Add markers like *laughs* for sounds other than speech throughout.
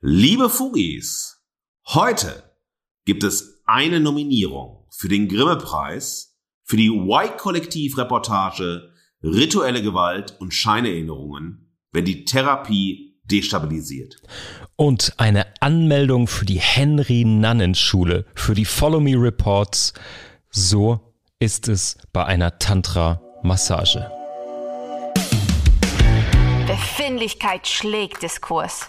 Liebe Fugis, heute gibt es eine Nominierung für den Grimme-Preis für die White-Kollektiv-Reportage Rituelle Gewalt und Scheinerinnerungen, wenn die Therapie destabilisiert. Und eine Anmeldung für die Henry-Nannen-Schule, für die Follow Me Reports. So ist es bei einer Tantra-Massage. Befindlichkeit schlägt Diskurs.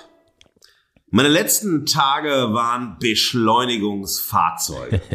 meine letzten Tage waren Beschleunigungsfahrzeuge. *laughs*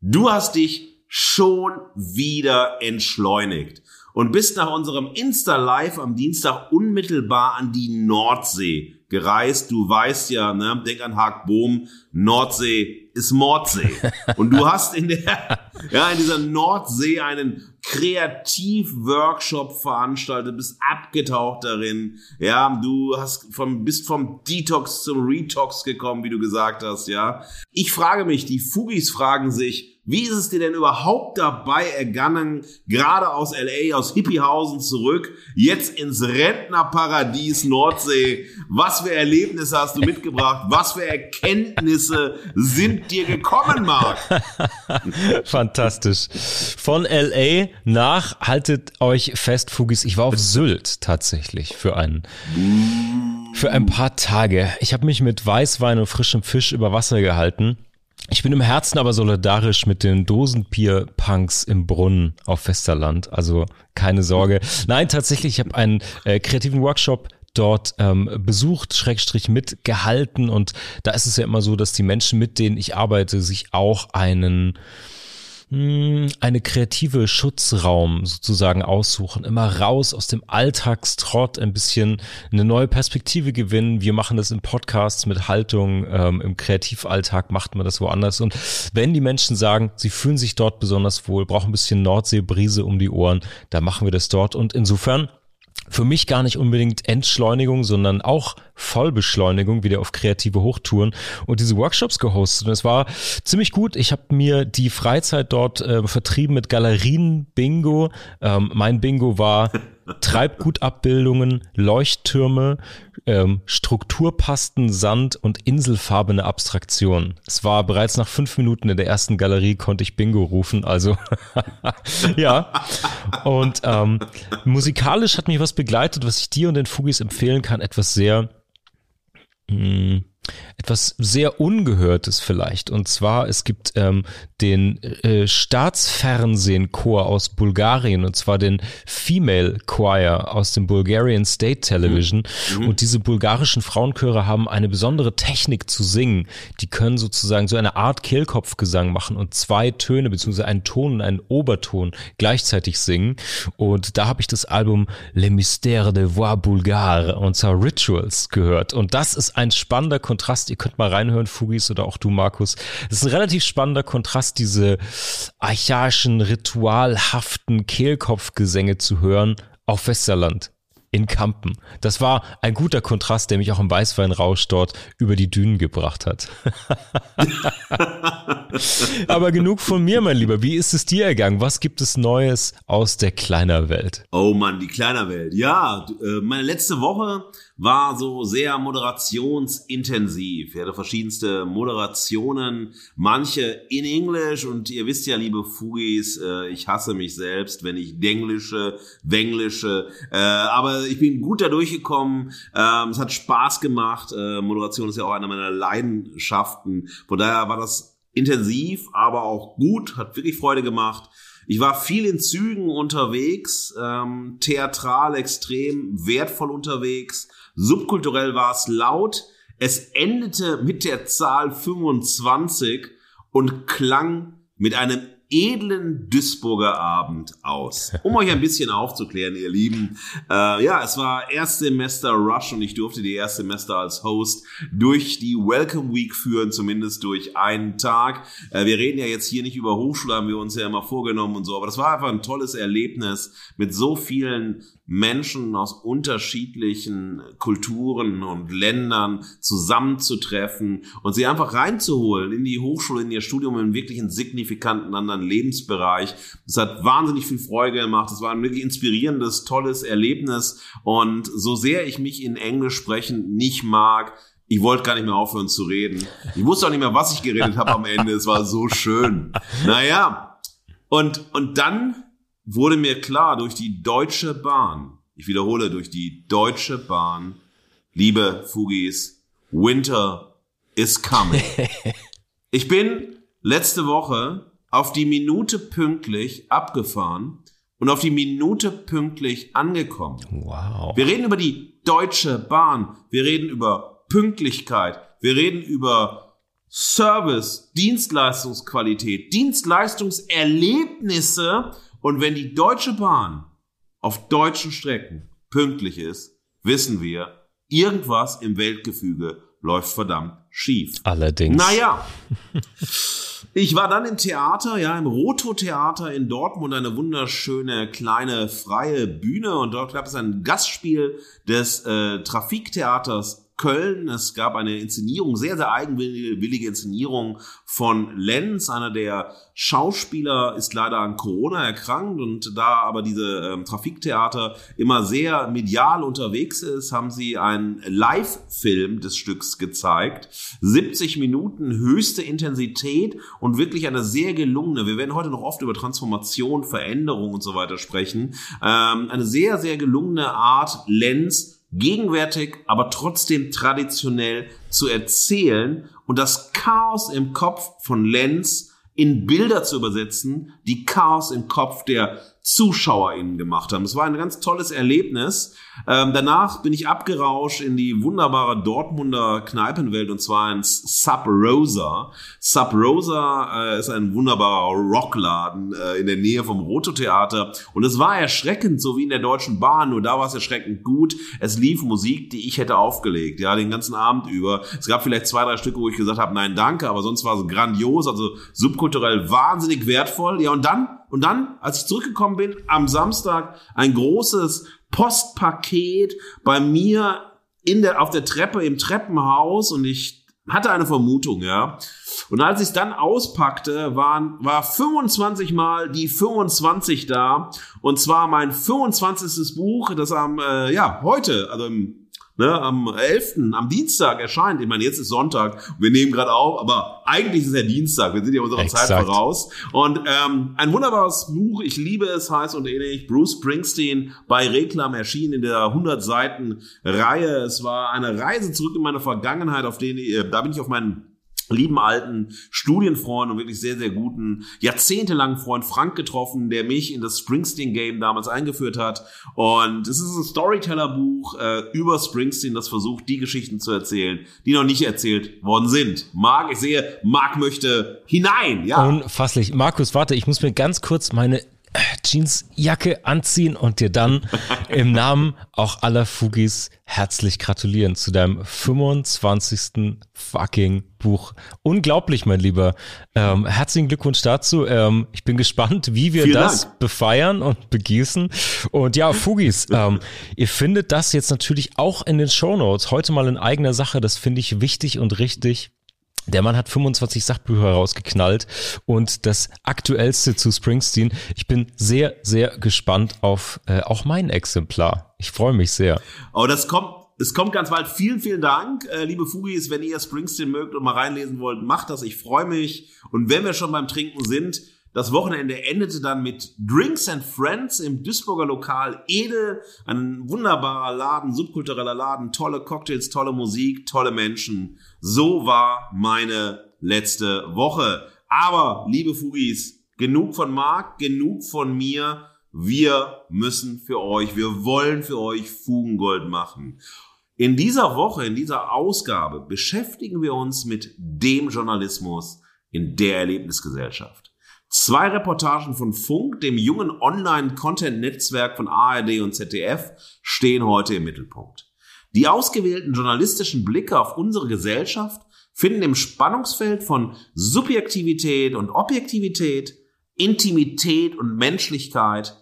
Du hast dich schon wieder entschleunigt und bist nach unserem Insta-Live am Dienstag unmittelbar an die Nordsee gereist. Du weißt ja, ne, denk an Haag Bohm, Nordsee ist Mordsee. *laughs* Und du hast in der, ja, in dieser Nordsee einen Kreativworkshop veranstaltet, bist abgetaucht darin. Ja, du hast vom, bist vom Detox zum Retox gekommen, wie du gesagt hast, ja. Ich frage mich, die Fugis fragen sich, wie ist es dir denn überhaupt dabei ergangen, gerade aus LA, aus Hippiehausen zurück, jetzt ins Rentnerparadies Nordsee? Was für Erlebnisse hast du mitgebracht? Was für Erkenntnisse sind dir gekommen, Marc? *laughs* Fantastisch. Von LA nach, haltet euch fest, Fugis, ich war auf Sylt tatsächlich für einen, für ein paar Tage. Ich habe mich mit Weißwein und frischem Fisch über Wasser gehalten ich bin im Herzen aber solidarisch mit den Dosenbier-Punks im Brunnen auf Festerland. Also keine Sorge. Nein, tatsächlich, ich habe einen äh, kreativen Workshop dort ähm, besucht, Schrägstrich mitgehalten und da ist es ja immer so, dass die Menschen, mit denen ich arbeite, sich auch einen eine kreative Schutzraum sozusagen aussuchen, immer raus aus dem Alltagstrott, ein bisschen eine neue Perspektive gewinnen. Wir machen das im Podcast mit Haltung, ähm, im Kreativalltag macht man das woanders. Und wenn die Menschen sagen, sie fühlen sich dort besonders wohl, brauchen ein bisschen Nordseebrise um die Ohren, da machen wir das dort. Und insofern für mich gar nicht unbedingt Entschleunigung, sondern auch Vollbeschleunigung wieder auf kreative Hochtouren und diese Workshops gehostet. Und es war ziemlich gut. Ich habe mir die Freizeit dort äh, vertrieben mit Galerien-Bingo. Ähm, mein Bingo war *laughs* Treibgutabbildungen, Leuchttürme, ähm, Strukturpasten, Sand und inselfarbene Abstraktion. Es war bereits nach fünf Minuten in der ersten Galerie konnte ich Bingo rufen, also *laughs* ja. Und ähm, musikalisch hat mich was begleitet, was ich dir und den Fugis empfehlen kann, etwas sehr mh, hm, etwas sehr Ungehörtes vielleicht. Und zwar, es gibt ähm, den äh, Staatsfernsehenchor aus Bulgarien, und zwar den Female Choir aus dem Bulgarian State Television. Mhm. Und diese bulgarischen Frauenchöre haben eine besondere Technik zu singen. Die können sozusagen so eine Art Kehlkopfgesang machen und zwei Töne, beziehungsweise einen Ton und einen Oberton gleichzeitig singen. Und da habe ich das Album Le Mystère de Voix Bulgare und zwar Rituals gehört. Und das ist ein spannender Kontrast. Ihr könnt mal reinhören, Fugis oder auch du, Markus. Das ist ein relativ spannender Kontrast, diese archaischen, ritualhaften Kehlkopfgesänge zu hören auf Westerland in Kampen. Das war ein guter Kontrast, der mich auch im Weißweinrausch dort über die Dünen gebracht hat. *laughs* Aber genug von mir, mein Lieber. Wie ist es dir ergangen? Was gibt es Neues aus der kleiner Welt? Oh Mann, die kleiner Welt. Ja, äh, meine letzte Woche war so sehr moderationsintensiv. Ich hatte verschiedenste Moderationen, manche in Englisch und ihr wisst ja, liebe Fugis, äh, ich hasse mich selbst, wenn ich Denglische, Wenglische, äh, aber ich bin gut da durchgekommen. Ähm, es hat Spaß gemacht. Äh, Moderation ist ja auch eine meiner Leidenschaften. Von daher war das intensiv, aber auch gut, hat wirklich Freude gemacht. Ich war viel in Zügen unterwegs, ähm, theatral extrem wertvoll unterwegs. Subkulturell war es laut. Es endete mit der Zahl 25 und klang mit einem edlen Duisburger Abend aus? Um euch ein bisschen aufzuklären, ihr Lieben. Äh, ja, es war Erstsemester Rush und ich durfte die Erstsemester als Host durch die Welcome Week führen, zumindest durch einen Tag. Äh, wir reden ja jetzt hier nicht über Hochschule, haben wir uns ja immer vorgenommen und so, aber das war einfach ein tolles Erlebnis mit so vielen Menschen aus unterschiedlichen Kulturen und Ländern zusammenzutreffen und sie einfach reinzuholen in die Hochschule, in ihr Studium, in wirklich einen signifikanten anderen Lebensbereich. Das hat wahnsinnig viel Freude gemacht. Das war ein wirklich inspirierendes, tolles Erlebnis. Und so sehr ich mich in Englisch sprechen nicht mag, ich wollte gar nicht mehr aufhören zu reden. Ich wusste auch nicht mehr, was ich geredet habe am Ende. Es war so schön. *laughs* Naja. Und, und dann wurde mir klar durch die Deutsche Bahn, ich wiederhole, durch die Deutsche Bahn, liebe Fugis, Winter is coming. *laughs* Ich bin letzte Woche auf die Minute pünktlich abgefahren und auf die Minute pünktlich angekommen. Wow. Wir reden über die Deutsche Bahn. Wir reden über Pünktlichkeit. Wir reden über Service, Dienstleistungsqualität, Dienstleistungserlebnisse und wenn die Deutsche Bahn auf deutschen Strecken pünktlich ist, wissen wir, irgendwas im Weltgefüge läuft verdammt schief. Allerdings. Naja. *laughs* Ich war dann im Theater, ja, im Roto-Theater in Dortmund, eine wunderschöne kleine freie Bühne und dort gab es ein Gastspiel des äh, Trafiktheaters Köln. Es gab eine Inszenierung, sehr, sehr eigenwillige Inszenierung von Lenz. Einer der Schauspieler ist leider an Corona erkrankt und da aber diese ähm, Trafiktheater immer sehr medial unterwegs ist, haben sie einen Live-Film des Stücks gezeigt. 70 Minuten höchste Intensität und wirklich eine sehr gelungene, wir werden heute noch oft über Transformation, Veränderung und so weiter sprechen, ähm, eine sehr, sehr gelungene Art, Lenz gegenwärtig, aber trotzdem traditionell zu erzählen und das Chaos im Kopf von Lenz in Bilder zu übersetzen, die Chaos im Kopf der ZuschauerInnen gemacht haben. Es war ein ganz tolles Erlebnis. Ähm, danach bin ich abgerauscht in die wunderbare Dortmunder Kneipenwelt und zwar ins Sub Rosa. Sub Rosa äh, ist ein wunderbarer Rockladen äh, in der Nähe vom Roto Theater und es war erschreckend, so wie in der Deutschen Bahn, nur da war es erschreckend gut. Es lief Musik, die ich hätte aufgelegt, ja, den ganzen Abend über. Es gab vielleicht zwei, drei Stücke, wo ich gesagt habe, nein, danke, aber sonst war es grandios, also subkulturell wahnsinnig wertvoll. Ja, und dann und dann, als ich zurückgekommen bin, am Samstag ein großes Postpaket bei mir in der, auf der Treppe im Treppenhaus und ich hatte eine Vermutung, ja. Und als ich es dann auspackte, waren, war 25 mal die 25 da. Und zwar mein 25. Buch, das am, äh, ja, heute, also im ne, am 11., am Dienstag erscheint. Ich meine, jetzt ist Sonntag, wir nehmen gerade auf, aber eigentlich ist es ja Dienstag, wir sind ja unserer Exakt. Zeit voraus. Und ähm, ein wunderbares Buch, ich liebe es, heißt und ähnlich, Bruce Springsteen bei Reklam erschienen in der 100 Seiten Reihe. Es war eine Reise zurück in meine Vergangenheit, auf den, äh, da bin ich auf meinen lieben alten Studienfreund und wirklich sehr, sehr guten, jahrzehntelangen Freund Frank getroffen, der mich in das Springsteen-Game damals eingeführt hat. Und es ist ein Storyteller-Buch äh, über Springsteen, das versucht, die Geschichten zu erzählen, die noch nicht erzählt worden sind. Marc, ich sehe, Marc möchte hinein, ja. Unfasslich. Markus, warte, ich muss mir ganz kurz meine Jeansjacke anziehen und dir dann im Namen auch aller Fugis herzlich gratulieren zu deinem 25. fucking Buch. Unglaublich, mein Lieber. Ähm, herzlichen Glückwunsch dazu. Ähm, ich bin gespannt, wie wir Vielen das Dank. befeiern und begießen. Und ja, Fugis, ähm, ihr findet das jetzt natürlich auch in den Show Notes. Heute mal in eigener Sache. Das finde ich wichtig und richtig. Der Mann hat 25 Sachbücher rausgeknallt und das aktuellste zu Springsteen. Ich bin sehr, sehr gespannt auf äh, auch mein Exemplar. Ich freue mich sehr. Oh, das kommt, es kommt ganz bald. Vielen, vielen Dank, äh, liebe Fugis. Wenn ihr Springsteen mögt und mal reinlesen wollt, macht das. Ich freue mich. Und wenn wir schon beim Trinken sind, das Wochenende endete dann mit Drinks and Friends im Duisburger Lokal Ede. Ein wunderbarer Laden, subkultureller Laden, tolle Cocktails, tolle Musik, tolle Menschen. So war meine letzte Woche. Aber, liebe Fugis, genug von Marc, genug von mir. Wir müssen für euch, wir wollen für euch Fugengold machen. In dieser Woche, in dieser Ausgabe beschäftigen wir uns mit dem Journalismus in der Erlebnisgesellschaft. Zwei Reportagen von Funk, dem jungen Online-Content-Netzwerk von ARD und ZDF, stehen heute im Mittelpunkt. Die ausgewählten journalistischen Blicke auf unsere Gesellschaft finden im Spannungsfeld von Subjektivität und Objektivität, Intimität und Menschlichkeit,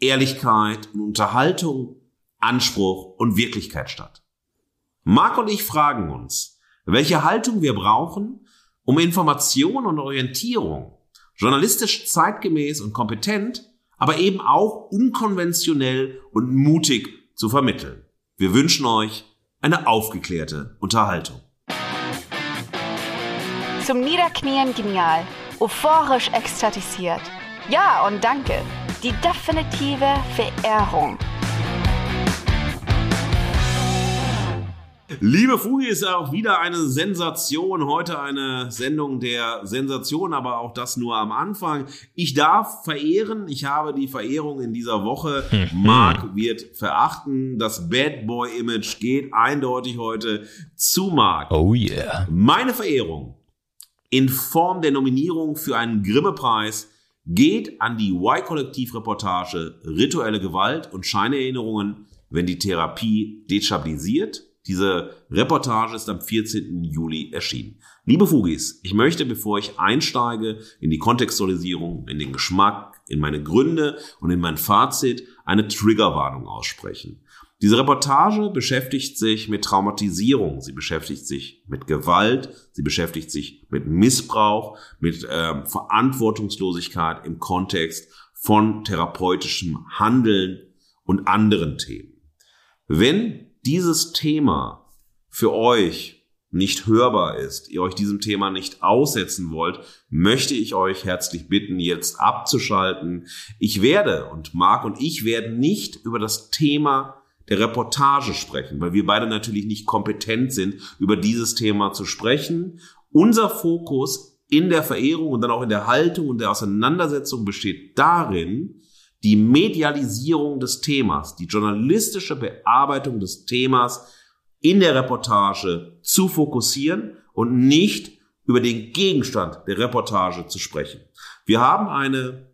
Ehrlichkeit und Unterhaltung, Anspruch und Wirklichkeit statt. Marc und ich fragen uns, welche Haltung wir brauchen, um Information und Orientierung journalistisch zeitgemäß und kompetent, aber eben auch unkonventionell und mutig zu vermitteln. Wir wünschen euch eine aufgeklärte Unterhaltung. Zum Niederknien genial, euphorisch ekstatisiert. Ja und danke. Die definitive Verehrung. Liebe Fugi, ist auch wieder eine Sensation. Heute eine Sendung der Sensation, aber auch das nur am Anfang. Ich darf verehren. Ich habe die Verehrung in dieser Woche. Hm. Marc wird verachten. Das Bad Boy Image geht eindeutig heute zu Marc. Oh yeah. Meine Verehrung in Form der Nominierung für einen Grimme-Preis geht an die Y-Kollektiv-Reportage Rituelle Gewalt und Scheinerinnerungen, wenn die Therapie destabilisiert. Diese Reportage ist am 14. Juli erschienen. Liebe Fugis, ich möchte, bevor ich einsteige in die Kontextualisierung, in den Geschmack, in meine Gründe und in mein Fazit, eine Triggerwarnung aussprechen. Diese Reportage beschäftigt sich mit Traumatisierung, sie beschäftigt sich mit Gewalt, sie beschäftigt sich mit Missbrauch, mit ähm, Verantwortungslosigkeit im Kontext von therapeutischem Handeln und anderen Themen. Wenn dieses Thema für euch nicht hörbar ist, ihr euch diesem Thema nicht aussetzen wollt, möchte ich euch herzlich bitten, jetzt abzuschalten. Ich werde und Marc und ich werden nicht über das Thema der Reportage sprechen, weil wir beide natürlich nicht kompetent sind, über dieses Thema zu sprechen. Unser Fokus in der Verehrung und dann auch in der Haltung und der Auseinandersetzung besteht darin, die Medialisierung des Themas, die journalistische Bearbeitung des Themas in der Reportage zu fokussieren und nicht über den Gegenstand der Reportage zu sprechen. Wir haben eine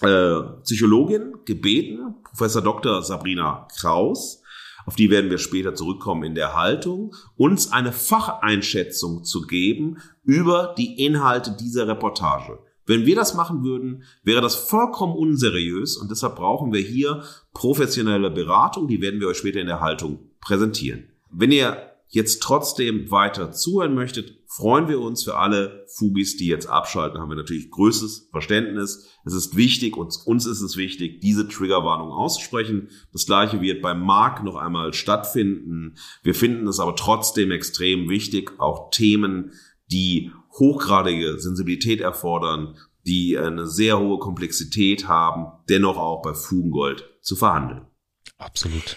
äh, Psychologin gebeten, Professor Dr. Sabrina Kraus, auf die werden wir später zurückkommen in der Haltung, uns eine Facheinschätzung zu geben über die Inhalte dieser Reportage. Wenn wir das machen würden, wäre das vollkommen unseriös und deshalb brauchen wir hier professionelle Beratung, die werden wir euch später in der Haltung präsentieren. Wenn ihr jetzt trotzdem weiter zuhören möchtet, freuen wir uns für alle Fugis, die jetzt abschalten, haben wir natürlich größtes Verständnis. Es ist wichtig, uns, uns ist es wichtig, diese Triggerwarnung auszusprechen. Das gleiche wird beim Mark noch einmal stattfinden. Wir finden es aber trotzdem extrem wichtig, auch Themen, die hochgradige Sensibilität erfordern, die eine sehr hohe Komplexität haben, dennoch auch bei Fugengold zu verhandeln. Absolut.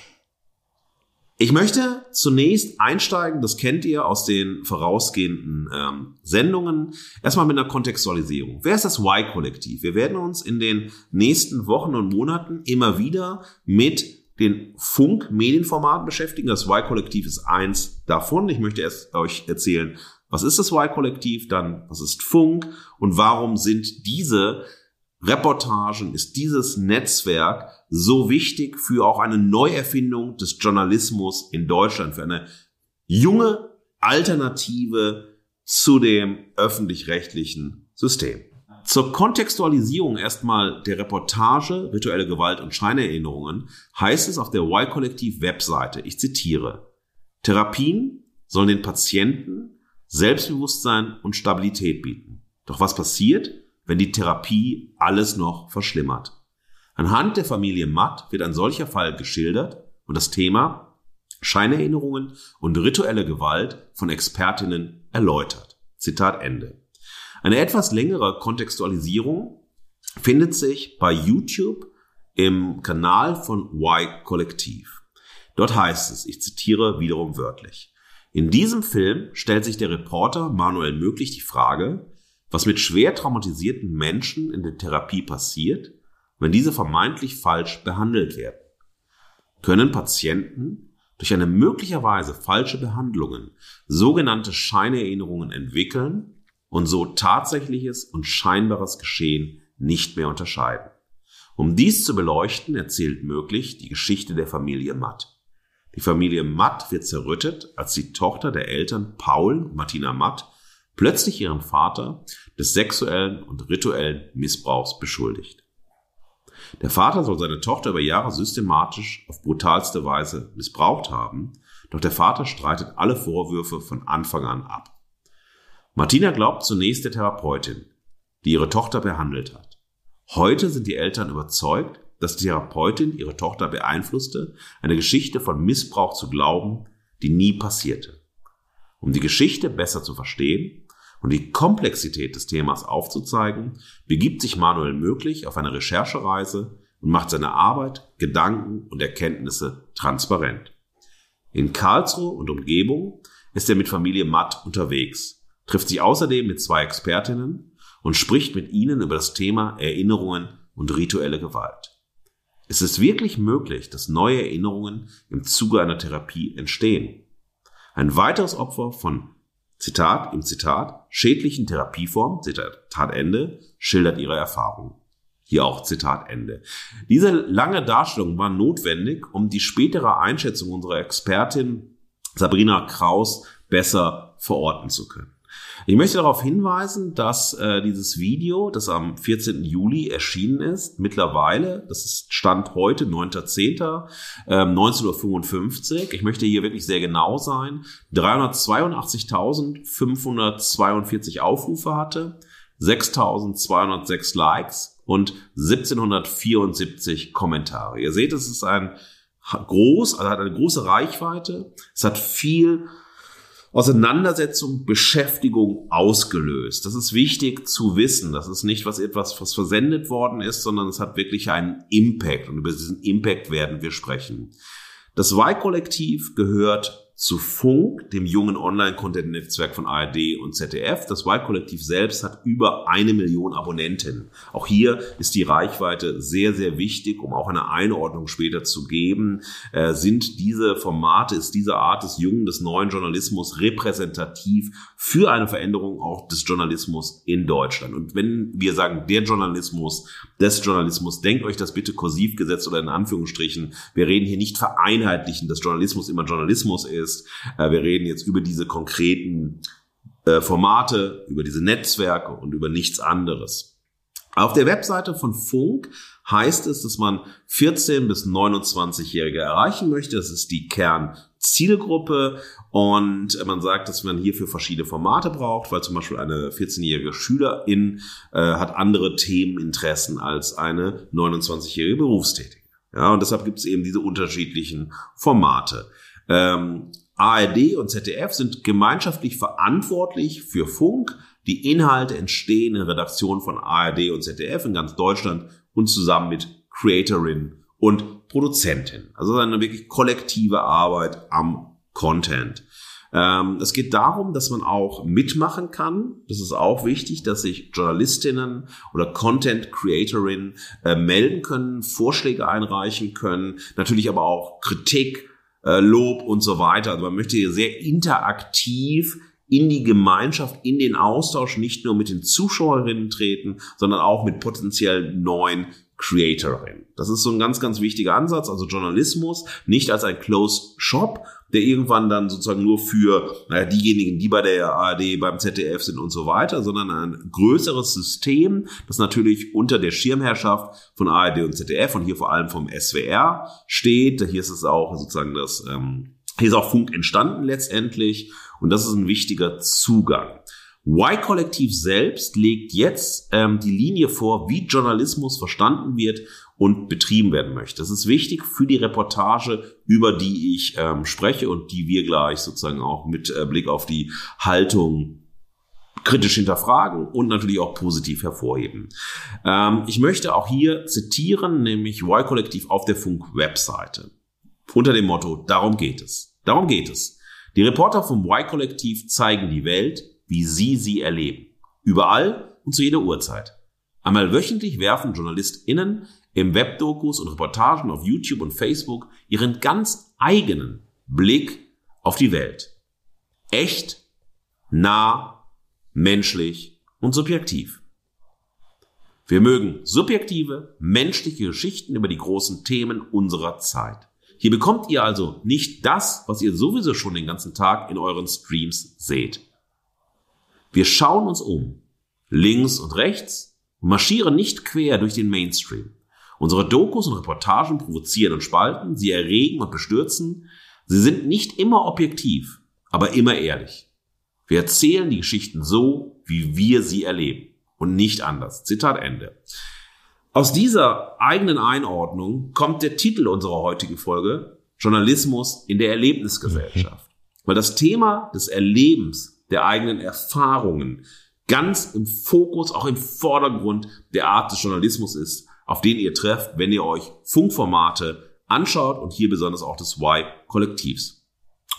Ich möchte zunächst einsteigen, das kennt ihr aus den vorausgehenden ähm, Sendungen, erstmal mit einer Kontextualisierung. Wer ist das Y-Kollektiv? Wir werden uns in den nächsten Wochen und Monaten immer wieder mit den Funk-Medienformaten beschäftigen. Das Y-Kollektiv ist eins davon. Ich möchte erst euch erzählen, was ist das Y-Kollektiv, dann was ist Funk und warum sind diese Reportagen, ist dieses Netzwerk so wichtig für auch eine Neuerfindung des Journalismus in Deutschland, für eine junge Alternative zu dem öffentlich-rechtlichen System. Zur Kontextualisierung erstmal der Reportage Rituelle Gewalt und Scheinerinnerungen heißt es auf der Y-Kollektiv-Webseite, ich zitiere, Therapien sollen den Patienten Selbstbewusstsein und Stabilität bieten. Doch was passiert, wenn die Therapie alles noch verschlimmert? Anhand der Familie Matt wird ein solcher Fall geschildert und das Thema Scheinerinnerungen und rituelle Gewalt von Expertinnen erläutert. Zitat Ende. Eine etwas längere Kontextualisierung findet sich bei YouTube im Kanal von Y Kollektiv. Dort heißt es, ich zitiere wiederum wörtlich. In diesem Film stellt sich der Reporter Manuel Möglich die Frage, was mit schwer traumatisierten Menschen in der Therapie passiert, wenn diese vermeintlich falsch behandelt werden. Können Patienten durch eine möglicherweise falsche Behandlungen sogenannte Scheinerinnerungen entwickeln und so tatsächliches und scheinbares Geschehen nicht mehr unterscheiden. Um dies zu beleuchten, erzählt möglich die Geschichte der Familie Matt. Die Familie Matt wird zerrüttet, als die Tochter der Eltern Paul Martina Matt plötzlich ihren Vater des sexuellen und rituellen Missbrauchs beschuldigt. Der Vater soll seine Tochter über Jahre systematisch auf brutalste Weise missbraucht haben, doch der Vater streitet alle Vorwürfe von Anfang an ab. Martina glaubt zunächst der Therapeutin, die ihre Tochter behandelt hat. Heute sind die Eltern überzeugt, dass die Therapeutin ihre Tochter beeinflusste, eine Geschichte von Missbrauch zu glauben, die nie passierte. Um die Geschichte besser zu verstehen und die Komplexität des Themas aufzuzeigen, begibt sich Manuel Möglich auf eine Recherchereise und macht seine Arbeit, Gedanken und Erkenntnisse transparent. In Karlsruhe und Umgebung ist er mit Familie Matt unterwegs, trifft sich außerdem mit zwei Expertinnen und spricht mit ihnen über das Thema Erinnerungen und rituelle Gewalt. Es ist wirklich möglich, dass neue Erinnerungen im Zuge einer Therapie entstehen. Ein weiteres Opfer von Zitat im Zitat schädlichen Therapieformen, Zitat Ende, schildert ihre Erfahrungen. Hier auch Zitat Ende. Diese lange Darstellung war notwendig, um die spätere Einschätzung unserer Expertin Sabrina Kraus besser verorten zu können. Ich möchte darauf hinweisen, dass äh, dieses Video, das am 14. Juli erschienen ist, mittlerweile, das ist Stand heute, 9.10., äh, 19.55 Uhr, ich möchte hier wirklich sehr genau sein, 382.542 Aufrufe hatte, 6.206 Likes und 1774 Kommentare. Ihr seht, es ist ein groß, also hat eine große Reichweite, es hat viel Auseinandersetzung, Beschäftigung ausgelöst. Das ist wichtig zu wissen. Das ist nicht was etwas, was versendet worden ist, sondern es hat wirklich einen Impact. Und über diesen Impact werden wir sprechen. Das Y-Kollektiv gehört zu Funk, dem jungen Online-Content-Netzwerk von ARD und ZDF. Das Y-Kollektiv selbst hat über eine Million Abonnenten. Auch hier ist die Reichweite sehr, sehr wichtig, um auch eine Einordnung später zu geben. Äh, sind diese Formate, ist diese Art des jungen, des neuen Journalismus repräsentativ für eine Veränderung auch des Journalismus in Deutschland? Und wenn wir sagen, der Journalismus, des Journalismus, denkt euch das bitte kursiv gesetzt oder in Anführungsstrichen. Wir reden hier nicht vereinheitlichen, dass Journalismus immer Journalismus ist ist. Äh, wir reden jetzt über diese konkreten äh, Formate, über diese Netzwerke und über nichts anderes. Auf der Webseite von Funk heißt es, dass man 14 bis 29-Jährige erreichen möchte. Das ist die Kernzielgruppe und man sagt, dass man hierfür verschiedene Formate braucht, weil zum Beispiel eine 14-jährige Schülerin äh, hat andere Themeninteressen als eine 29-jährige Berufstätige. Ja, und deshalb gibt es eben diese unterschiedlichen Formate. Ähm, ARD und ZDF sind gemeinschaftlich verantwortlich für Funk. Die Inhalte entstehen in Redaktionen von ARD und ZDF in ganz Deutschland und zusammen mit Creatorin und Produzentin. Also eine wirklich kollektive Arbeit am Content. Ähm, es geht darum, dass man auch mitmachen kann. Das ist auch wichtig, dass sich Journalistinnen oder Content Creatorinnen äh, melden können, Vorschläge einreichen können, natürlich aber auch Kritik, äh, Lob und so weiter. Also man möchte hier sehr interaktiv in die Gemeinschaft, in den Austausch nicht nur mit den Zuschauerinnen treten, sondern auch mit potenziell neuen Creatorinnen. Das ist so ein ganz, ganz wichtiger Ansatz. Also Journalismus nicht als ein Closed Shop, der irgendwann dann sozusagen nur für naja, diejenigen, die bei der ARD, beim ZDF sind und so weiter, sondern ein größeres System, das natürlich unter der Schirmherrschaft von ARD und ZDF und hier vor allem vom SWR steht. Hier ist es auch sozusagen das, ähm, hier ist auch Funk entstanden letztendlich und das ist ein wichtiger Zugang. Y-Kollektiv selbst legt jetzt ähm, die Linie vor, wie Journalismus verstanden wird und betrieben werden möchte. Das ist wichtig für die Reportage, über die ich ähm, spreche und die wir gleich sozusagen auch mit äh, Blick auf die Haltung kritisch hinterfragen und natürlich auch positiv hervorheben. Ähm, ich möchte auch hier zitieren, nämlich Y-Kollektiv auf der Funk-Webseite. Unter dem Motto, darum geht es. Darum geht es. Die Reporter vom Y-Kollektiv zeigen die Welt, wie sie sie erleben. Überall und zu jeder Uhrzeit. Einmal wöchentlich werfen JournalistInnen im Webdokus und Reportagen auf YouTube und Facebook ihren ganz eigenen Blick auf die Welt. Echt, nah menschlich und subjektiv. Wir mögen subjektive, menschliche Geschichten über die großen Themen unserer Zeit. Hier bekommt ihr also nicht das, was ihr sowieso schon den ganzen Tag in euren Streams seht. Wir schauen uns um, links und rechts, und marschieren nicht quer durch den Mainstream. Unsere Dokus und Reportagen provozieren und spalten, sie erregen und bestürzen. Sie sind nicht immer objektiv, aber immer ehrlich. Wir erzählen die Geschichten so, wie wir sie erleben und nicht anders. Zitat Ende. Aus dieser eigenen Einordnung kommt der Titel unserer heutigen Folge Journalismus in der Erlebnisgesellschaft. *laughs* Weil das Thema des Erlebens, der eigenen Erfahrungen ganz im Fokus, auch im Vordergrund der Art des Journalismus ist, auf den ihr trefft, wenn ihr euch Funkformate anschaut und hier besonders auch des Y-Kollektivs.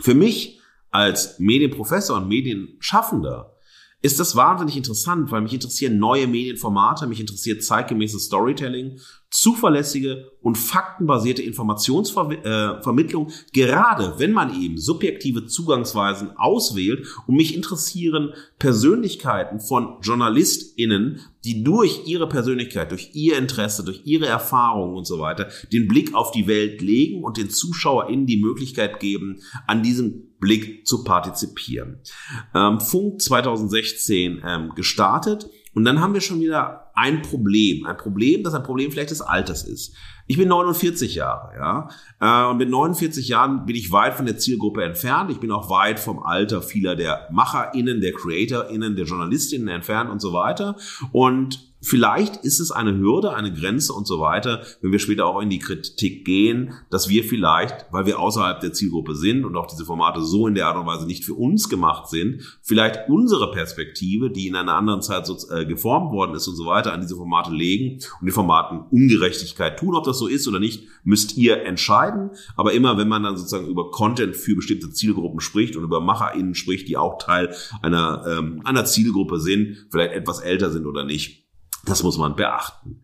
Für mich als Medienprofessor und Medienschaffender ist das wahnsinnig interessant, weil mich interessieren neue Medienformate, mich interessiert zeitgemäßes Storytelling, zuverlässige und faktenbasierte Informationsvermittlung, äh, gerade wenn man eben subjektive Zugangsweisen auswählt und mich interessieren Persönlichkeiten von JournalistInnen, die durch ihre Persönlichkeit, durch ihr Interesse, durch ihre Erfahrungen und so weiter den Blick auf die Welt legen und den ZuschauerInnen die Möglichkeit geben, an diesem Blick zu partizipieren. Ähm, Funk 2016 ähm, gestartet und dann haben wir schon wieder ein Problem. Ein Problem, das ein Problem vielleicht des Alters ist. Ich bin 49 Jahre, ja. Äh, und mit 49 Jahren bin ich weit von der Zielgruppe entfernt. Ich bin auch weit vom Alter vieler der MacherInnen, der CreatorInnen, der JournalistInnen entfernt und so weiter. Und Vielleicht ist es eine Hürde, eine Grenze und so weiter, wenn wir später auch in die Kritik gehen, dass wir vielleicht, weil wir außerhalb der Zielgruppe sind und auch diese Formate so in der Art und Weise nicht für uns gemacht sind, vielleicht unsere Perspektive, die in einer anderen Zeit so äh, geformt worden ist und so weiter, an diese Formate legen und die Formaten Ungerechtigkeit tun. Ob das so ist oder nicht, müsst ihr entscheiden. Aber immer, wenn man dann sozusagen über Content für bestimmte Zielgruppen spricht und über MacherInnen spricht, die auch Teil einer, ähm, einer Zielgruppe sind, vielleicht etwas älter sind oder nicht, das muss man beachten.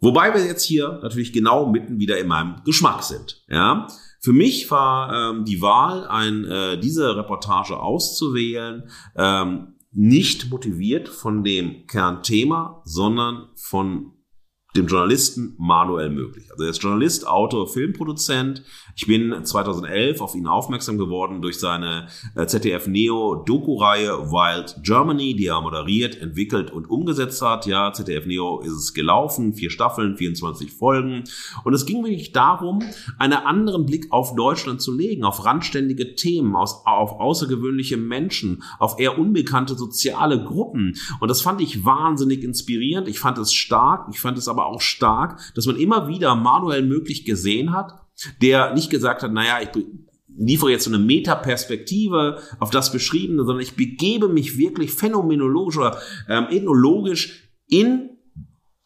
Wobei wir jetzt hier natürlich genau mitten wieder in meinem Geschmack sind. Ja, für mich war ähm, die Wahl, ein, äh, diese Reportage auszuwählen, ähm, nicht motiviert von dem Kernthema, sondern von dem Journalisten Manuel möglich. Also er ist Journalist, Autor, Filmproduzent. Ich bin 2011 auf ihn aufmerksam geworden durch seine äh, ZDF Neo Doku-Reihe Wild Germany, die er moderiert, entwickelt und umgesetzt hat. Ja, ZDF Neo ist es gelaufen, vier Staffeln, 24 Folgen. Und es ging wirklich darum, einen anderen Blick auf Deutschland zu legen, auf randständige Themen, auf außergewöhnliche Menschen, auf eher unbekannte soziale Gruppen. Und das fand ich wahnsinnig inspirierend. Ich fand es stark. Ich fand es aber auch stark, dass man immer wieder Manuel möglich gesehen hat, der nicht gesagt hat, naja, ich liefere jetzt so eine Metaperspektive auf das Beschriebene, sondern ich begebe mich wirklich phänomenologisch oder ähm, ethnologisch in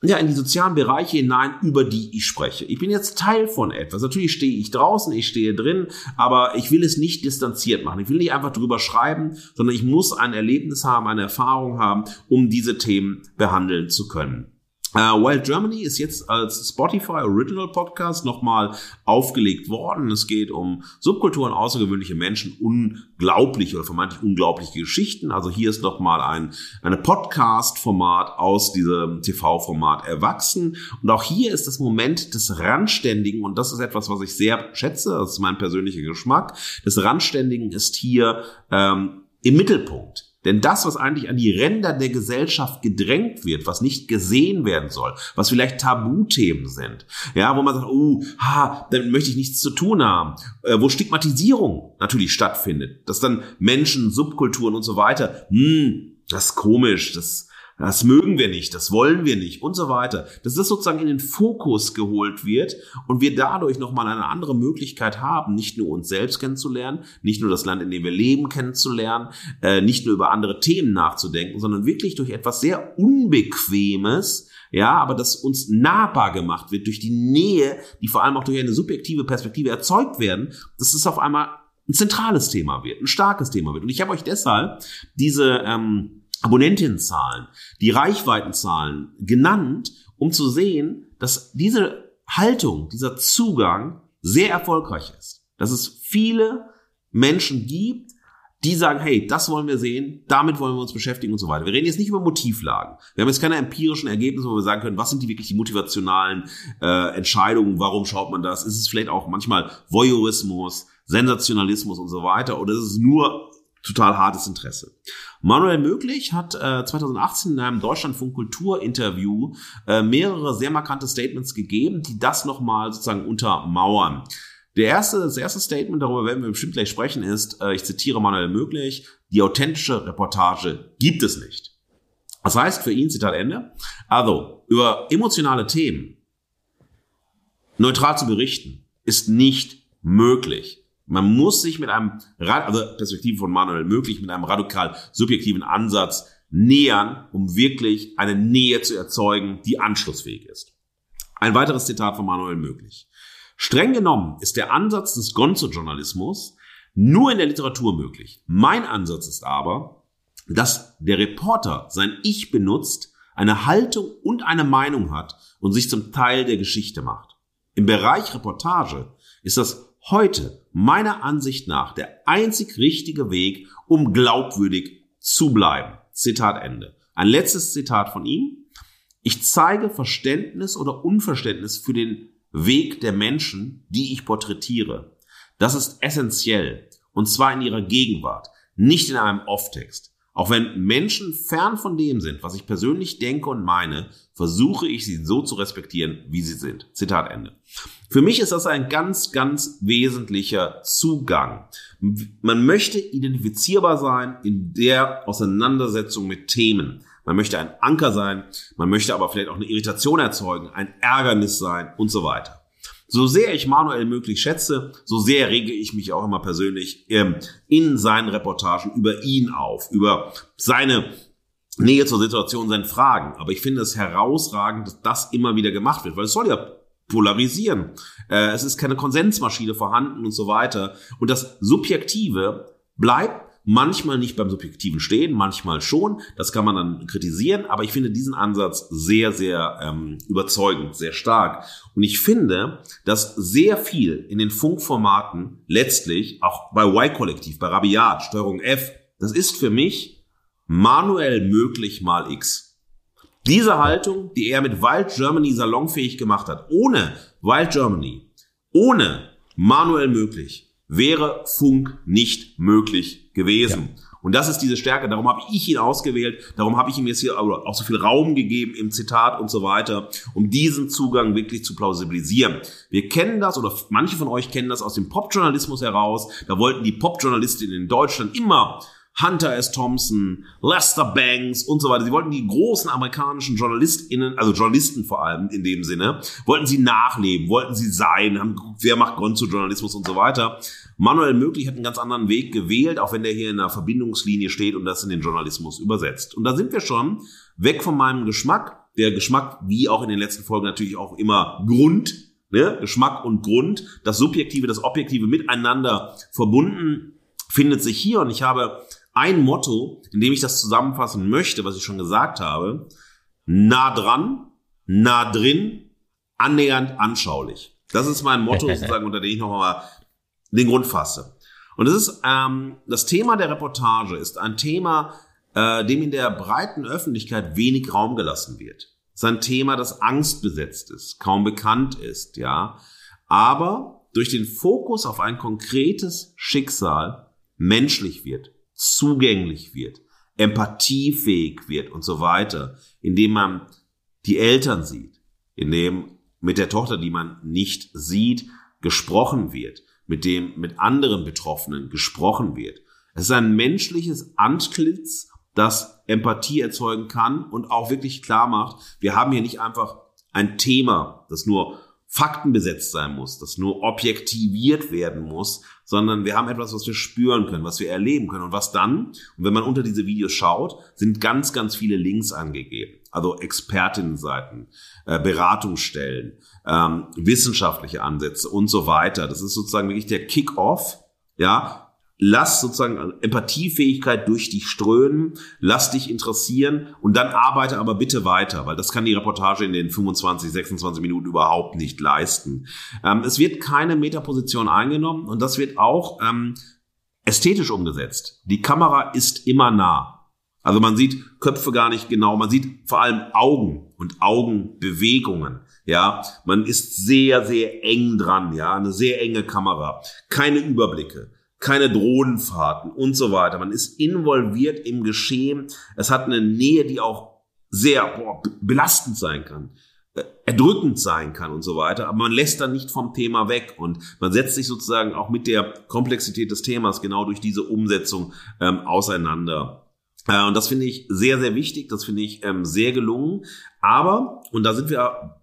ja, in die sozialen Bereiche hinein, über die ich spreche. Ich bin jetzt Teil von etwas. Natürlich stehe ich draußen, ich stehe drin, aber ich will es nicht distanziert machen. Ich will nicht einfach drüber schreiben, sondern ich muss ein Erlebnis haben, eine Erfahrung haben, um diese Themen behandeln zu können. Uh, Wild Germany ist jetzt als Spotify Original Podcast nochmal aufgelegt worden. Es geht um Subkulturen, außergewöhnliche Menschen, unglaubliche oder vermeintlich unglaubliche Geschichten. Also hier ist nochmal ein eine Podcast-Format aus diesem TV-Format erwachsen. Und auch hier ist das Moment des Randständigen, und das ist etwas, was ich sehr schätze, das ist mein persönlicher Geschmack, des Randständigen ist hier ähm, im Mittelpunkt. Denn das, was eigentlich an die Ränder der Gesellschaft gedrängt wird, was nicht gesehen werden soll, was vielleicht Tabuthemen sind, ja, wo man sagt, oh, ha, damit möchte ich nichts zu tun haben, äh, wo Stigmatisierung natürlich stattfindet, dass dann Menschen, Subkulturen und so weiter, hm, das ist komisch, das das mögen wir nicht, das wollen wir nicht und so weiter. Dass das sozusagen in den Fokus geholt wird und wir dadurch nochmal eine andere Möglichkeit haben, nicht nur uns selbst kennenzulernen, nicht nur das Land, in dem wir leben, kennenzulernen, äh, nicht nur über andere Themen nachzudenken, sondern wirklich durch etwas sehr Unbequemes, ja, aber das uns nahbar gemacht wird durch die Nähe, die vor allem auch durch eine subjektive Perspektive erzeugt werden, dass es auf einmal ein zentrales Thema wird, ein starkes Thema wird. Und ich habe euch deshalb diese ähm, Abonnentinnenzahlen, die Reichweitenzahlen genannt, um zu sehen, dass diese Haltung, dieser Zugang sehr erfolgreich ist. Dass es viele Menschen gibt, die sagen, hey, das wollen wir sehen, damit wollen wir uns beschäftigen und so weiter. Wir reden jetzt nicht über Motivlagen. Wir haben jetzt keine empirischen Ergebnisse, wo wir sagen können, was sind die wirklich die motivationalen äh, Entscheidungen, warum schaut man das? Ist es vielleicht auch manchmal Voyeurismus, Sensationalismus und so weiter oder ist es nur total hartes Interesse? Manuel Möglich hat äh, 2018 in einem Deutschlandfunk Kultur-Interview äh, mehrere sehr markante Statements gegeben, die das nochmal sozusagen untermauern. Der erste, das erste Statement, darüber werden wir bestimmt gleich sprechen, ist, äh, ich zitiere Manuel Möglich, die authentische Reportage gibt es nicht. Das heißt für ihn, Zitat Ende, also über emotionale Themen neutral zu berichten, ist nicht möglich. Man muss sich mit einem, also Perspektive von Manuel möglich, mit einem radikal subjektiven Ansatz nähern, um wirklich eine Nähe zu erzeugen, die anschlussfähig ist. Ein weiteres Zitat von Manuel möglich. Streng genommen ist der Ansatz des Gonzo-Journalismus nur in der Literatur möglich. Mein Ansatz ist aber, dass der Reporter sein Ich benutzt, eine Haltung und eine Meinung hat und sich zum Teil der Geschichte macht. Im Bereich Reportage ist das heute meiner Ansicht nach der einzig richtige Weg, um glaubwürdig zu bleiben. Zitat Ende. Ein letztes Zitat von ihm. Ich zeige Verständnis oder Unverständnis für den Weg der Menschen, die ich porträtiere. Das ist essentiell. Und zwar in ihrer Gegenwart, nicht in einem Off-Text. Auch wenn Menschen fern von dem sind, was ich persönlich denke und meine, versuche ich sie so zu respektieren, wie sie sind. Zitat Ende. Für mich ist das ein ganz, ganz wesentlicher Zugang. Man möchte identifizierbar sein in der Auseinandersetzung mit Themen. Man möchte ein Anker sein, man möchte aber vielleicht auch eine Irritation erzeugen, ein Ärgernis sein und so weiter. So sehr ich Manuel möglich schätze, so sehr rege ich mich auch immer persönlich ähm, in seinen Reportagen über ihn auf, über seine Nähe zur Situation, seine Fragen. Aber ich finde es herausragend, dass das immer wieder gemacht wird, weil es soll ja polarisieren. Äh, es ist keine Konsensmaschine vorhanden und so weiter. Und das Subjektive bleibt manchmal nicht beim Subjektiven stehen, manchmal schon. Das kann man dann kritisieren, aber ich finde diesen Ansatz sehr, sehr ähm, überzeugend, sehr stark. Und ich finde, dass sehr viel in den Funkformaten letztlich, auch bei Y-Kollektiv, bei Rabiat, Steuerung F, das ist für mich manuell möglich mal X. Diese Haltung, die er mit Wild Germany salonfähig gemacht hat, ohne Wild Germany, ohne manuell möglich, wäre Funk nicht möglich gewesen. Ja. Und das ist diese Stärke. Darum habe ich ihn ausgewählt. Darum habe ich ihm jetzt hier auch so viel Raum gegeben im Zitat und so weiter, um diesen Zugang wirklich zu plausibilisieren. Wir kennen das oder manche von euch kennen das aus dem Popjournalismus heraus. Da wollten die Popjournalistinnen in Deutschland immer Hunter S. Thompson, Lester Banks und so weiter. Sie wollten die großen amerikanischen JournalistInnen, also Journalisten vor allem in dem Sinne, wollten sie nachleben, wollten sie sein, haben geguckt, wer macht Gonzo-Journalismus und so weiter. Manuel Möglich hat einen ganz anderen Weg gewählt, auch wenn der hier in einer Verbindungslinie steht und das in den Journalismus übersetzt. Und da sind wir schon weg von meinem Geschmack. Der Geschmack, wie auch in den letzten Folgen natürlich auch immer Grund, ne? Geschmack und Grund, das Subjektive, das Objektive miteinander verbunden, findet sich hier. Und ich habe ein Motto, in dem ich das zusammenfassen möchte, was ich schon gesagt habe. Nah dran, nah drin, annähernd anschaulich. Das ist mein Motto *laughs* sozusagen, unter dem ich nochmal den Grund fasse. Und das ist ähm, das Thema der Reportage ist ein Thema, äh, dem in der breiten Öffentlichkeit wenig Raum gelassen wird. Es ist ein Thema, das angstbesetzt ist, kaum bekannt ist, ja. Aber durch den Fokus auf ein konkretes Schicksal menschlich wird zugänglich wird, empathiefähig wird und so weiter, indem man die Eltern sieht, indem mit der Tochter, die man nicht sieht, gesprochen wird, mit dem mit anderen Betroffenen gesprochen wird. Es ist ein menschliches Antlitz, das Empathie erzeugen kann und auch wirklich klar macht, wir haben hier nicht einfach ein Thema, das nur faktenbesetzt sein muss, das nur objektiviert werden muss, sondern wir haben etwas, was wir spüren können, was wir erleben können und was dann, und wenn man unter diese Videos schaut, sind ganz, ganz viele Links angegeben. Also Expertinnenseiten, äh, Beratungsstellen, ähm, wissenschaftliche Ansätze und so weiter. Das ist sozusagen wirklich der Kick-off, ja, lass sozusagen Empathiefähigkeit durch dich strömen, lass dich interessieren und dann arbeite aber bitte weiter, weil das kann die Reportage in den 25, 26 Minuten überhaupt nicht leisten. Ähm, es wird keine Metaposition eingenommen und das wird auch ähm, ästhetisch umgesetzt. Die Kamera ist immer nah. Also man sieht Köpfe gar nicht genau, man sieht vor allem Augen und Augenbewegungen. Ja, man ist sehr, sehr eng dran. Ja, eine sehr enge Kamera, keine Überblicke keine Drohnenfahrten und so weiter. Man ist involviert im Geschehen. Es hat eine Nähe, die auch sehr boah, belastend sein kann, äh, erdrückend sein kann und so weiter. Aber man lässt dann nicht vom Thema weg und man setzt sich sozusagen auch mit der Komplexität des Themas genau durch diese Umsetzung ähm, auseinander. Äh, und das finde ich sehr, sehr wichtig. Das finde ich ähm, sehr gelungen. Aber, und da sind wir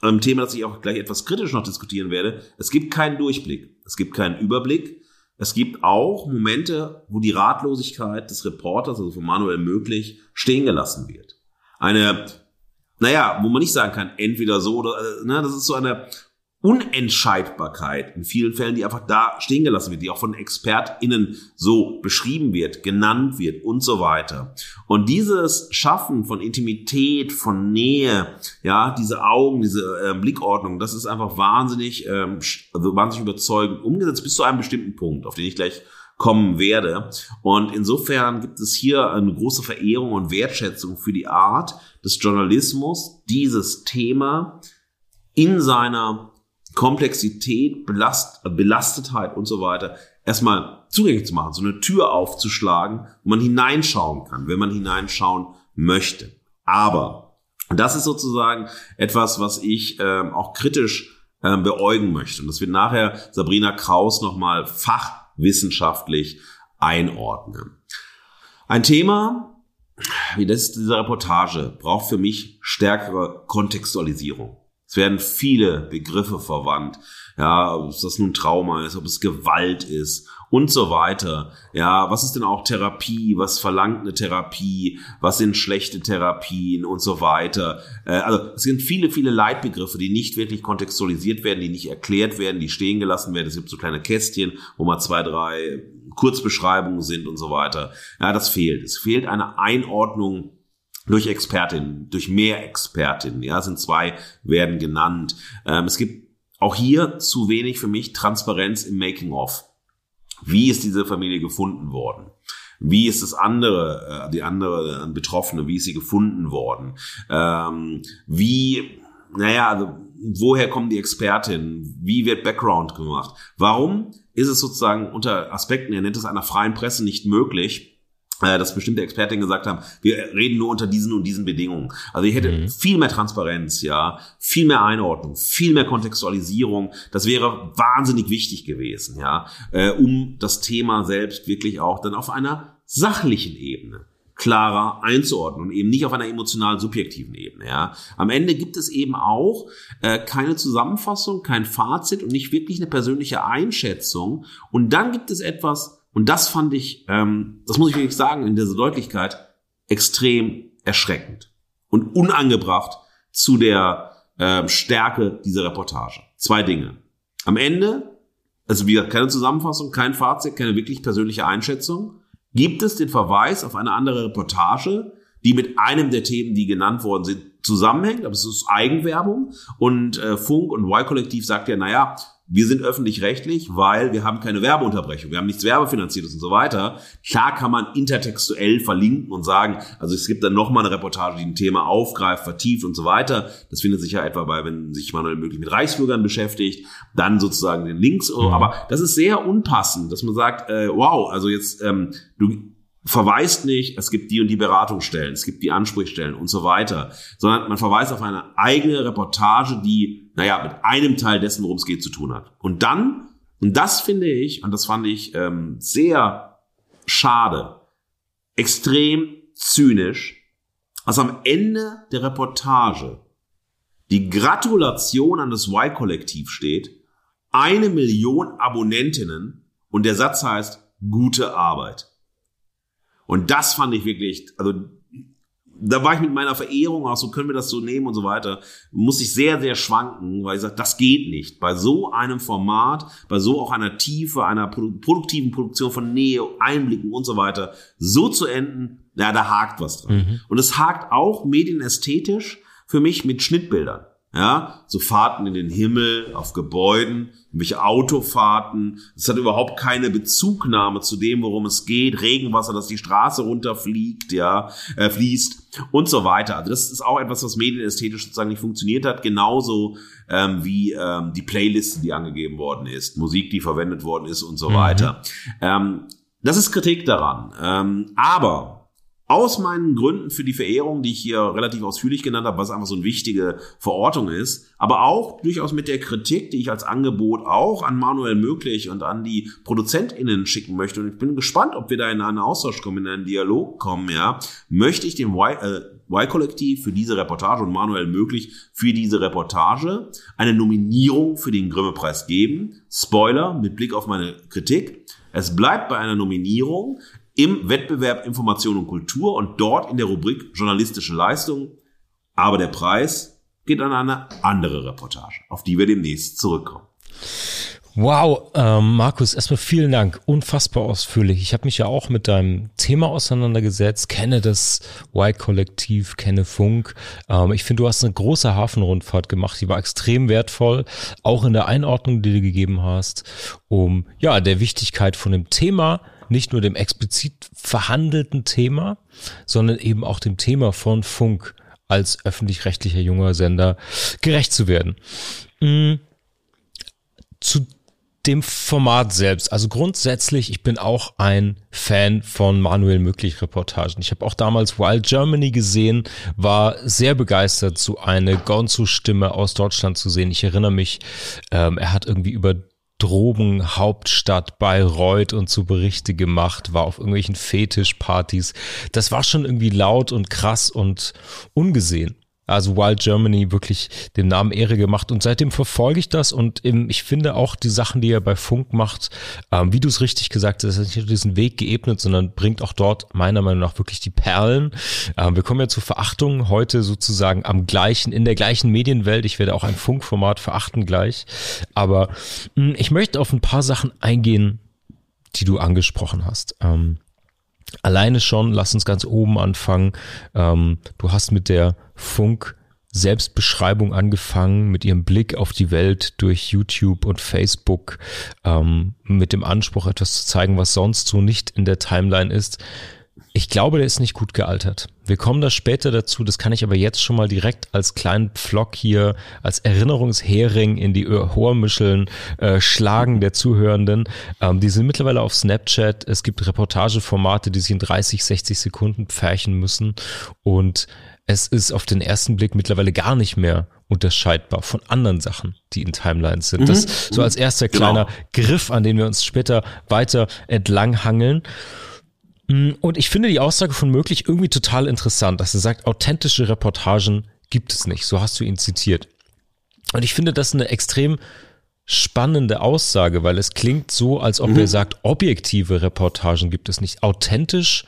am Thema, das ich auch gleich etwas kritisch noch diskutieren werde, es gibt keinen Durchblick. Es gibt keinen Überblick. Es gibt auch Momente, wo die Ratlosigkeit des Reporters, also von Manuel möglich, stehen gelassen wird. Eine, naja, wo man nicht sagen kann, entweder so oder, äh, ne, das ist so eine Unentscheidbarkeit in vielen Fällen, die einfach da stehen gelassen wird, die auch von ExpertInnen so beschrieben wird, genannt wird und so weiter. Und dieses Schaffen von Intimität, von Nähe, ja, diese Augen, diese äh, Blickordnung, das ist einfach wahnsinnig, ähm, also wahnsinnig überzeugend umgesetzt bis zu einem bestimmten Punkt, auf den ich gleich kommen werde. Und insofern gibt es hier eine große Verehrung und Wertschätzung für die Art des Journalismus, dieses Thema in seiner Komplexität, Belast, Belastetheit und so weiter erstmal zugänglich zu machen, so eine Tür aufzuschlagen, wo man hineinschauen kann, wenn man hineinschauen möchte. Aber das ist sozusagen etwas, was ich ähm, auch kritisch ähm, beäugen möchte. Und das wird nachher Sabrina Kraus nochmal fachwissenschaftlich einordnen. Ein Thema, wie das dieser Reportage, braucht für mich stärkere Kontextualisierung. Es werden viele Begriffe verwandt. Ja, ob das nun Trauma ist, ob es Gewalt ist und so weiter. Ja, was ist denn auch Therapie? Was verlangt eine Therapie? Was sind schlechte Therapien und so weiter? Äh, also es sind viele, viele Leitbegriffe, die nicht wirklich kontextualisiert werden, die nicht erklärt werden, die stehen gelassen werden. Es gibt so kleine Kästchen, wo mal zwei, drei Kurzbeschreibungen sind und so weiter. Ja, das fehlt. Es fehlt eine Einordnung durch Expertinnen, durch mehr Expertinnen, ja, sind zwei, werden genannt. Ähm, es gibt auch hier zu wenig für mich Transparenz im Making-of. Wie ist diese Familie gefunden worden? Wie ist das andere, äh, die andere Betroffene, wie ist sie gefunden worden? Ähm, wie, naja, also, woher kommen die Expertinnen? Wie wird Background gemacht? Warum ist es sozusagen unter Aspekten, er nennt es einer freien Presse nicht möglich, äh, dass bestimmte Expertinnen gesagt haben, wir reden nur unter diesen und diesen Bedingungen. Also ich hätte mhm. viel mehr Transparenz, ja, viel mehr Einordnung, viel mehr Kontextualisierung. Das wäre wahnsinnig wichtig gewesen, ja, äh, um das Thema selbst wirklich auch dann auf einer sachlichen Ebene klarer einzuordnen und eben nicht auf einer emotional subjektiven Ebene. Ja. Am Ende gibt es eben auch äh, keine Zusammenfassung, kein Fazit und nicht wirklich eine persönliche Einschätzung. Und dann gibt es etwas, und das fand ich, ähm, das muss ich wirklich sagen, in dieser Deutlichkeit extrem erschreckend und unangebracht zu der ähm, Stärke dieser Reportage. Zwei Dinge. Am Ende, also wie gesagt, keine Zusammenfassung, kein Fazit, keine wirklich persönliche Einschätzung, gibt es den Verweis auf eine andere Reportage, die mit einem der Themen, die genannt worden sind, zusammenhängt, aber es ist Eigenwerbung und äh, Funk und Y-Kollektiv sagt ja, naja, wir sind öffentlich-rechtlich, weil wir haben keine Werbeunterbrechung, wir haben nichts Werbefinanziertes und so weiter. Klar kann man intertextuell verlinken und sagen, also es gibt dann nochmal eine Reportage, die ein Thema aufgreift, vertieft und so weiter. Das findet sich ja etwa bei, wenn sich Manuel möglich mit Reichsbürgern beschäftigt, dann sozusagen den Links. Mhm. Aber das ist sehr unpassend, dass man sagt, äh, wow, also jetzt ähm, du verweist nicht, es gibt die und die Beratungsstellen, es gibt die Ansprechstellen und so weiter, sondern man verweist auf eine eigene Reportage, die, naja, mit einem Teil dessen, worum es geht, zu tun hat. Und dann, und das finde ich, und das fand ich ähm, sehr schade, extrem zynisch, dass am Ende der Reportage die Gratulation an das Y-Kollektiv steht, eine Million Abonnentinnen und der Satz heißt, gute Arbeit. Und das fand ich wirklich, also da war ich mit meiner Verehrung auch so, können wir das so nehmen und so weiter, muss ich sehr, sehr schwanken, weil ich sage, das geht nicht. Bei so einem Format, bei so auch einer Tiefe, einer produktiven Produktion von Nähe, Einblicken und so weiter, so zu enden, ja, da hakt was dran. Mhm. Und es hakt auch medienästhetisch für mich mit Schnittbildern. Ja, so Fahrten in den Himmel, auf Gebäuden, irgendwelche Autofahrten. Es hat überhaupt keine Bezugnahme zu dem, worum es geht. Regenwasser, das die Straße runterfliegt, ja, äh, fließt und so weiter. Also das ist auch etwas, was medienästhetisch sozusagen nicht funktioniert hat. Genauso ähm, wie ähm, die Playliste, die angegeben worden ist, Musik, die verwendet worden ist und so mhm. weiter. Ähm, das ist Kritik daran. Ähm, aber aus meinen Gründen für die Verehrung, die ich hier relativ ausführlich genannt habe, was einfach so eine wichtige Verortung ist, aber auch durchaus mit der Kritik, die ich als Angebot auch an Manuel Möglich und an die ProduzentInnen schicken möchte. Und ich bin gespannt, ob wir da in einen Austausch kommen, in einen Dialog kommen, ja, möchte ich dem Y-Kollektiv äh, für diese Reportage und Manuel Möglich für diese Reportage eine Nominierung für den Grimme-Preis geben. Spoiler mit Blick auf meine Kritik. Es bleibt bei einer Nominierung im Wettbewerb Information und Kultur und dort in der Rubrik journalistische Leistung. Aber der Preis geht an eine andere Reportage, auf die wir demnächst zurückkommen. Wow, ähm, Markus, erstmal vielen Dank, unfassbar ausführlich. Ich habe mich ja auch mit deinem Thema auseinandergesetzt, kenne das Y-Kollektiv, kenne Funk. Ähm, ich finde, du hast eine große Hafenrundfahrt gemacht, die war extrem wertvoll, auch in der Einordnung, die du gegeben hast, um ja der Wichtigkeit von dem Thema nicht nur dem explizit verhandelten Thema, sondern eben auch dem Thema von Funk als öffentlich-rechtlicher junger Sender gerecht zu werden. Mhm. Zu dem Format selbst. Also grundsätzlich, ich bin auch ein Fan von Manuel Möglich Reportagen. Ich habe auch damals Wild Germany gesehen, war sehr begeistert, so eine Gonzo-Stimme aus Deutschland zu sehen. Ich erinnere mich, ähm, er hat irgendwie über Drogenhauptstadt Bayreuth und so Berichte gemacht, war auf irgendwelchen Fetischpartys. Das war schon irgendwie laut und krass und ungesehen. Also Wild Germany wirklich dem Namen Ehre gemacht und seitdem verfolge ich das und eben, ich finde auch die Sachen, die er bei Funk macht, ähm, wie du es richtig gesagt hast, ist nicht nur diesen Weg geebnet, sondern bringt auch dort meiner Meinung nach wirklich die Perlen. Ähm, wir kommen ja zur Verachtung heute sozusagen am gleichen, in der gleichen Medienwelt. Ich werde auch ein Funkformat verachten gleich, aber hm, ich möchte auf ein paar Sachen eingehen, die du angesprochen hast. Ähm, Alleine schon, lass uns ganz oben anfangen. Du hast mit der Funk Selbstbeschreibung angefangen, mit ihrem Blick auf die Welt durch YouTube und Facebook, ähm, mit dem Anspruch, etwas zu zeigen, was sonst so nicht in der Timeline ist. Ich glaube, der ist nicht gut gealtert. Wir kommen da später dazu, das kann ich aber jetzt schon mal direkt als kleinen Pflock hier, als Erinnerungshering in die Ohrmischeln äh, schlagen der Zuhörenden. Ähm, die sind mittlerweile auf Snapchat. Es gibt Reportageformate, die sich in 30, 60 Sekunden pferchen müssen. Und es ist auf den ersten Blick mittlerweile gar nicht mehr unterscheidbar von anderen Sachen, die in Timelines sind. Mhm. Das so als erster genau. kleiner genau. Griff, an den wir uns später weiter entlanghangeln. Mm, und ich finde die Aussage von möglich irgendwie total interessant, dass er sagt, authentische Reportagen gibt es nicht. So hast du ihn zitiert. Und ich finde das eine extrem spannende Aussage, weil es klingt so, als ob mhm. er sagt, objektive Reportagen gibt es nicht. Authentisch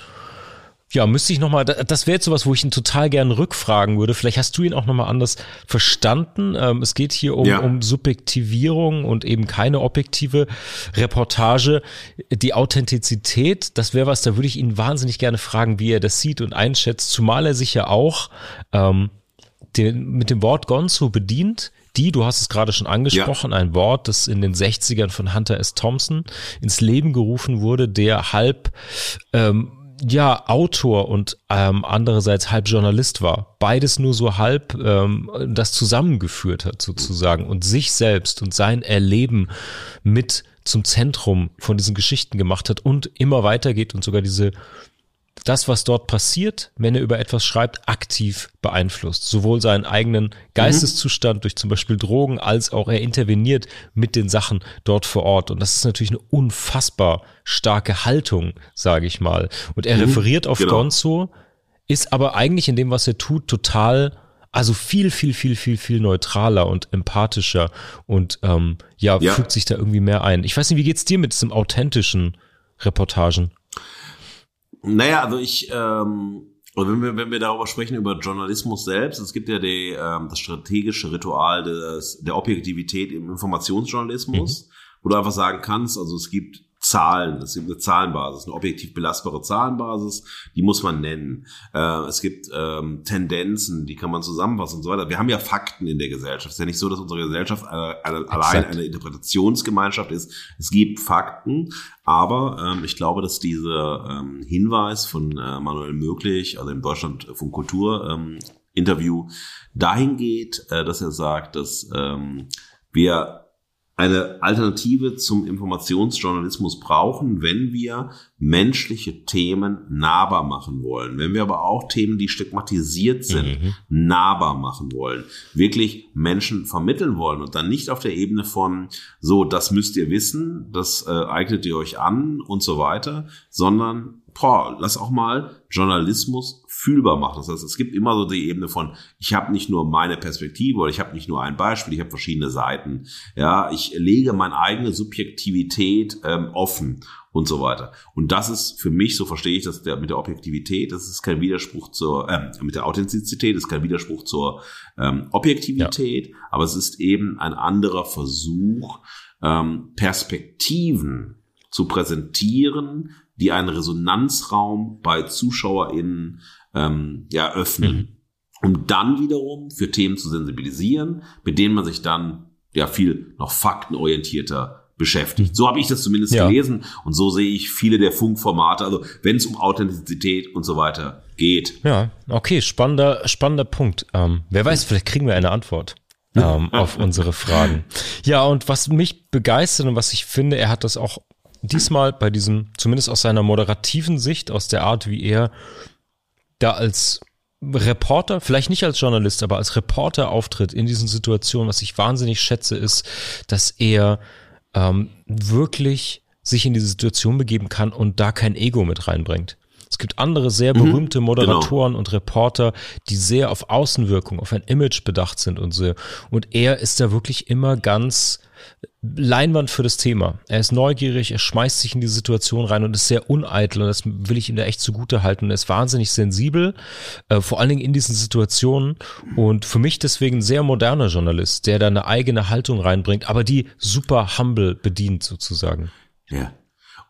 ja, müsste ich nochmal, das wäre jetzt sowas, wo ich ihn total gerne rückfragen würde. Vielleicht hast du ihn auch nochmal anders verstanden. Ähm, es geht hier um, ja. um Subjektivierung und eben keine objektive Reportage. Die Authentizität, das wäre was, da würde ich ihn wahnsinnig gerne fragen, wie er das sieht und einschätzt, zumal er sich ja auch ähm, den, mit dem Wort Gonzo bedient, die, du hast es gerade schon angesprochen, ja. ein Wort, das in den 60ern von Hunter S. Thompson ins Leben gerufen wurde, der halb ähm, ja Autor und ähm, andererseits halb Journalist war. Beides nur so halb ähm, das zusammengeführt hat sozusagen und sich selbst und sein Erleben mit zum Zentrum von diesen Geschichten gemacht hat und immer weitergeht und sogar diese das, was dort passiert, wenn er über etwas schreibt, aktiv beeinflusst. Sowohl seinen eigenen Geisteszustand mhm. durch zum Beispiel Drogen, als auch er interveniert mit den Sachen dort vor Ort. Und das ist natürlich eine unfassbar starke Haltung, sage ich mal. Und er mhm. referiert auf genau. Gonzo, ist aber eigentlich in dem, was er tut, total also viel, viel, viel, viel, viel neutraler und empathischer und ähm, ja, ja, fügt sich da irgendwie mehr ein. Ich weiß nicht, wie geht's dir mit diesem authentischen Reportagen? Naja, also ich, ähm, wenn wir, wenn wir darüber sprechen, über Journalismus selbst, es gibt ja die, ähm, das strategische Ritual des, der Objektivität im Informationsjournalismus, mhm. wo du einfach sagen kannst, also es gibt Zahlen, es gibt eine Zahlenbasis, eine objektiv belastbare Zahlenbasis, die muss man nennen. Äh, es gibt ähm, Tendenzen, die kann man zusammenfassen und so weiter. Wir haben ja Fakten in der Gesellschaft. Es ist ja nicht so, dass unsere Gesellschaft äh, allein eine Interpretationsgemeinschaft ist. Es gibt Fakten, aber ähm, ich glaube, dass dieser ähm, Hinweis von äh, Manuel Möglich, also im Deutschland von Kultur ähm, Interview, dahin geht, äh, dass er sagt, dass ähm, wir eine Alternative zum Informationsjournalismus brauchen, wenn wir menschliche Themen nahbar machen wollen. Wenn wir aber auch Themen, die stigmatisiert sind, mhm. nahbar machen wollen. Wirklich Menschen vermitteln wollen und dann nicht auf der Ebene von, so, das müsst ihr wissen, das äh, eignet ihr euch an und so weiter, sondern boah, lass auch mal Journalismus fühlbar machen. Das heißt, es gibt immer so die Ebene von, ich habe nicht nur meine Perspektive oder ich habe nicht nur ein Beispiel, ich habe verschiedene Seiten. Ja, ich lege meine eigene Subjektivität ähm, offen und so weiter. Und das ist für mich, so verstehe ich das der, mit der Objektivität, das ist kein Widerspruch zur, äh, mit der Authentizität, das ist kein Widerspruch zur ähm, Objektivität, ja. aber es ist eben ein anderer Versuch, ähm, Perspektiven zu präsentieren, die einen Resonanzraum bei ZuschauerInnen ähm, ja, öffnen. Mhm. Um dann wiederum für Themen zu sensibilisieren, mit denen man sich dann ja viel noch faktenorientierter beschäftigt. So habe ich das zumindest ja. gelesen und so sehe ich viele der Funkformate, also wenn es um Authentizität und so weiter geht. Ja, okay, spannender, spannender Punkt. Ähm, wer weiß, vielleicht kriegen wir eine Antwort *laughs* ähm, auf unsere Fragen. Ja, und was mich begeistert und was ich finde, er hat das auch diesmal bei diesem, zumindest aus seiner moderativen Sicht, aus der Art, wie er da als Reporter, vielleicht nicht als Journalist, aber als Reporter auftritt in diesen Situationen, was ich wahnsinnig schätze, ist, dass er ähm, wirklich sich in diese Situation begeben kann und da kein Ego mit reinbringt. Es gibt andere sehr mhm, berühmte mhm, Moderatoren genau. und Reporter, die sehr auf Außenwirkung, auf ein Image bedacht sind und so. Und er ist da wirklich immer ganz Leinwand für das Thema. Er ist neugierig, er schmeißt sich in die Situation rein und ist sehr uneitel und das will ich ihm da echt zugute halten. Er ist wahnsinnig sensibel, äh, vor allen Dingen in diesen Situationen und für mich deswegen sehr moderner Journalist, der da eine eigene Haltung reinbringt, aber die super humble bedient sozusagen. Ja.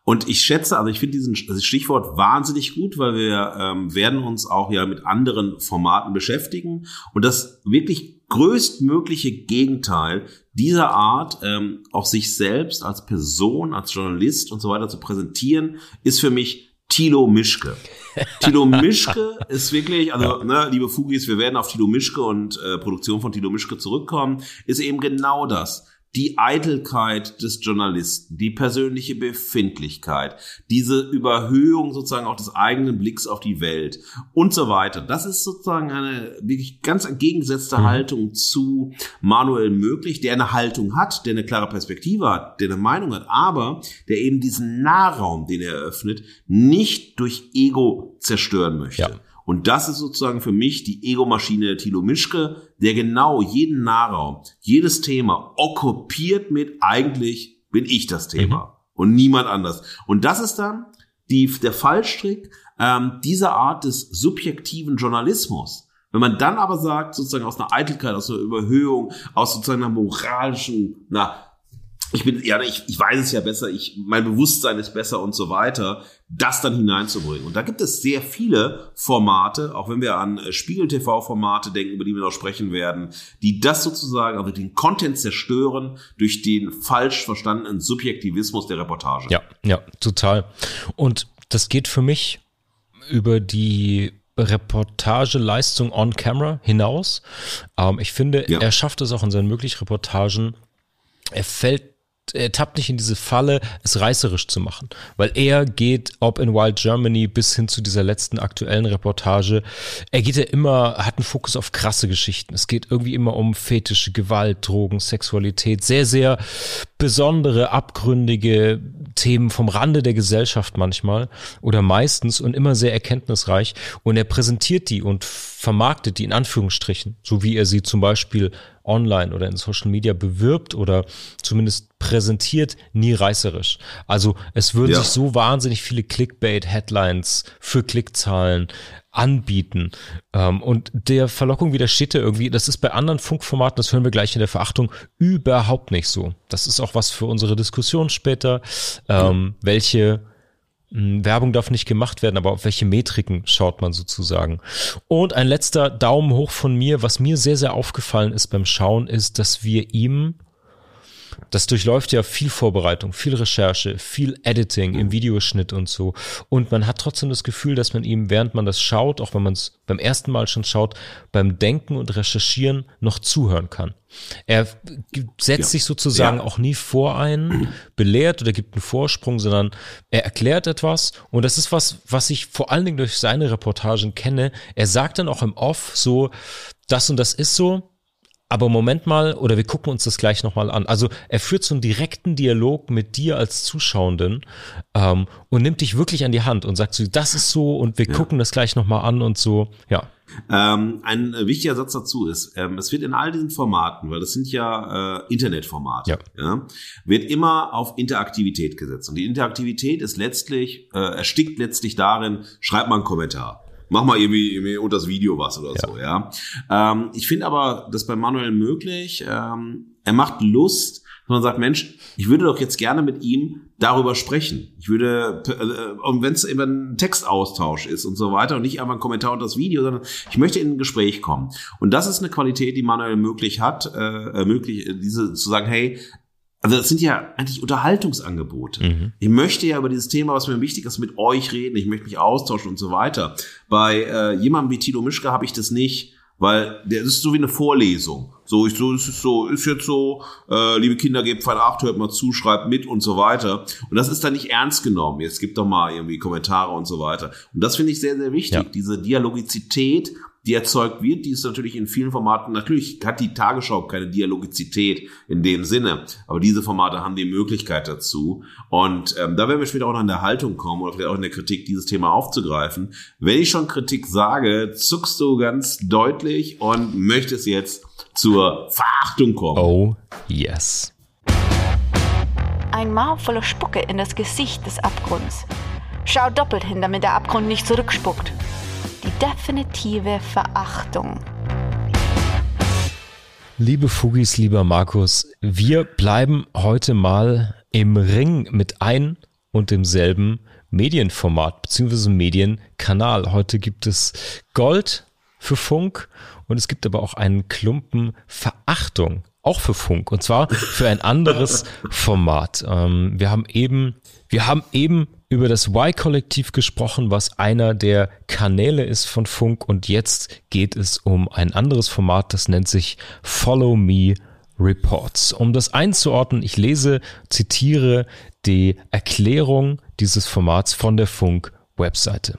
Und ich schätze, also ich finde diesen Stichwort wahnsinnig gut, weil wir ähm, werden uns auch ja mit anderen Formaten beschäftigen. Und das wirklich größtmögliche Gegenteil dieser Art, ähm, auch sich selbst als Person, als Journalist und so weiter zu präsentieren, ist für mich Tilo Mischke. *laughs* Tilo Mischke ist wirklich, also ne, liebe Fugis, wir werden auf Tilo Mischke und äh, Produktion von Tilo Mischke zurückkommen, ist eben genau das die Eitelkeit des Journalisten, die persönliche Befindlichkeit, diese Überhöhung sozusagen auch des eigenen Blicks auf die Welt und so weiter. Das ist sozusagen eine wirklich ganz entgegengesetzte mhm. Haltung zu Manuel Möglich, der eine Haltung hat, der eine klare Perspektive hat, der eine Meinung hat, aber der eben diesen Nahraum, den er eröffnet, nicht durch Ego zerstören möchte. Ja. Und das ist sozusagen für mich die Ego-Maschine Thilo Mischke, der genau jeden Nahraum, jedes Thema okkupiert mit eigentlich bin ich das Thema mhm. und niemand anders. Und das ist dann die, der Fallstrick ähm, dieser Art des subjektiven Journalismus. Wenn man dann aber sagt, sozusagen aus einer Eitelkeit, aus einer Überhöhung, aus sozusagen einer moralischen, na, ich bin, ja, ich, ich weiß es ja besser, ich, mein Bewusstsein ist besser und so weiter, das dann hineinzubringen. Und da gibt es sehr viele Formate, auch wenn wir an äh, Spiegel-TV-Formate denken, über die wir noch sprechen werden, die das sozusagen, also den Content zerstören durch den falsch verstandenen Subjektivismus der Reportage. Ja, ja, total. Und das geht für mich über die Reportageleistung on camera hinaus. Ähm, ich finde, ja. er schafft es auch in seinen möglichen Reportagen. Er fällt er tappt nicht in diese Falle, es reißerisch zu machen. Weil er geht, ob in Wild Germany bis hin zu dieser letzten aktuellen Reportage, er geht ja immer, hat einen Fokus auf krasse Geschichten. Es geht irgendwie immer um fetische Gewalt, Drogen, Sexualität, sehr, sehr besondere, abgründige Themen vom Rande der Gesellschaft manchmal oder meistens und immer sehr erkenntnisreich. Und er präsentiert die und vermarktet die in Anführungsstrichen, so wie er sie zum Beispiel online oder in Social Media bewirbt oder zumindest präsentiert, nie reißerisch. Also es würden ja. sich so wahnsinnig viele Clickbait-Headlines für Klickzahlen anbieten. Ähm, und der Verlockung widersteht er irgendwie. Das ist bei anderen Funkformaten, das hören wir gleich in der Verachtung, überhaupt nicht so. Das ist auch was für unsere Diskussion später. Ähm, ja. Welche hm, Werbung darf nicht gemacht werden, aber auf welche Metriken schaut man sozusagen. Und ein letzter Daumen hoch von mir, was mir sehr, sehr aufgefallen ist beim Schauen, ist, dass wir ihm das durchläuft ja viel Vorbereitung, viel Recherche, viel Editing im Videoschnitt und so. Und man hat trotzdem das Gefühl, dass man ihm, während man das schaut, auch wenn man es beim ersten Mal schon schaut, beim Denken und Recherchieren noch zuhören kann. Er setzt ja. sich sozusagen ja. auch nie vor einen, *clears throat* belehrt oder gibt einen Vorsprung, sondern er erklärt etwas. Und das ist was, was ich vor allen Dingen durch seine Reportagen kenne. Er sagt dann auch im Off so, das und das ist so aber Moment mal, oder wir gucken uns das gleich nochmal an. Also er führt so einen direkten Dialog mit dir als Zuschauenden ähm, und nimmt dich wirklich an die Hand und sagt so, das ist so und wir ja. gucken das gleich nochmal an und so, ja. Ähm, ein wichtiger Satz dazu ist, ähm, es wird in all diesen Formaten, weil das sind ja äh, Internetformate, ja. ja. wird immer auf Interaktivität gesetzt. Und die Interaktivität ist letztlich, äh, erstickt letztlich darin, schreib mal einen Kommentar mach mal irgendwie, irgendwie unter das Video was oder ja. so, ja. Ähm, ich finde aber das bei Manuel möglich. Ähm, er macht Lust, wenn man sagt, Mensch, ich würde doch jetzt gerne mit ihm darüber sprechen. Ich würde, äh, und wenn es eben ein Textaustausch ist und so weiter und nicht einfach ein Kommentar unter das Video, sondern ich möchte in ein Gespräch kommen. Und das ist eine Qualität, die Manuel möglich hat, äh, möglich, diese zu sagen, hey, also das sind ja eigentlich Unterhaltungsangebote. Mhm. Ich möchte ja über dieses Thema, was mir wichtig ist, mit euch reden. Ich möchte mich austauschen und so weiter. Bei äh, jemandem wie Tilo Mischke habe ich das nicht, weil der ist so wie eine Vorlesung. So, ich, so, ist es so, ist jetzt so, äh, liebe Kinder, gebt Pfeil 8, hört mal zu, schreibt mit und so weiter. Und das ist dann nicht ernst genommen. Jetzt gibt doch mal irgendwie Kommentare und so weiter. Und das finde ich sehr, sehr wichtig. Ja. Diese Dialogizität die erzeugt wird, die ist natürlich in vielen Formaten, natürlich hat die Tagesschau keine Dialogizität in dem Sinne, aber diese Formate haben die Möglichkeit dazu. Und ähm, da werden wir später auch noch in der Haltung kommen oder vielleicht auch in der Kritik dieses Thema aufzugreifen. Wenn ich schon Kritik sage, zuckst du ganz deutlich und möchtest jetzt zur Verachtung kommen. Oh, yes. Ein Maul voller Spucke in das Gesicht des Abgrunds. Schau doppelt hin, damit der Abgrund nicht zurückspuckt die definitive Verachtung. Liebe Fugis, lieber Markus, wir bleiben heute mal im Ring mit ein und demselben Medienformat bzw. Medienkanal. Heute gibt es Gold für Funk und es gibt aber auch einen Klumpen Verachtung, auch für Funk und zwar für ein anderes *laughs* Format. Ähm, wir haben eben, wir haben eben über das Y-Kollektiv gesprochen, was einer der Kanäle ist von Funk. Und jetzt geht es um ein anderes Format, das nennt sich Follow Me Reports. Um das einzuordnen, ich lese, zitiere die Erklärung dieses Formats von der Funk-Webseite.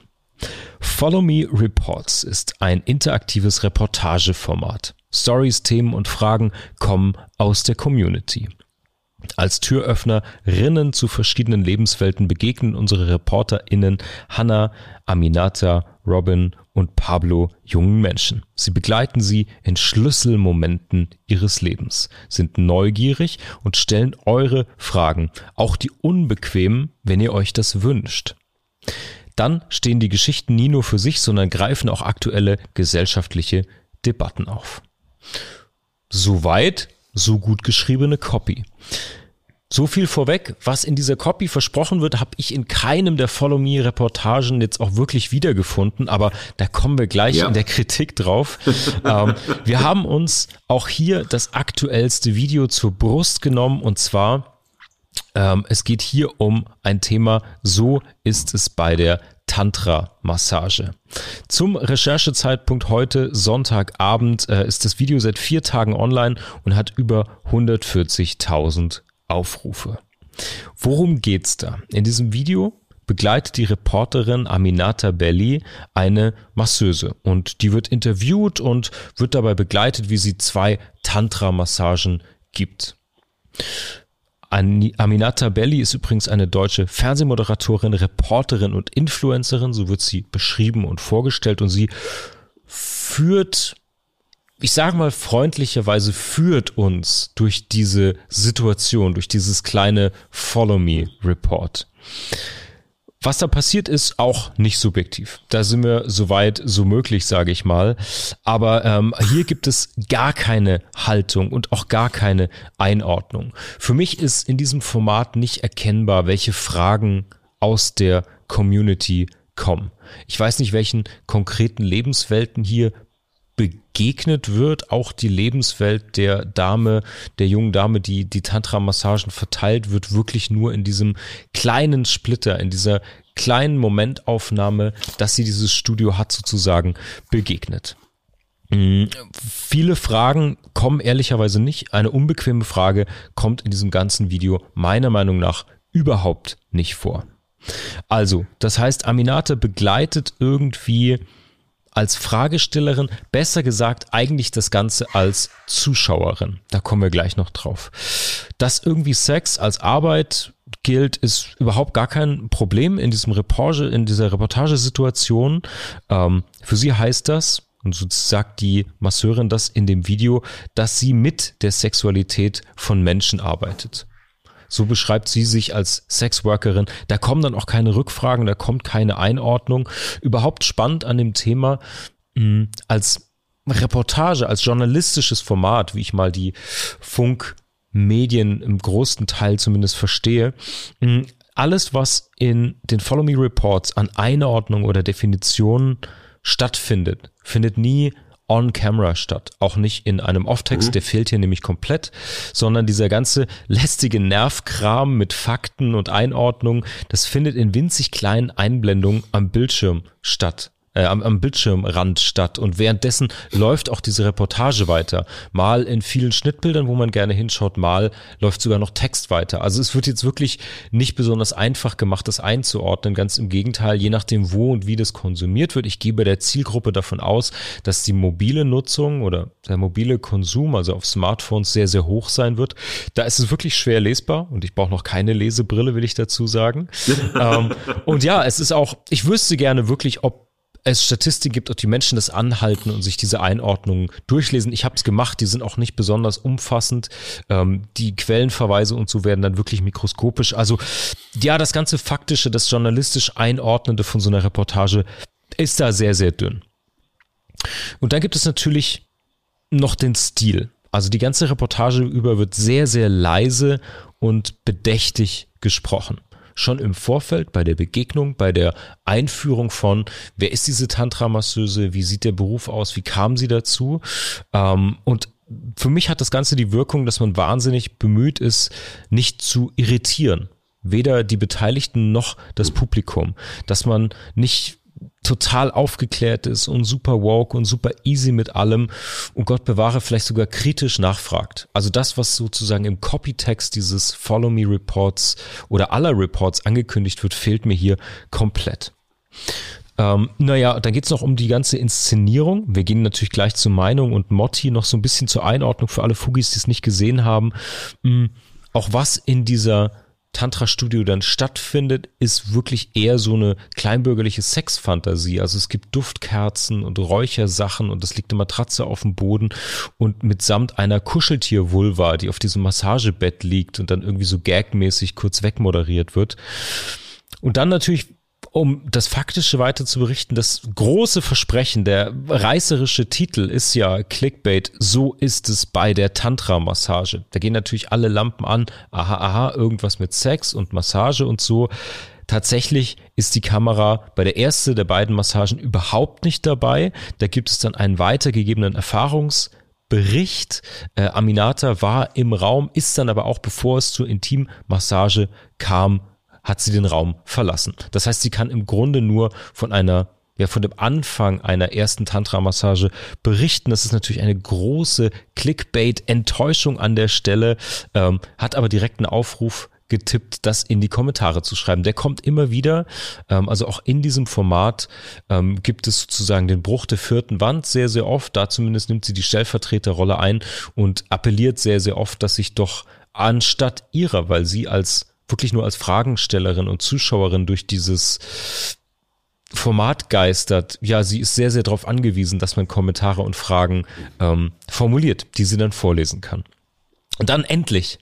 Follow Me Reports ist ein interaktives Reportageformat. Stories, Themen und Fragen kommen aus der Community. Als Türöffnerinnen zu verschiedenen Lebenswelten begegnen unsere ReporterInnen Hannah, Aminata, Robin und Pablo jungen Menschen. Sie begleiten sie in Schlüsselmomenten ihres Lebens, sind neugierig und stellen eure Fragen, auch die unbequemen, wenn ihr euch das wünscht. Dann stehen die Geschichten nie nur für sich, sondern greifen auch aktuelle gesellschaftliche Debatten auf. Soweit so gut geschriebene Copy. So viel vorweg, was in dieser Copy versprochen wird, habe ich in keinem der Follow Me Reportagen jetzt auch wirklich wiedergefunden, aber da kommen wir gleich ja. in der Kritik drauf. *laughs* ähm, wir haben uns auch hier das aktuellste Video zur Brust genommen und zwar ähm, es geht hier um ein Thema, so ist es bei der Tantra-Massage. Zum Recherchezeitpunkt heute, Sonntagabend, äh, ist das Video seit vier Tagen online und hat über 140.000 Aufrufe. Worum geht's da? In diesem Video begleitet die Reporterin Aminata Belli eine Masseuse und die wird interviewt und wird dabei begleitet, wie sie zwei Tantra-Massagen gibt. Aminata Belli ist übrigens eine deutsche Fernsehmoderatorin, Reporterin und Influencerin, so wird sie beschrieben und vorgestellt und sie führt ich sage mal freundlicherweise führt uns durch diese Situation, durch dieses kleine Follow Me Report. Was da passiert ist, auch nicht subjektiv. Da sind wir soweit so möglich, sage ich mal. Aber ähm, hier gibt es gar keine Haltung und auch gar keine Einordnung. Für mich ist in diesem Format nicht erkennbar, welche Fragen aus der Community kommen. Ich weiß nicht, welchen konkreten Lebenswelten hier begegnet wird, auch die Lebenswelt der Dame, der jungen Dame, die die Tantra-Massagen verteilt, wird wirklich nur in diesem kleinen Splitter, in dieser kleinen Momentaufnahme, dass sie dieses Studio hat, sozusagen begegnet. Mhm. Viele Fragen kommen ehrlicherweise nicht. Eine unbequeme Frage kommt in diesem ganzen Video meiner Meinung nach überhaupt nicht vor. Also, das heißt, Aminata begleitet irgendwie als Fragestellerin, besser gesagt eigentlich das Ganze als Zuschauerin. Da kommen wir gleich noch drauf. Dass irgendwie Sex als Arbeit gilt, ist überhaupt gar kein Problem in diesem Reportage, in dieser Reportagesituation. Ähm, für sie heißt das, und so sagt die Masseurin das in dem Video, dass sie mit der Sexualität von Menschen arbeitet. So beschreibt sie sich als Sexworkerin. Da kommen dann auch keine Rückfragen, da kommt keine Einordnung. Überhaupt spannend an dem Thema mh, hm, als Reportage, als journalistisches Format, wie ich mal die Funkmedien im großen Teil zumindest verstehe. Mh, hm, alles, was in den Follow Me Reports an Einordnung oder Definition stattfindet, findet nie on-camera statt. Auch nicht in einem Off-Text, mhm. der fehlt hier nämlich komplett, sondern dieser ganze lästige Nervkram mit Fakten und Einordnungen, das findet in winzig kleinen Einblendungen am Bildschirm statt äh, am, am Bildschirmrand statt. Und währenddessen läuft auch diese Reportage weiter. Mal in vielen Schnittbildern, wo man gerne hinschaut, mal läuft sogar noch Text weiter. Also es wird jetzt wirklich nicht besonders einfach gemacht, das einzuordnen. Ganz im Gegenteil, je nachdem, wo und wie das konsumiert wird. Ich gehe bei der Zielgruppe davon aus, dass die mobile Nutzung oder der mobile Konsum, also auf Smartphones, sehr, sehr hoch sein wird. Da ist es wirklich schwer lesbar und ich brauche noch keine Lesebrille, will ich dazu sagen. *laughs* ähm, und ja, es ist auch, ich wüsste gerne wirklich, ob es Statistiken gibt, ob die Menschen das anhalten und sich diese Einordnungen durchlesen. Ich habe es gemacht, die sind auch nicht besonders umfassend. Ähm, die Quellenverweise und so werden dann wirklich mikroskopisch. Also ja, das ganze Faktische, das journalistisch Einordnende von so einer Reportage ist da sehr, sehr dünn. Und dann gibt es natürlich noch den Stil. Also die ganze Reportage über wird sehr, sehr leise und bedächtig gesprochen schon im Vorfeld bei der Begegnung, bei der Einführung von, wer ist diese Tantra-Masseuse, wie sieht der Beruf aus, wie kam sie dazu? Ähm, und für mich hat das Ganze die Wirkung, dass man wahnsinnig bemüht ist, nicht zu irritieren. Weder die Beteiligten noch das Publikum. Dass man nicht total aufgeklärt ist und super woke und super easy mit allem und Gott bewahre vielleicht sogar kritisch nachfragt. Also das, was sozusagen im Copytext dieses Follow Me Reports oder aller Reports angekündigt wird, fehlt mir hier komplett. Ähm, naja, dann geht's noch um die ganze Inszenierung. Wir gehen natürlich gleich zur Meinung und Motti noch so ein bisschen zur Einordnung für alle Fugis, die es nicht gesehen haben. Mhm. Auch was in dieser Tantra-Studio dann stattfindet, ist wirklich eher so eine kleinbürgerliche Sexfantasie. Also es gibt Duftkerzen und Räuchersachen und es liegt eine Matratze auf dem Boden und mitsamt einer Kuscheltier-Vulva, die auf diesem Massagebett liegt und dann irgendwie so gagmäßig kurz wegmoderiert wird. Und dann natürlich um das Faktische weiter zu berichten, das große Versprechen, der reißerische Titel ist ja Clickbait, so ist es bei der Tantra-Massage. Da gehen natürlich alle Lampen an, aha, aha, irgendwas mit Sex und Massage und so. Tatsächlich ist die Kamera bei der ersten der beiden Massagen überhaupt nicht dabei. Da gibt es dann einen weitergegebenen Erfahrungsbericht. Äh, Aminata war im Raum, ist dann aber auch, bevor es zur Intimmassage kam, hat sie den Raum verlassen. Das heißt, sie kann im Grunde nur von einer ja, von dem Anfang einer ersten Tantra-Massage berichten. Das ist natürlich eine große Clickbait-Enttäuschung an der Stelle, ähm, hat aber direkt einen Aufruf getippt, das in die Kommentare zu schreiben. Der kommt immer wieder. Ähm, also auch in diesem Format ähm, gibt es sozusagen den Bruch der vierten Wand sehr, sehr oft. Da zumindest nimmt sie die Stellvertreterrolle ein und appelliert sehr, sehr oft, dass sich doch anstatt ihrer, weil sie als wirklich nur als Fragenstellerin und Zuschauerin durch dieses Format geistert, ja, sie ist sehr, sehr darauf angewiesen, dass man Kommentare und Fragen ähm, formuliert, die sie dann vorlesen kann. Und dann endlich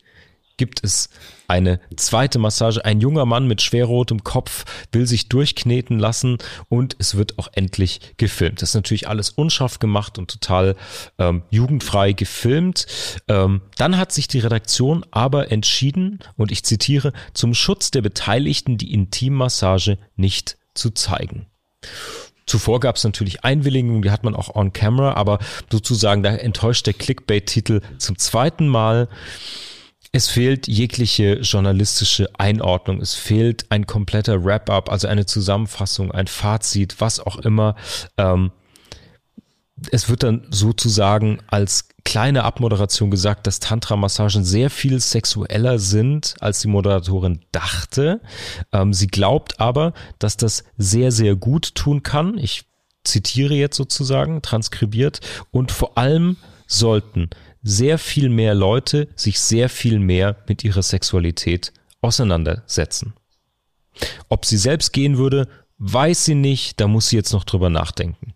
gibt es eine zweite Massage. Ein junger Mann mit schwerrotem Kopf will sich durchkneten lassen und es wird auch endlich gefilmt. Das ist natürlich alles unscharf gemacht und total ähm, jugendfrei gefilmt. Ähm, dann hat sich die Redaktion aber entschieden, und ich zitiere, zum Schutz der Beteiligten die Intimmassage nicht zu zeigen. Zuvor gab es natürlich Einwilligungen, die hat man auch on camera, aber sozusagen da enttäuscht der Clickbait-Titel zum zweiten Mal. Es fehlt jegliche journalistische Einordnung. Es fehlt ein kompletter Wrap-up, also eine Zusammenfassung, ein Fazit, was auch immer. Ähm, es wird dann sozusagen als kleine Abmoderation gesagt, dass Tantra-Massagen sehr viel sexueller sind, als die Moderatorin dachte. Ähm, sie glaubt aber, dass das sehr, sehr gut tun kann. Ich zitiere jetzt sozusagen, transkribiert. Und vor allem sollten sehr viel mehr Leute sich sehr viel mehr mit ihrer Sexualität auseinandersetzen. Ob sie selbst gehen würde, weiß sie nicht, da muss sie jetzt noch drüber nachdenken.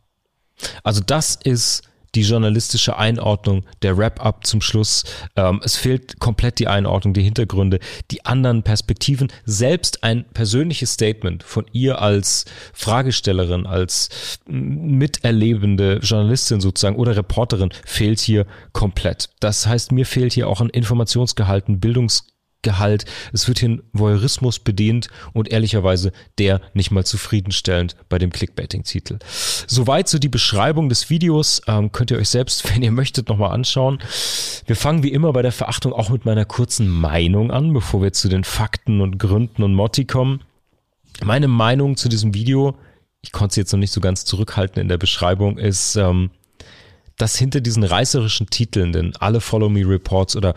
Also das ist die journalistische Einordnung, der Wrap-up zum Schluss. Ähm, es fehlt komplett die Einordnung, die Hintergründe, die anderen Perspektiven. Selbst ein persönliches Statement von ihr als Fragestellerin, als miterlebende Journalistin sozusagen oder Reporterin fehlt hier komplett. Das heißt, mir fehlt hier auch ein Informationsgehalt, ein Bildungs Gehalt. Es wird hier ein Voyeurismus bedient und ehrlicherweise der nicht mal zufriedenstellend bei dem Clickbaiting-Titel. Soweit so die Beschreibung des Videos. Ähm, könnt ihr euch selbst, *laughs* wenn ihr möchtet, nochmal anschauen. Wir fangen wie immer bei der Verachtung auch mit meiner kurzen Meinung an, bevor wir zu den Fakten und Gründen und Motti kommen. Meine Meinung zu diesem Video, ich konnte es jetzt noch nicht so ganz zurückhalten in der Beschreibung, ist, ähm, dass hinter diesen reißerischen Titeln, denn alle Follow Me Reports oder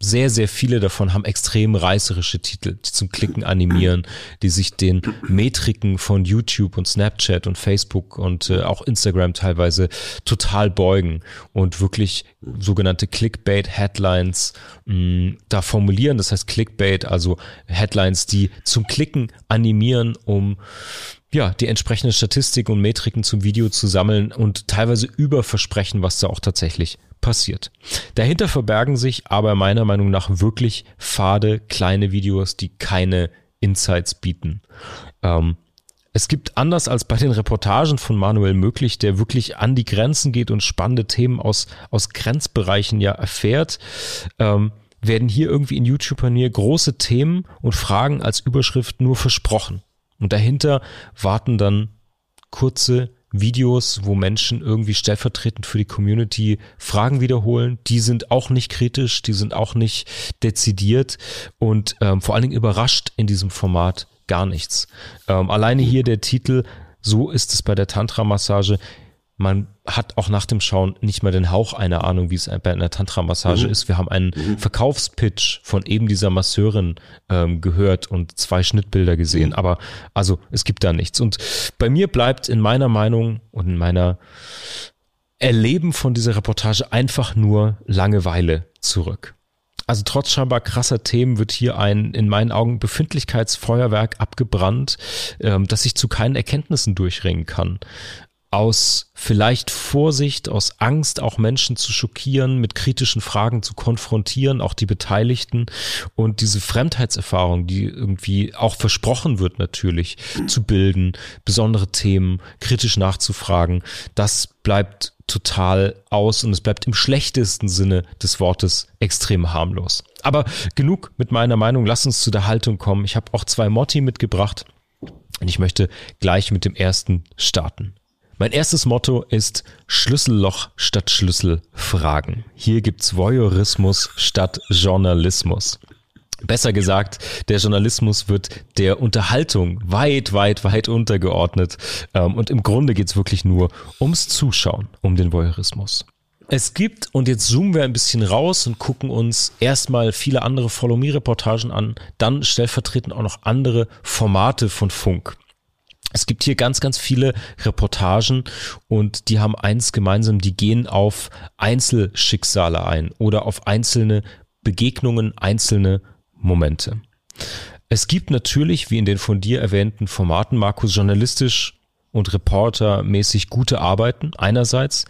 sehr, sehr viele davon haben extrem reißerische Titel, die zum Klicken animieren, die sich den Metriken von YouTube und Snapchat und Facebook und äh, auch Instagram teilweise total beugen und wirklich sogenannte Clickbait-Headlines mm, da formulieren. Das heißt Clickbait, also Headlines, die zum Klicken animieren, um ja, die entsprechende Statistik und Metriken zum Video zu sammeln und teilweise überversprechen, was da auch tatsächlich passiert. Dahinter verbergen sich aber meiner Meinung nach wirklich fade kleine Videos, die keine Insights bieten. Ähm, es gibt anders als bei den Reportagen von Manuel Möglich, der wirklich an die Grenzen geht und spannende Themen aus, aus Grenzbereichen ja erfährt, ähm, werden hier irgendwie in YouTube-Panier große Themen und Fragen als Überschrift nur versprochen. Und dahinter warten dann kurze Videos, wo Menschen irgendwie stellvertretend für die Community Fragen wiederholen. Die sind auch nicht kritisch, die sind auch nicht dezidiert und ähm, vor allen Dingen überrascht in diesem Format gar nichts. Ähm, alleine hier der Titel, so ist es bei der Tantra-Massage man hat auch nach dem Schauen nicht mehr den Hauch einer Ahnung, wie es bei einer Tantra-Massage mhm. ist. Wir haben einen mhm. Verkaufspitch von eben dieser Masseurin ähm, gehört und zwei Schnittbilder gesehen. Mhm. Aber also es gibt da nichts. Und bei mir bleibt in meiner Meinung und in meiner Erleben von dieser Reportage einfach nur Langeweile zurück. Also trotz scheinbar krasser Themen wird hier ein in meinen Augen Befindlichkeitsfeuerwerk abgebrannt, ähm, das sich zu keinen Erkenntnissen durchringen kann aus vielleicht Vorsicht, aus Angst, auch Menschen zu schockieren, mit kritischen Fragen zu konfrontieren, auch die Beteiligten und diese Fremdheitserfahrung, die irgendwie auch versprochen wird natürlich, zu bilden, besondere Themen kritisch nachzufragen, das bleibt total aus und es bleibt im schlechtesten Sinne des Wortes extrem harmlos. Aber genug mit meiner Meinung, lass uns zu der Haltung kommen. Ich habe auch zwei Motti mitgebracht und ich möchte gleich mit dem ersten starten. Mein erstes Motto ist Schlüsselloch statt Schlüsselfragen. Hier gibt's Voyeurismus statt Journalismus. Besser gesagt, der Journalismus wird der Unterhaltung weit, weit, weit untergeordnet. Ähm, und im Grunde geht's wirklich nur ums Zuschauen, um den Voyeurismus. Es gibt, und jetzt zoomen wir ein bisschen raus und gucken uns erstmal viele andere Follow Me-Reportagen an, dann stellvertretend auch noch andere Formate von Funk. Es gibt hier ganz, ganz viele Reportagen und die haben eins gemeinsam, die gehen auf Einzelschicksale ein oder auf einzelne Begegnungen, einzelne Momente. Es gibt natürlich, wie in den von dir erwähnten Formaten, Markus, journalistisch und Reporter-mäßig gute Arbeiten einerseits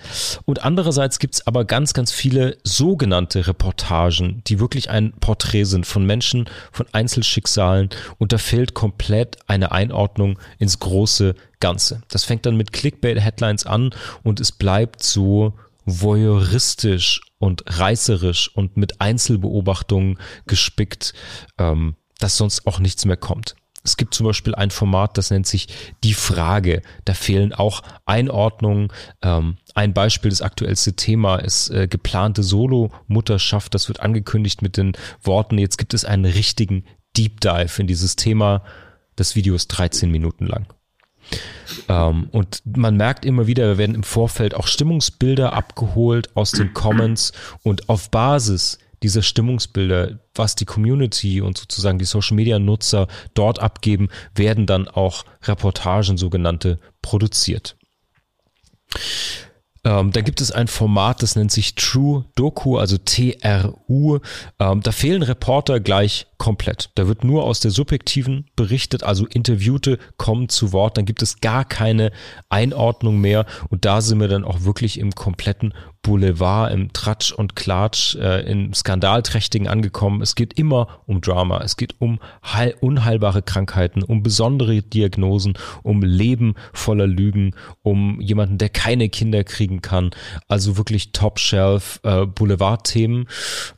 und andererseits gibt's aber ganz, ganz viele sogenannte Reportagen, die wirklich ein Porträt sind von Menschen, von Einzelschicksalen und da fehlt komplett eine Einordnung ins große Ganze. Das fängt dann mit Clickbait-Headlines an und es bleibt so voyeuristisch und reißerisch und mit Einzelbeobachtungen gespickt, ähm, dass sonst auch nichts mehr kommt. Es gibt zum Beispiel ein Format, das nennt sich Die Frage. Da fehlen auch Einordnungen. Ähm, ein Beispiel, das aktuellste Thema ist äh, geplante Solo-Mutterschaft. Das wird angekündigt mit den Worten, jetzt gibt es einen richtigen Deep Dive in dieses Thema. Das Video ist 13 Minuten lang. Ähm, und man merkt immer wieder, wir werden im Vorfeld auch Stimmungsbilder abgeholt aus den Comments und auf Basis dieser Stimmungsbilder, was die Community und sozusagen die Social Media Nutzer dort abgeben, werden dann auch Reportagen sogenannte produziert. Ähm, da gibt es ein Format, das nennt sich True Doku, also TRU. Ähm, da fehlen Reporter gleich komplett. Da wird nur aus der subjektiven berichtet, also Interviewte kommen zu Wort, dann gibt es gar keine Einordnung mehr und da sind wir dann auch wirklich im kompletten Boulevard, im Tratsch und Klatsch, äh, im Skandalträchtigen angekommen. Es geht immer um Drama, es geht um heil unheilbare Krankheiten, um besondere Diagnosen, um Leben voller Lügen, um jemanden, der keine Kinder kriegen kann. Also wirklich Top-Shelf äh, Boulevard-Themen.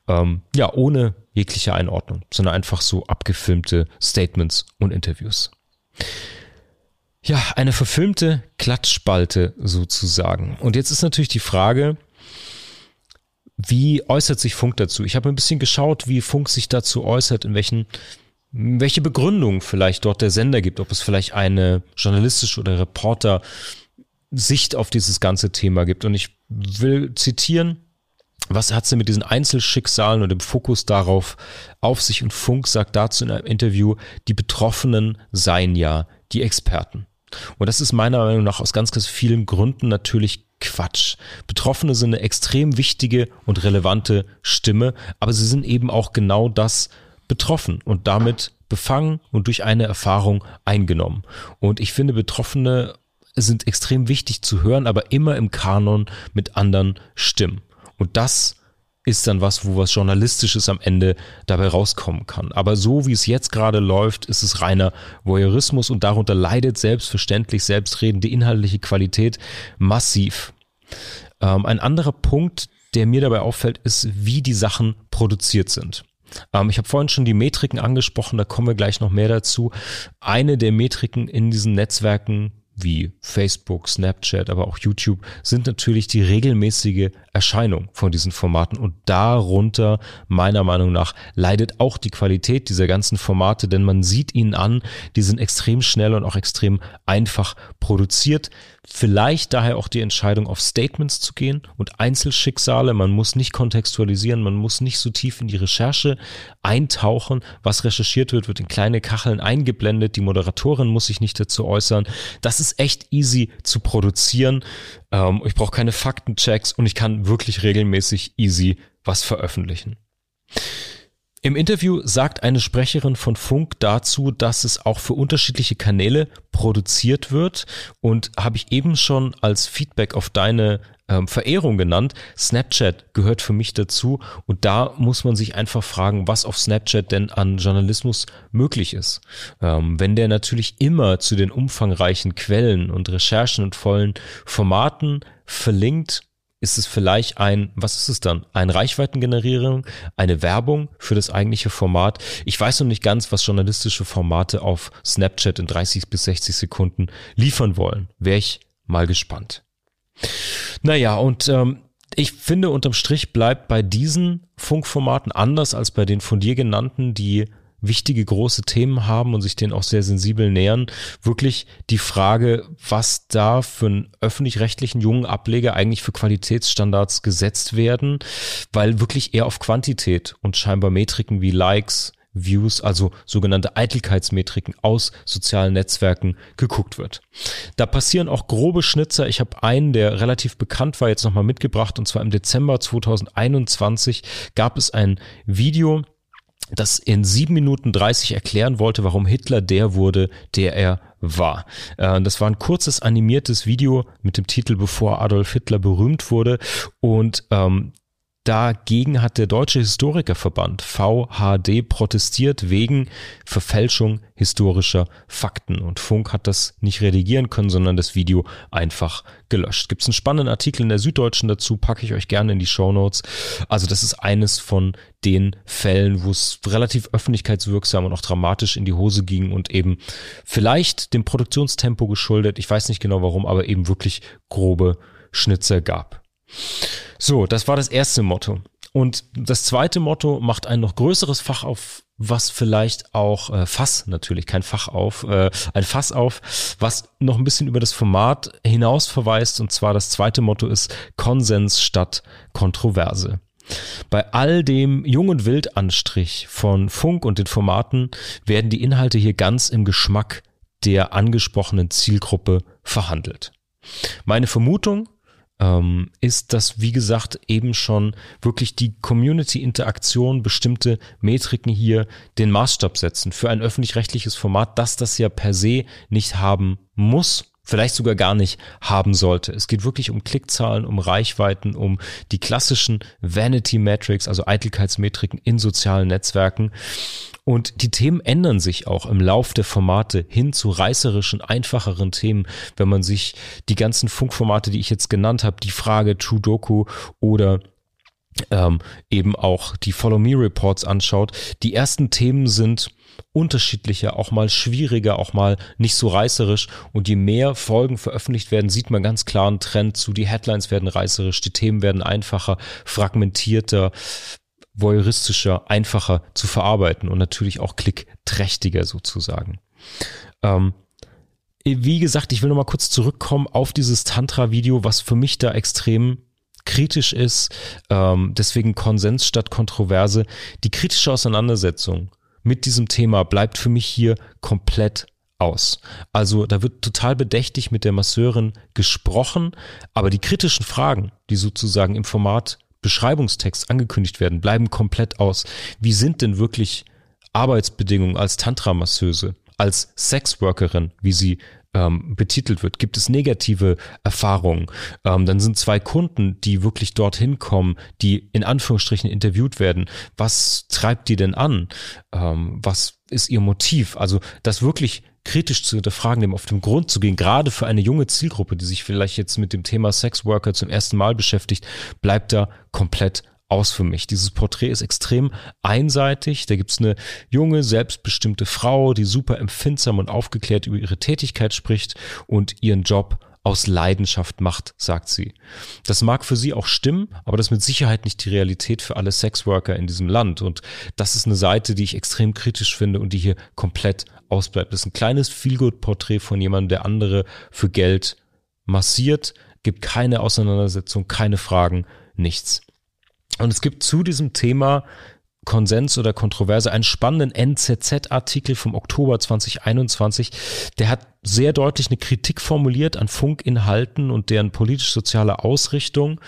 Ähm, ja, ohne jegliche Einordnung, sondern einfach so abgefilmte Statements und Interviews. Ja, eine verfilmte Klatschspalte sozusagen. Und jetzt ist natürlich die Frage, wie äußert sich Funk dazu? Ich habe ein bisschen geschaut, wie Funk sich dazu äußert, in welchen welche Begründung vielleicht dort der Sender gibt, ob es vielleicht eine journalistische oder Reporter Sicht auf dieses ganze Thema gibt. Und ich will zitieren was hat sie mit diesen Einzelschicksalen und dem Fokus darauf auf sich? Und Funk sagt dazu in einem Interview, die Betroffenen seien ja die Experten. Und das ist meiner Meinung nach aus ganz, ganz vielen Gründen natürlich Quatsch. Betroffene sind eine extrem wichtige und relevante Stimme, aber sie sind eben auch genau das betroffen und damit befangen und durch eine Erfahrung eingenommen. Und ich finde, Betroffene sind extrem wichtig zu hören, aber immer im Kanon mit anderen Stimmen. Und das ist dann was, wo was Journalistisches am Ende dabei rauskommen kann. Aber so wie es jetzt gerade läuft, ist es reiner Voyeurismus und darunter leidet selbstverständlich selbstredende inhaltliche Qualität massiv. Ähm, ein anderer Punkt, der mir dabei auffällt, ist, wie die Sachen produziert sind. Ähm, ich habe vorhin schon die Metriken angesprochen, da kommen wir gleich noch mehr dazu. Eine der Metriken in diesen Netzwerken wie Facebook, Snapchat, aber auch YouTube sind natürlich die regelmäßige Erscheinung von diesen Formaten und darunter meiner Meinung nach leidet auch die Qualität dieser ganzen Formate, denn man sieht ihnen an, die sind extrem schnell und auch extrem einfach produziert. Vielleicht daher auch die Entscheidung, auf Statements zu gehen und Einzelschicksale. Man muss nicht kontextualisieren, man muss nicht so tief in die Recherche eintauchen. Was recherchiert wird, wird in kleine Kacheln eingeblendet. Die Moderatorin muss sich nicht dazu äußern. Das ist echt easy zu produzieren. Ähm, ich brauche keine Faktenchecks und ich kann wirklich regelmäßig easy was veröffentlichen. Im Interview sagt eine Sprecherin von Funk dazu, dass es auch für unterschiedliche Kanäle produziert wird und habe ich eben schon als Feedback auf deine ähm, Verehrung genannt. Snapchat gehört für mich dazu und da muss man sich einfach fragen, was auf Snapchat denn an Journalismus möglich ist. Ähm, wenn der natürlich immer zu den umfangreichen Quellen und Recherchen und vollen Formaten verlinkt, ist es vielleicht ein, was ist es dann? Ein Reichweitengenerierung, eine Werbung für das eigentliche Format. Ich weiß noch nicht ganz, was journalistische Formate auf Snapchat in 30 bis 60 Sekunden liefern wollen. Wäre ich mal gespannt. Naja, und ähm, ich finde, unterm Strich bleibt bei diesen Funkformaten anders als bei den von dir genannten, die wichtige große Themen haben und sich denen auch sehr sensibel nähern, wirklich die Frage, was da für einen öffentlich-rechtlichen jungen Ableger eigentlich für Qualitätsstandards gesetzt werden, weil wirklich eher auf Quantität und scheinbar Metriken wie Likes, Views, also sogenannte Eitelkeitsmetriken aus sozialen Netzwerken geguckt wird. Da passieren auch grobe Schnitzer. Ich habe einen, der relativ bekannt war, jetzt nochmal mitgebracht und zwar im Dezember 2021 gab es ein Video, das in sieben Minuten 30 erklären wollte, warum Hitler der wurde, der er war. Äh, das war ein kurzes animiertes Video mit dem Titel Bevor Adolf Hitler berühmt wurde und ähm, Dagegen hat der Deutsche Historikerverband VHD protestiert wegen Verfälschung historischer Fakten. Und Funk hat das nicht redigieren können, sondern das Video einfach gelöscht. Gibt es einen spannenden Artikel in der Süddeutschen dazu, packe ich euch gerne in die Show Notes. Also das ist eines von den Fällen, wo es relativ öffentlichkeitswirksam und auch dramatisch in die Hose ging und eben vielleicht dem Produktionstempo geschuldet, ich weiß nicht genau warum, aber eben wirklich grobe Schnitzer gab. So, das war das erste Motto. Und das zweite Motto macht ein noch größeres Fach auf, was vielleicht auch äh, Fass natürlich, kein Fach auf, äh, ein Fass auf, was noch ein bisschen über das Format hinaus verweist. Und zwar das zweite Motto ist Konsens statt Kontroverse. Bei all dem Jung- und Wildanstrich von Funk und den Formaten werden die Inhalte hier ganz im Geschmack der angesprochenen Zielgruppe verhandelt. Meine Vermutung, ähm, ist, dass, wie gesagt, eben schon wirklich die Community-Interaktion bestimmte Metriken hier den Maßstab setzen für ein öffentlich-rechtliches Format, das das ja per se nicht haben muss vielleicht sogar gar nicht haben sollte. Es geht wirklich um Klickzahlen, um Reichweiten, um die klassischen Vanity Metrics, also Eitelkeitsmetriken in sozialen Netzwerken. Und die Themen ändern sich auch im Lauf der Formate hin zu reißerischen, einfacheren Themen. Wenn man sich die ganzen Funkformate, die ich jetzt genannt habe, die Frage True Doku oder ähm, eben auch die Follow Me Reports anschaut. Die ersten Themen sind unterschiedlicher, auch mal schwieriger, auch mal nicht so reißerisch. Und je mehr Folgen veröffentlicht werden, sieht man ganz klar einen Trend zu. Die Headlines werden reißerisch, die Themen werden einfacher, fragmentierter, voyeuristischer, einfacher zu verarbeiten und natürlich auch klickträchtiger sozusagen. Ähm, wie gesagt, ich will nochmal kurz zurückkommen auf dieses Tantra-Video, was für mich da extrem kritisch ist, ähm, deswegen Konsens statt Kontroverse. Die kritische Auseinandersetzung mit diesem Thema bleibt für mich hier komplett aus. Also da wird total bedächtig mit der Masseurin gesprochen, aber die kritischen Fragen, die sozusagen im Format Beschreibungstext angekündigt werden, bleiben komplett aus. Wie sind denn wirklich Arbeitsbedingungen als Tantra-Masseuse, als Sexworkerin, wie sie ähm, betitelt wird? Gibt es negative Erfahrungen? Ähm, dann sind zwei Kunden, die wirklich dorthin kommen, die in Anführungsstrichen interviewt werden. Was treibt die denn an? Ähm, was ist ihr Motiv? Also das wirklich kritisch zu hinterfragen, dem auf den Grund zu gehen, gerade für eine junge Zielgruppe, die sich vielleicht jetzt mit dem Thema Sexworker zum ersten Mal beschäftigt, bleibt da komplett aus für mich. Dieses Porträt ist extrem einseitig. Da gibt's eine junge, selbstbestimmte Frau, die super empfindsam und aufgeklärt über ihre Tätigkeit spricht und ihren Job aus Leidenschaft macht, sagt sie. Das mag für sie auch stimmen, aber das ist mit Sicherheit nicht die Realität für alle Sexworker in diesem Land. Und das ist eine Seite, die ich extrem kritisch finde und die hier komplett ausbleibt. Das ist ein kleines Feelgood-Porträt von jemandem, der andere für Geld massiert, gibt keine Auseinandersetzung, keine Fragen, nichts. Und es gibt zu diesem Thema Konsens oder Kontroverse einen spannenden NZZ-Artikel vom Oktober 2021. Der hat sehr deutlich eine Kritik formuliert an Funkinhalten und deren politisch-soziale Ausrichtung.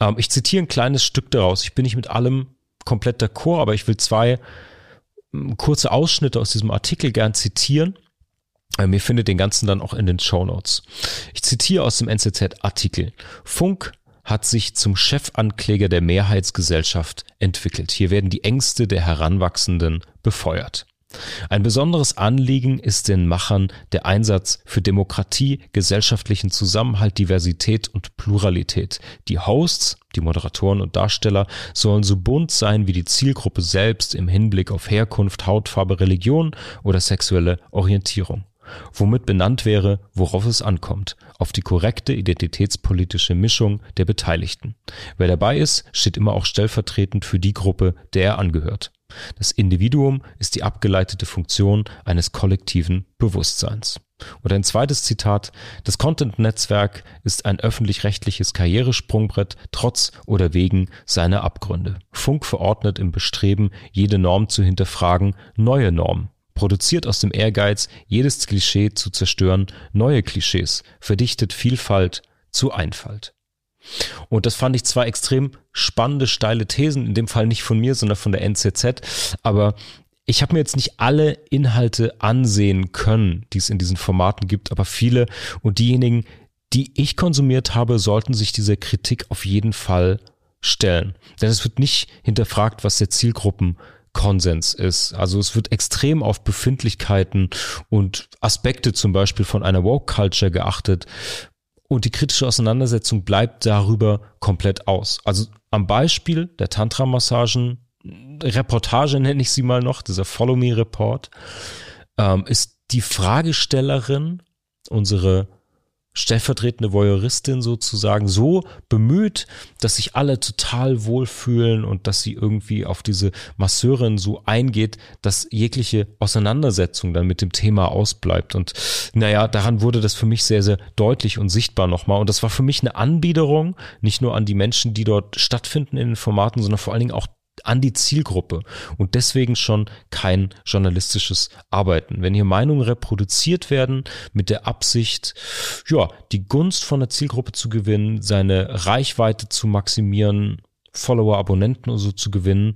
Ähm, ich zitiere ein kleines Stück daraus. Ich bin nicht mit allem komplett d'accord, aber ich will zwei ähm, kurze Ausschnitte aus diesem Artikel gern zitieren. Ähm, ihr findet den ganzen dann auch in den Show Notes. Ich zitiere aus dem NZZ-Artikel. Funk hat sich zum Chefankläger der Mehrheitsgesellschaft entwickelt. Hier werden die Ängste der Heranwachsenden befeuert. Ein besonderes Anliegen ist den Machern der Einsatz für Demokratie, gesellschaftlichen Zusammenhalt, Diversität und Pluralität. Die Hosts, die Moderatoren und Darsteller sollen so bunt sein wie die Zielgruppe selbst im Hinblick auf Herkunft, Hautfarbe, Religion oder sexuelle Orientierung womit benannt wäre, worauf es ankommt, auf die korrekte identitätspolitische Mischung der Beteiligten. Wer dabei ist, steht immer auch stellvertretend für die Gruppe, der er angehört. Das Individuum ist die abgeleitete Funktion eines kollektiven Bewusstseins. Und ein zweites Zitat, das Content-Netzwerk ist ein öffentlich-rechtliches Karrieresprungbrett trotz oder wegen seiner Abgründe. Funk verordnet im Bestreben, jede Norm zu hinterfragen, neue Normen produziert aus dem Ehrgeiz, jedes Klischee zu zerstören, neue Klischees, verdichtet Vielfalt zu Einfalt. Und das fand ich zwar extrem spannende, steile Thesen, in dem Fall nicht von mir, sondern von der NZZ, aber ich habe mir jetzt nicht alle Inhalte ansehen können, die es in diesen Formaten gibt, aber viele und diejenigen, die ich konsumiert habe, sollten sich dieser Kritik auf jeden Fall stellen. Denn es wird nicht hinterfragt, was der Zielgruppenkonsens ist. Also es wird extrem auf Befindlichkeiten und Aspekte zum Beispiel von einer Woke Culture geachtet. Und die kritische Auseinandersetzung bleibt darüber komplett aus. Also am Beispiel der Tantra-Massagen Reportage nenne ich sie mal noch, dieser Follow Me Report, ähm, ist die Fragestellerin, unsere stellvertretende Voyeuristin sozusagen so bemüht, dass sich alle total wohlfühlen und dass sie irgendwie auf diese Masseurin so eingeht, dass jegliche Auseinandersetzung dann mit dem Thema ausbleibt. Und naja, daran wurde das für mich sehr, sehr deutlich und sichtbar nochmal. Und das war für mich eine Anbiederung, nicht nur an die Menschen, die dort stattfinden in den Formaten, sondern vor allen Dingen auch an die Zielgruppe und deswegen schon kein journalistisches Arbeiten. Wenn hier Meinungen reproduziert werden mit der Absicht, ja, die Gunst von der Zielgruppe zu gewinnen, seine Reichweite zu maximieren, Follower, Abonnenten oder so zu gewinnen,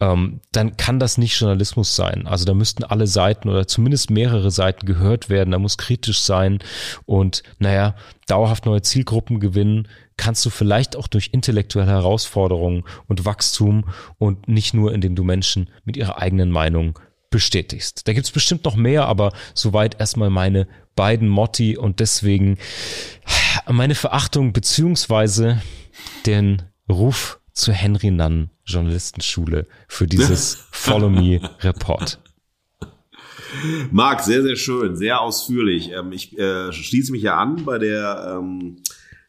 ähm, dann kann das nicht Journalismus sein. Also da müssten alle Seiten oder zumindest mehrere Seiten gehört werden, da muss kritisch sein und naja, dauerhaft neue Zielgruppen gewinnen, kannst du vielleicht auch durch intellektuelle Herausforderungen und Wachstum und nicht nur, indem du Menschen mit ihrer eigenen Meinung bestätigst. Da gibt's bestimmt noch mehr, aber soweit erstmal meine beiden Motti und deswegen meine Verachtung beziehungsweise den Ruf zur Henry Nunn Journalistenschule für dieses *laughs* Follow Me Report. Marc, sehr, sehr schön, sehr ausführlich. Ähm, ich äh, schließe mich ja an bei der ähm,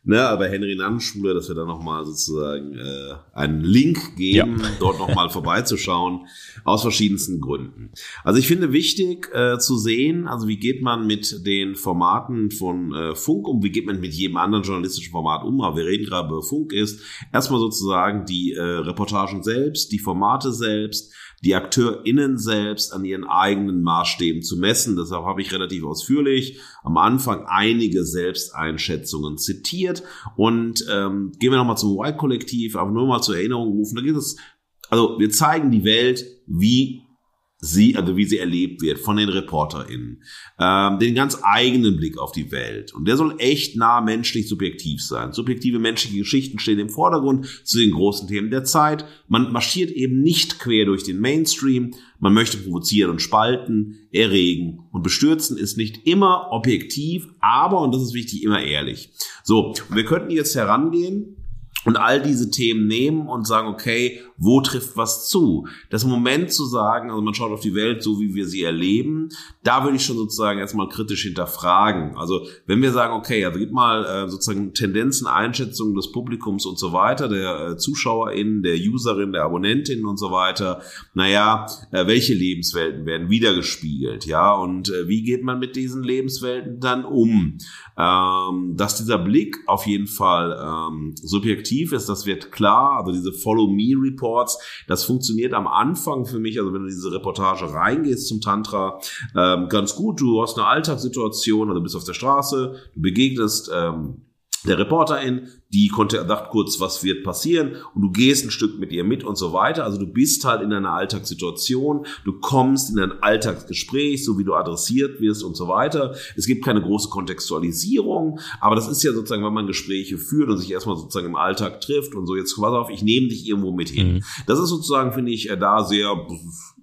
ne, aber Henry Nann Schule, dass wir da nochmal sozusagen äh, einen Link geben, ja. *laughs* dort nochmal vorbeizuschauen, aus verschiedensten Gründen. Also ich finde wichtig äh, zu sehen, also wie geht man mit den Formaten von äh, Funk um, wie geht man mit jedem anderen journalistischen Format um, aber wir reden gerade über Funk ist, erstmal sozusagen die äh, Reportagen selbst, die Formate selbst, die AkteurInnen selbst an ihren eigenen Maßstäben zu messen. Deshalb habe ich relativ ausführlich am Anfang einige Selbsteinschätzungen zitiert und ähm, gehen wir nochmal zum White-Kollektiv, aber nur mal zur Erinnerung rufen. Da geht es, also wir zeigen die Welt, wie sie, also wie sie erlebt wird von den ReporterInnen, ähm, den ganz eigenen Blick auf die Welt. Und der soll echt nah menschlich subjektiv sein. Subjektive menschliche Geschichten stehen im Vordergrund zu den großen Themen der Zeit. Man marschiert eben nicht quer durch den Mainstream. Man möchte provozieren und spalten, erregen und bestürzen ist nicht immer objektiv, aber, und das ist wichtig, immer ehrlich. So, wir könnten jetzt herangehen und all diese Themen nehmen und sagen, okay, wo trifft was zu? Das Moment zu sagen, also man schaut auf die Welt so, wie wir sie erleben, da würde ich schon sozusagen erstmal kritisch hinterfragen. Also wenn wir sagen, okay, also gibt mal äh, sozusagen Tendenzen, Einschätzungen des Publikums und so weiter, der äh, ZuschauerInnen, der Userin, der Abonnentinnen und so weiter, naja, äh, welche Lebenswelten werden wiedergespiegelt, ja, und äh, wie geht man mit diesen Lebenswelten dann um? Ähm, dass dieser Blick auf jeden Fall ähm, subjektiv ist, das wird klar, also diese Follow-Me-Report Reports. Das funktioniert am Anfang für mich, also wenn du diese Reportage reingehst zum Tantra, ähm, ganz gut. Du hast eine Alltagssituation, also bist auf der Straße, du begegnest ähm, der Reporterin, die konnte sagt kurz, was wird passieren und du gehst ein Stück mit ihr mit und so weiter. Also du bist halt in einer Alltagssituation, du kommst in ein Alltagsgespräch, so wie du adressiert wirst und so weiter. Es gibt keine große Kontextualisierung, aber das ist ja sozusagen, wenn man Gespräche führt und sich erstmal sozusagen im Alltag trifft und so jetzt pass auf, ich nehme dich irgendwo mit hin. Mhm. Das ist sozusagen, finde ich, äh, da sehr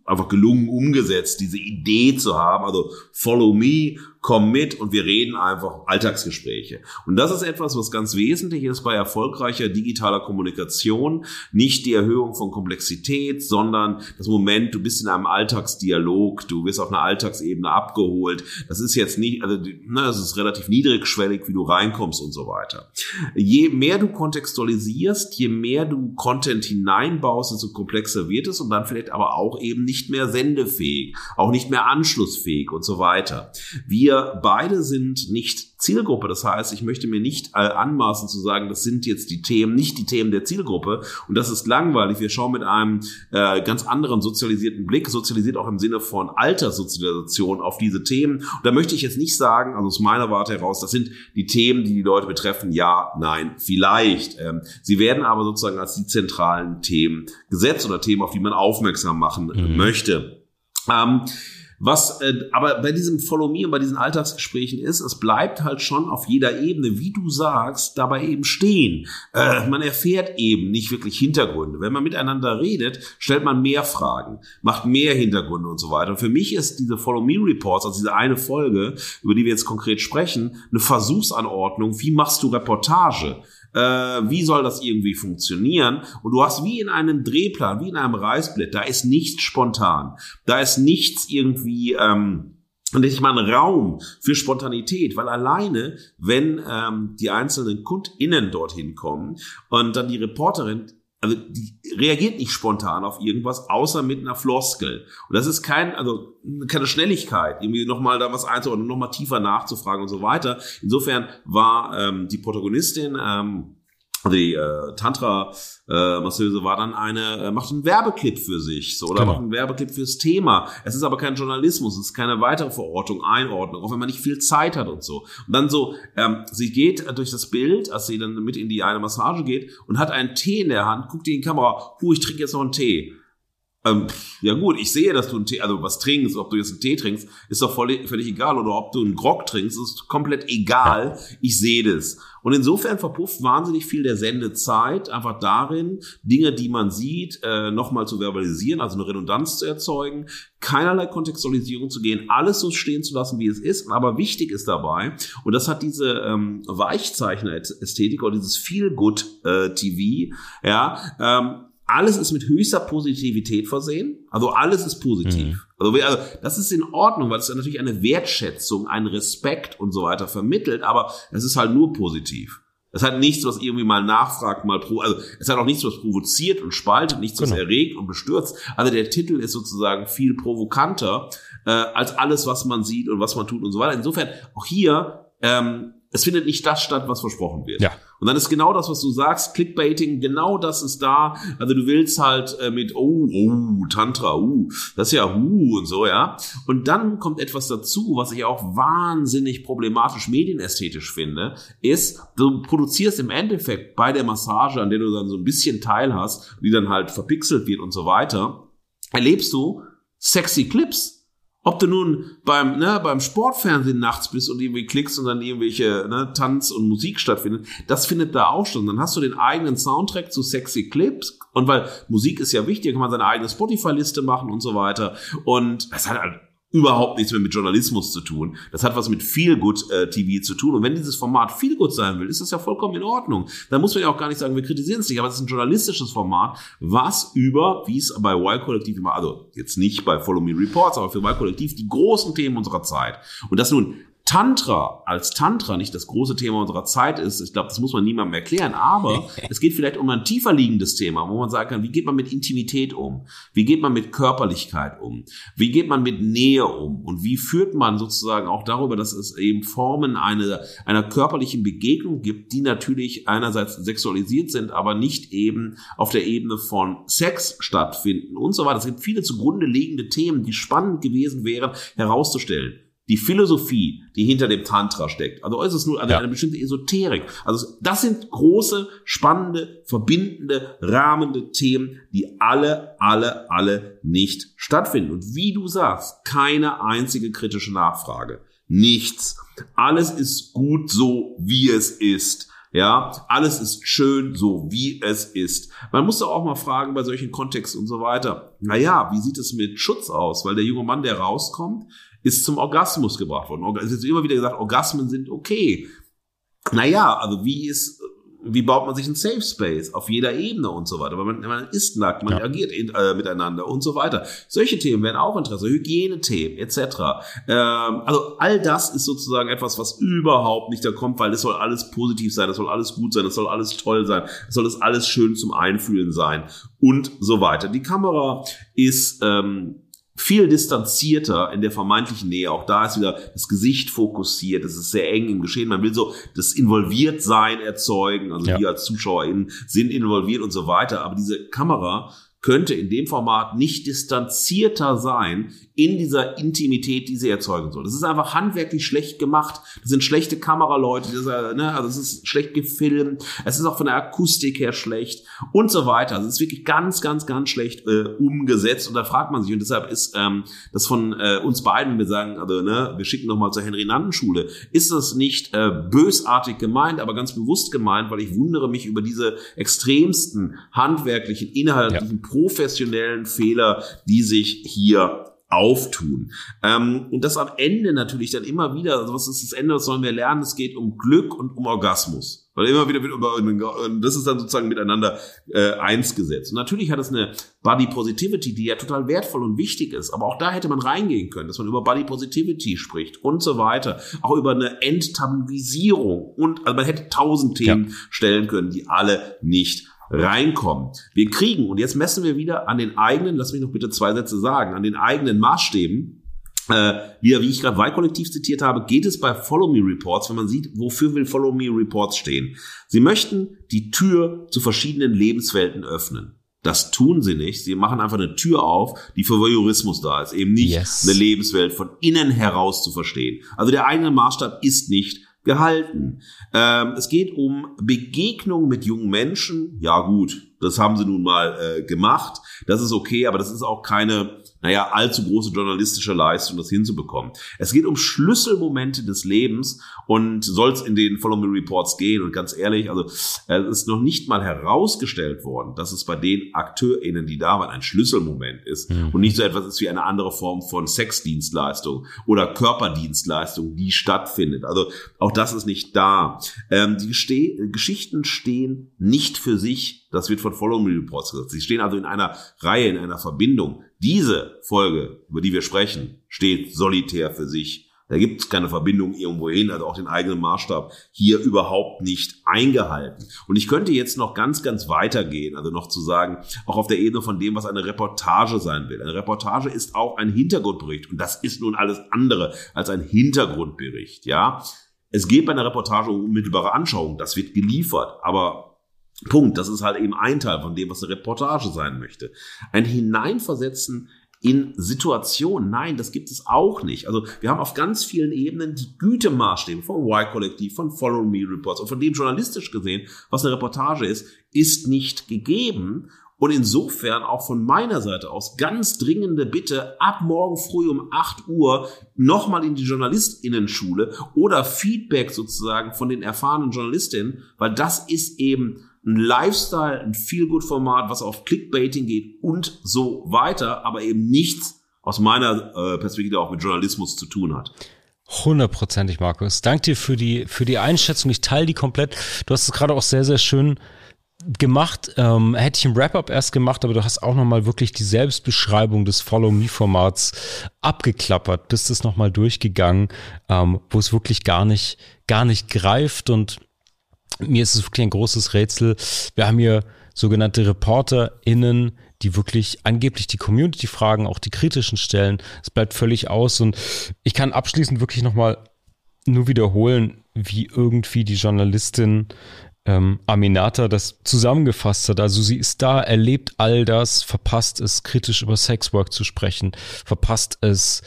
einfach gelungen umgesetzt, diese Idee zu haben, also follow me, komm mit und wir reden einfach Alltagsgespräche. Und das ist etwas, was ganz wesentlich ist bei erfolgreicher digitaler Kommunikation. Nicht die Erhöhung von Komplexität, sondern das Moment, du bist in einem Alltagsdialog, du wirst auf einer Alltagsebene abgeholt. Das ist jetzt nicht, also ne, das ist relativ niedrigschwellig, wie du reinkommst und so weiter. Je mehr du kontextualisierst, je mehr du Content hineinbaust, desto komplexer wird es und dann vielleicht aber auch eben nicht mehr sendefähig, auch nicht mehr anschlussfähig und so weiter. Wir wir beide sind nicht Zielgruppe. Das heißt, ich möchte mir nicht anmaßen zu sagen, das sind jetzt die Themen, nicht die Themen der Zielgruppe. Und das ist langweilig. Wir schauen mit einem äh, ganz anderen sozialisierten Blick, sozialisiert auch im Sinne von Alterssozialisation auf diese Themen. Und da möchte ich jetzt nicht sagen, also aus meiner Warte heraus, das sind die Themen, die die Leute betreffen. Ja, nein, vielleicht. Ähm, sie werden aber sozusagen als die zentralen Themen gesetzt oder Themen, auf die man aufmerksam machen mhm. möchte. Ähm, was äh, aber bei diesem Follow Me und bei diesen Alltagsgesprächen ist, es bleibt halt schon auf jeder Ebene, wie du sagst, dabei eben stehen. Äh, man erfährt eben nicht wirklich Hintergründe. Wenn man miteinander redet, stellt man mehr Fragen, macht mehr Hintergründe und so weiter. Und für mich ist diese Follow Me Reports, also diese eine Folge, über die wir jetzt konkret sprechen, eine Versuchsanordnung. Wie machst du Reportage? Äh, wie soll das irgendwie funktionieren? Und du hast wie in einem Drehplan, wie in einem Reißbrett, da ist nichts spontan, da ist nichts irgendwie ähm, und ich mal einen Raum für Spontanität, weil alleine, wenn ähm, die einzelnen KundInnen dorthin kommen und dann die Reporterin also die reagiert nicht spontan auf irgendwas, außer mit einer Floskel. Und das ist kein, also keine Schnelligkeit, irgendwie nochmal da was einzuordnen, nochmal tiefer nachzufragen und so weiter. Insofern war ähm, die Protagonistin ähm, die äh, Tantra äh, Masseuse war dann eine, äh, macht einen Werbeclip für sich, so, oder genau. macht einen Werbeclip fürs Thema. Es ist aber kein Journalismus, es ist keine weitere Verortung, Einordnung, auch wenn man nicht viel Zeit hat und so. Und dann so, ähm, sie geht durch das Bild, als sie dann mit in die eine Massage geht und hat einen Tee in der Hand, guckt in die Kamera, hu, ich trinke jetzt noch einen Tee. Ähm, ja gut, ich sehe, dass du Tee, also was trinkst, ob du jetzt einen Tee trinkst, ist doch voll, völlig egal. Oder ob du einen Grog trinkst, ist komplett egal. Ich sehe das. Und insofern verpufft wahnsinnig viel der Sendezeit einfach darin, Dinge, die man sieht, äh, nochmal zu verbalisieren, also eine Redundanz zu erzeugen, keinerlei Kontextualisierung zu gehen, alles so stehen zu lassen, wie es ist. Aber wichtig ist dabei, und das hat diese ähm, Weichzeichner-Ästhetik oder dieses Feel-Good-TV, äh, ja, ähm, alles ist mit höchster Positivität versehen. Also alles ist positiv. Mhm. Also, also, das ist in Ordnung, weil es ja natürlich eine Wertschätzung, einen Respekt und so weiter vermittelt, aber es ist halt nur positiv. Es hat nichts, was irgendwie mal nachfragt, mal pro, also es hat auch nichts, was provoziert und spaltet, nichts, was genau. erregt und bestürzt. Also der Titel ist sozusagen viel provokanter äh, als alles, was man sieht und was man tut und so weiter. Insofern auch hier ähm, es findet nicht das statt, was versprochen wird. Ja. Und dann ist genau das, was du sagst, Clickbaiting, genau das ist da. Also du willst halt äh, mit, oh, oh, Tantra, uh, das ist ja, uh, und so, ja. Und dann kommt etwas dazu, was ich auch wahnsinnig problematisch medienästhetisch finde, ist, du produzierst im Endeffekt bei der Massage, an der du dann so ein bisschen Teil hast, die dann halt verpixelt wird und so weiter, erlebst du sexy Clips ob du nun beim, ne, beim Sportfernsehen nachts bist und irgendwie klickst und dann irgendwelche ne, Tanz und Musik stattfindet, das findet da auch schon. Dann hast du den eigenen Soundtrack zu sexy Clips und weil Musik ist ja wichtig, kann man seine eigene Spotify-Liste machen und so weiter. Und das hat halt überhaupt nichts mehr mit Journalismus zu tun. Das hat was mit Feelgood äh, TV zu tun. Und wenn dieses Format Feelgood sein will, ist das ja vollkommen in Ordnung. Dann muss man ja auch gar nicht sagen, wir kritisieren es nicht, aber es ist ein journalistisches Format, was über, wie es bei Y-Kollektiv immer, also jetzt nicht bei Follow Me Reports, aber für Y-Kollektiv die großen Themen unserer Zeit. Und das nun Tantra als Tantra nicht das große Thema unserer Zeit ist, ich glaube, das muss man niemandem erklären, aber *laughs* es geht vielleicht um ein tiefer liegendes Thema, wo man sagen kann, wie geht man mit Intimität um? Wie geht man mit Körperlichkeit um? Wie geht man mit Nähe um? Und wie führt man sozusagen auch darüber, dass es eben Formen einer, einer körperlichen Begegnung gibt, die natürlich einerseits sexualisiert sind, aber nicht eben auf der Ebene von Sex stattfinden und so weiter. Es gibt viele zugrunde liegende Themen, die spannend gewesen wären, herauszustellen die Philosophie, die hinter dem Tantra steckt. Also äußerst nur eine, ja. eine bestimmte Esoterik. Also das sind große, spannende, verbindende, rahmende Themen, die alle, alle, alle nicht stattfinden. Und wie du sagst, keine einzige kritische Nachfrage. Nichts. Alles ist gut so, wie es ist. Ja, alles ist schön so, wie es ist. Man muss doch auch mal fragen bei solchen Kontexten und so weiter. Naja, wie sieht es mit Schutz aus? Weil der junge Mann, der rauskommt, ist zum Orgasmus gebracht worden. Es ist immer wieder gesagt, Orgasmen sind okay. Naja, also wie ist, wie baut man sich ein Safe Space auf jeder Ebene und so weiter. Man, man ist nackt, man ja. agiert in, äh, miteinander und so weiter. Solche Themen werden auch Interesse, Hygienethemen etc. Ähm, also all das ist sozusagen etwas, was überhaupt nicht da kommt, weil es soll alles positiv sein, es soll alles gut sein, es soll alles toll sein, es soll alles schön zum Einfühlen sein und so weiter. Die Kamera ist ähm, viel distanzierter in der vermeintlichen Nähe. Auch da ist wieder das Gesicht fokussiert. Es ist sehr eng im Geschehen. Man will so das Involviertsein erzeugen. Also ja. wir als ZuschauerInnen sind involviert und so weiter. Aber diese Kamera könnte in dem Format nicht distanzierter sein in dieser Intimität, die sie erzeugen soll. Das ist einfach handwerklich schlecht gemacht. Das sind schlechte Kameraleute, das ist, ne, also es ist schlecht gefilmt, es ist auch von der Akustik her schlecht und so weiter. Also es ist wirklich ganz, ganz, ganz schlecht äh, umgesetzt und da fragt man sich und deshalb ist ähm, das von äh, uns beiden, wenn wir sagen, also ne, wir schicken nochmal zur Henry-Nannen-Schule, ist das nicht äh, bösartig gemeint, aber ganz bewusst gemeint, weil ich wundere mich über diese extremsten handwerklichen, inhaltlichen ja professionellen Fehler, die sich hier auftun. Ähm, und das am Ende natürlich dann immer wieder, also was ist das Ende, was sollen wir lernen? Es geht um Glück und um Orgasmus. Weil immer wieder wird über, das ist dann sozusagen miteinander äh, eins gesetzt. Und natürlich hat es eine Body Positivity, die ja total wertvoll und wichtig ist. Aber auch da hätte man reingehen können, dass man über Body Positivity spricht und so weiter. Auch über eine Enttabuisierung. Und also man hätte tausend Themen ja. stellen können, die alle nicht reinkommen. Wir kriegen, und jetzt messen wir wieder an den eigenen, lass mich noch bitte zwei Sätze sagen, an den eigenen Maßstäben, äh, wieder, wie ich gerade Y-Kollektiv zitiert habe, geht es bei Follow Me Reports, wenn man sieht, wofür will Follow Me Reports stehen. Sie möchten die Tür zu verschiedenen Lebenswelten öffnen. Das tun sie nicht. Sie machen einfach eine Tür auf, die für Voyeurismus da ist. Eben nicht yes. eine Lebenswelt von innen heraus zu verstehen. Also der eigene Maßstab ist nicht gehalten. Ähm, es geht um Begegnung mit jungen Menschen. Ja gut, das haben sie nun mal äh, gemacht. Das ist okay, aber das ist auch keine naja, allzu große journalistische Leistung, das hinzubekommen. Es geht um Schlüsselmomente des Lebens und soll es in den Follow Me Reports gehen. Und ganz ehrlich, also es ist noch nicht mal herausgestellt worden, dass es bei den AkteurInnen, die da waren, ein Schlüsselmoment ist mhm. und nicht so etwas ist wie eine andere Form von Sexdienstleistung oder Körperdienstleistung, die stattfindet. Also auch das ist nicht da. Ähm, die Geste Geschichten stehen nicht für sich. Das wird von Follow Me Reports gesagt. Sie stehen also in einer Reihe, in einer Verbindung. Diese Folge, über die wir sprechen, steht solitär für sich. Da gibt es keine Verbindung irgendwo hin, also auch den eigenen Maßstab hier überhaupt nicht eingehalten. Und ich könnte jetzt noch ganz, ganz weitergehen, also noch zu sagen, auch auf der Ebene von dem, was eine Reportage sein will. Eine Reportage ist auch ein Hintergrundbericht und das ist nun alles andere als ein Hintergrundbericht, ja. Es geht bei einer Reportage um unmittelbare Anschauung, das wird geliefert, aber Punkt. Das ist halt eben ein Teil von dem, was eine Reportage sein möchte. Ein Hineinversetzen in Situationen. Nein, das gibt es auch nicht. Also wir haben auf ganz vielen Ebenen die Gütemaßstäbe vom Y-Kollektiv, von Follow Me Reports und von dem journalistisch gesehen, was eine Reportage ist, ist nicht gegeben. Und insofern auch von meiner Seite aus ganz dringende Bitte, ab morgen früh um 8 Uhr nochmal in die JournalistInnen-Schule oder Feedback sozusagen von den erfahrenen JournalistInnen, weil das ist eben ein Lifestyle, ein Feel-Good-Format, was auf Clickbaiting geht und so weiter, aber eben nichts aus meiner äh, Perspektive auch mit Journalismus zu tun hat. Hundertprozentig, Markus. Dank dir für die, für die Einschätzung. Ich teile die komplett. Du hast es gerade auch sehr, sehr schön gemacht. Ähm, hätte ich im Wrap-Up erst gemacht, aber du hast auch nochmal wirklich die Selbstbeschreibung des Follow-Me-Formats abgeklappert, bist es nochmal durchgegangen, ähm, wo es wirklich gar nicht, gar nicht greift und mir ist es wirklich ein großes Rätsel. Wir haben hier sogenannte ReporterInnen, die wirklich angeblich die Community fragen, auch die kritischen stellen. Es bleibt völlig aus und ich kann abschließend wirklich nochmal nur wiederholen, wie irgendwie die Journalistin ähm, Aminata das zusammengefasst hat. Also sie ist da, erlebt all das, verpasst es, kritisch über Sexwork zu sprechen, verpasst es,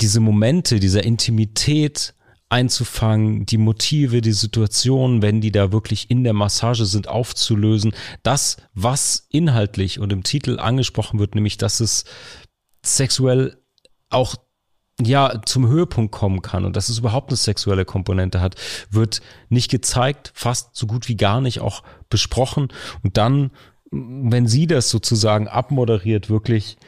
diese Momente dieser Intimität einzufangen, die Motive, die Situation, wenn die da wirklich in der Massage sind, aufzulösen. Das, was inhaltlich und im Titel angesprochen wird, nämlich, dass es sexuell auch ja zum Höhepunkt kommen kann und dass es überhaupt eine sexuelle Komponente hat, wird nicht gezeigt, fast so gut wie gar nicht auch besprochen und dann, wenn sie das sozusagen abmoderiert, wirklich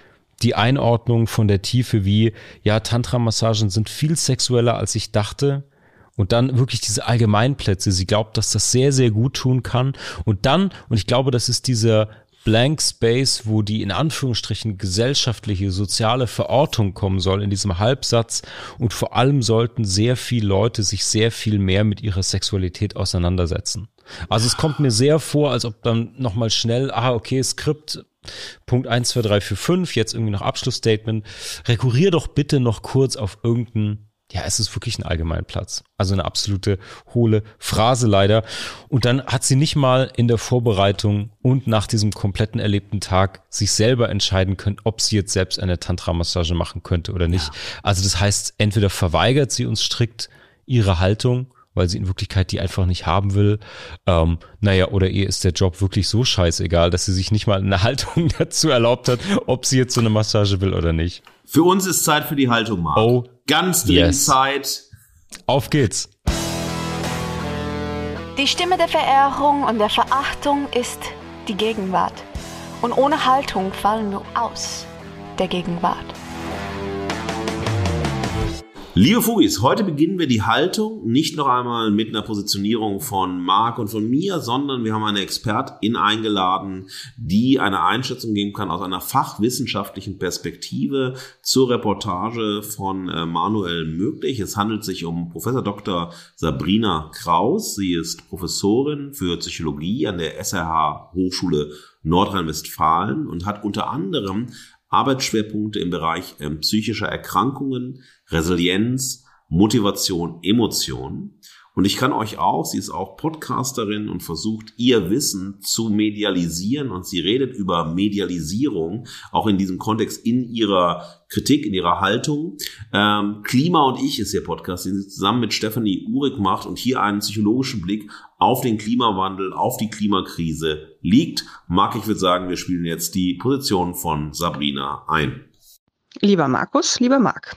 die Einordnung von der Tiefe wie, ja, Tantra-Massagen sind viel sexueller, als ich dachte. Und dann wirklich diese Allgemeinplätze. Sie glaubt, dass das sehr, sehr gut tun kann. Und dann, und ich glaube, das ist dieser Blank Space, wo die in Anführungsstrichen gesellschaftliche, soziale Verortung kommen soll in diesem Halbsatz. Und vor allem sollten sehr viele Leute sich sehr viel mehr mit ihrer Sexualität auseinandersetzen. Also es kommt mir sehr vor, als ob dann nochmal schnell, ah, okay, Skript, Punkt 1, 2, 3, 4, 5, jetzt irgendwie noch Abschlussstatement. Rekurrier doch bitte noch kurz auf irgendein ja, es ist wirklich ein Allgemeinplatz. Also eine absolute hohle Phrase leider. Und dann hat sie nicht mal in der Vorbereitung und nach diesem kompletten erlebten Tag sich selber entscheiden können, ob sie jetzt selbst eine Tantra-Massage machen könnte oder nicht. Ja. Also das heißt, entweder verweigert sie uns strikt ihre Haltung, weil sie in Wirklichkeit die einfach nicht haben will. Ähm, naja, oder ihr ist der Job wirklich so scheißegal, dass sie sich nicht mal eine *laughs* Haltung dazu erlaubt hat, ob sie jetzt so eine Massage will oder nicht. Für uns ist Zeit für die Haltung, Marc. Oh, ganz dringend yes. Zeit. Auf geht's. Die Stimme der Verehrung und der Verachtung ist die Gegenwart. Und ohne Haltung fallen wir aus der Gegenwart. Liebe Fugis, heute beginnen wir die Haltung nicht noch einmal mit einer Positionierung von Marc und von mir, sondern wir haben eine Expertin eingeladen, die eine Einschätzung geben kann aus einer fachwissenschaftlichen Perspektive zur Reportage von äh, Manuel Möglich. Es handelt sich um Professor Dr. Sabrina Kraus. Sie ist Professorin für Psychologie an der SRH Hochschule Nordrhein-Westfalen und hat unter anderem Arbeitsschwerpunkte im Bereich äh, psychischer Erkrankungen, Resilienz, Motivation, Emotion. Und ich kann euch auch, sie ist auch Podcasterin und versucht ihr Wissen zu medialisieren und sie redet über Medialisierung, auch in diesem Kontext in ihrer Kritik, in ihrer Haltung. Ähm, Klima und ich ist ihr Podcast, den sie zusammen mit Stephanie Uhrig macht und hier einen psychologischen Blick auf den Klimawandel, auf die Klimakrise liegt. Marc, ich würde sagen, wir spielen jetzt die Position von Sabrina ein. Lieber Markus, lieber Marc.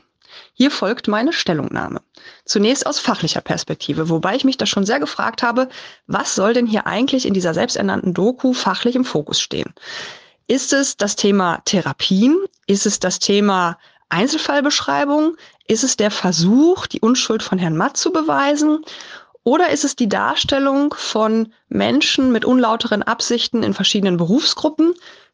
Hier folgt meine Stellungnahme. Zunächst aus fachlicher Perspektive, wobei ich mich da schon sehr gefragt habe, was soll denn hier eigentlich in dieser selbsternannten Doku fachlich im Fokus stehen? Ist es das Thema Therapien? Ist es das Thema Einzelfallbeschreibung? Ist es der Versuch, die Unschuld von Herrn Matt zu beweisen? Oder ist es die Darstellung von Menschen mit unlauteren Absichten in verschiedenen Berufsgruppen,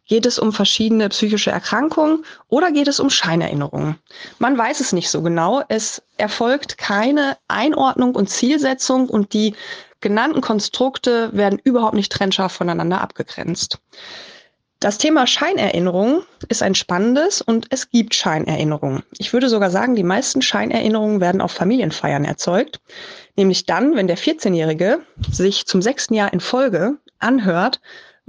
Geht es um verschiedene psychische Erkrankungen oder geht es um Scheinerinnerungen? Man weiß es nicht so genau. Es erfolgt keine Einordnung und Zielsetzung und die genannten Konstrukte werden überhaupt nicht trennscharf voneinander abgegrenzt. Das Thema Scheinerinnerung ist ein spannendes und es gibt Scheinerinnerungen. Ich würde sogar sagen, die meisten Scheinerinnerungen werden auf Familienfeiern erzeugt. Nämlich dann, wenn der 14-Jährige sich zum sechsten Jahr in Folge anhört,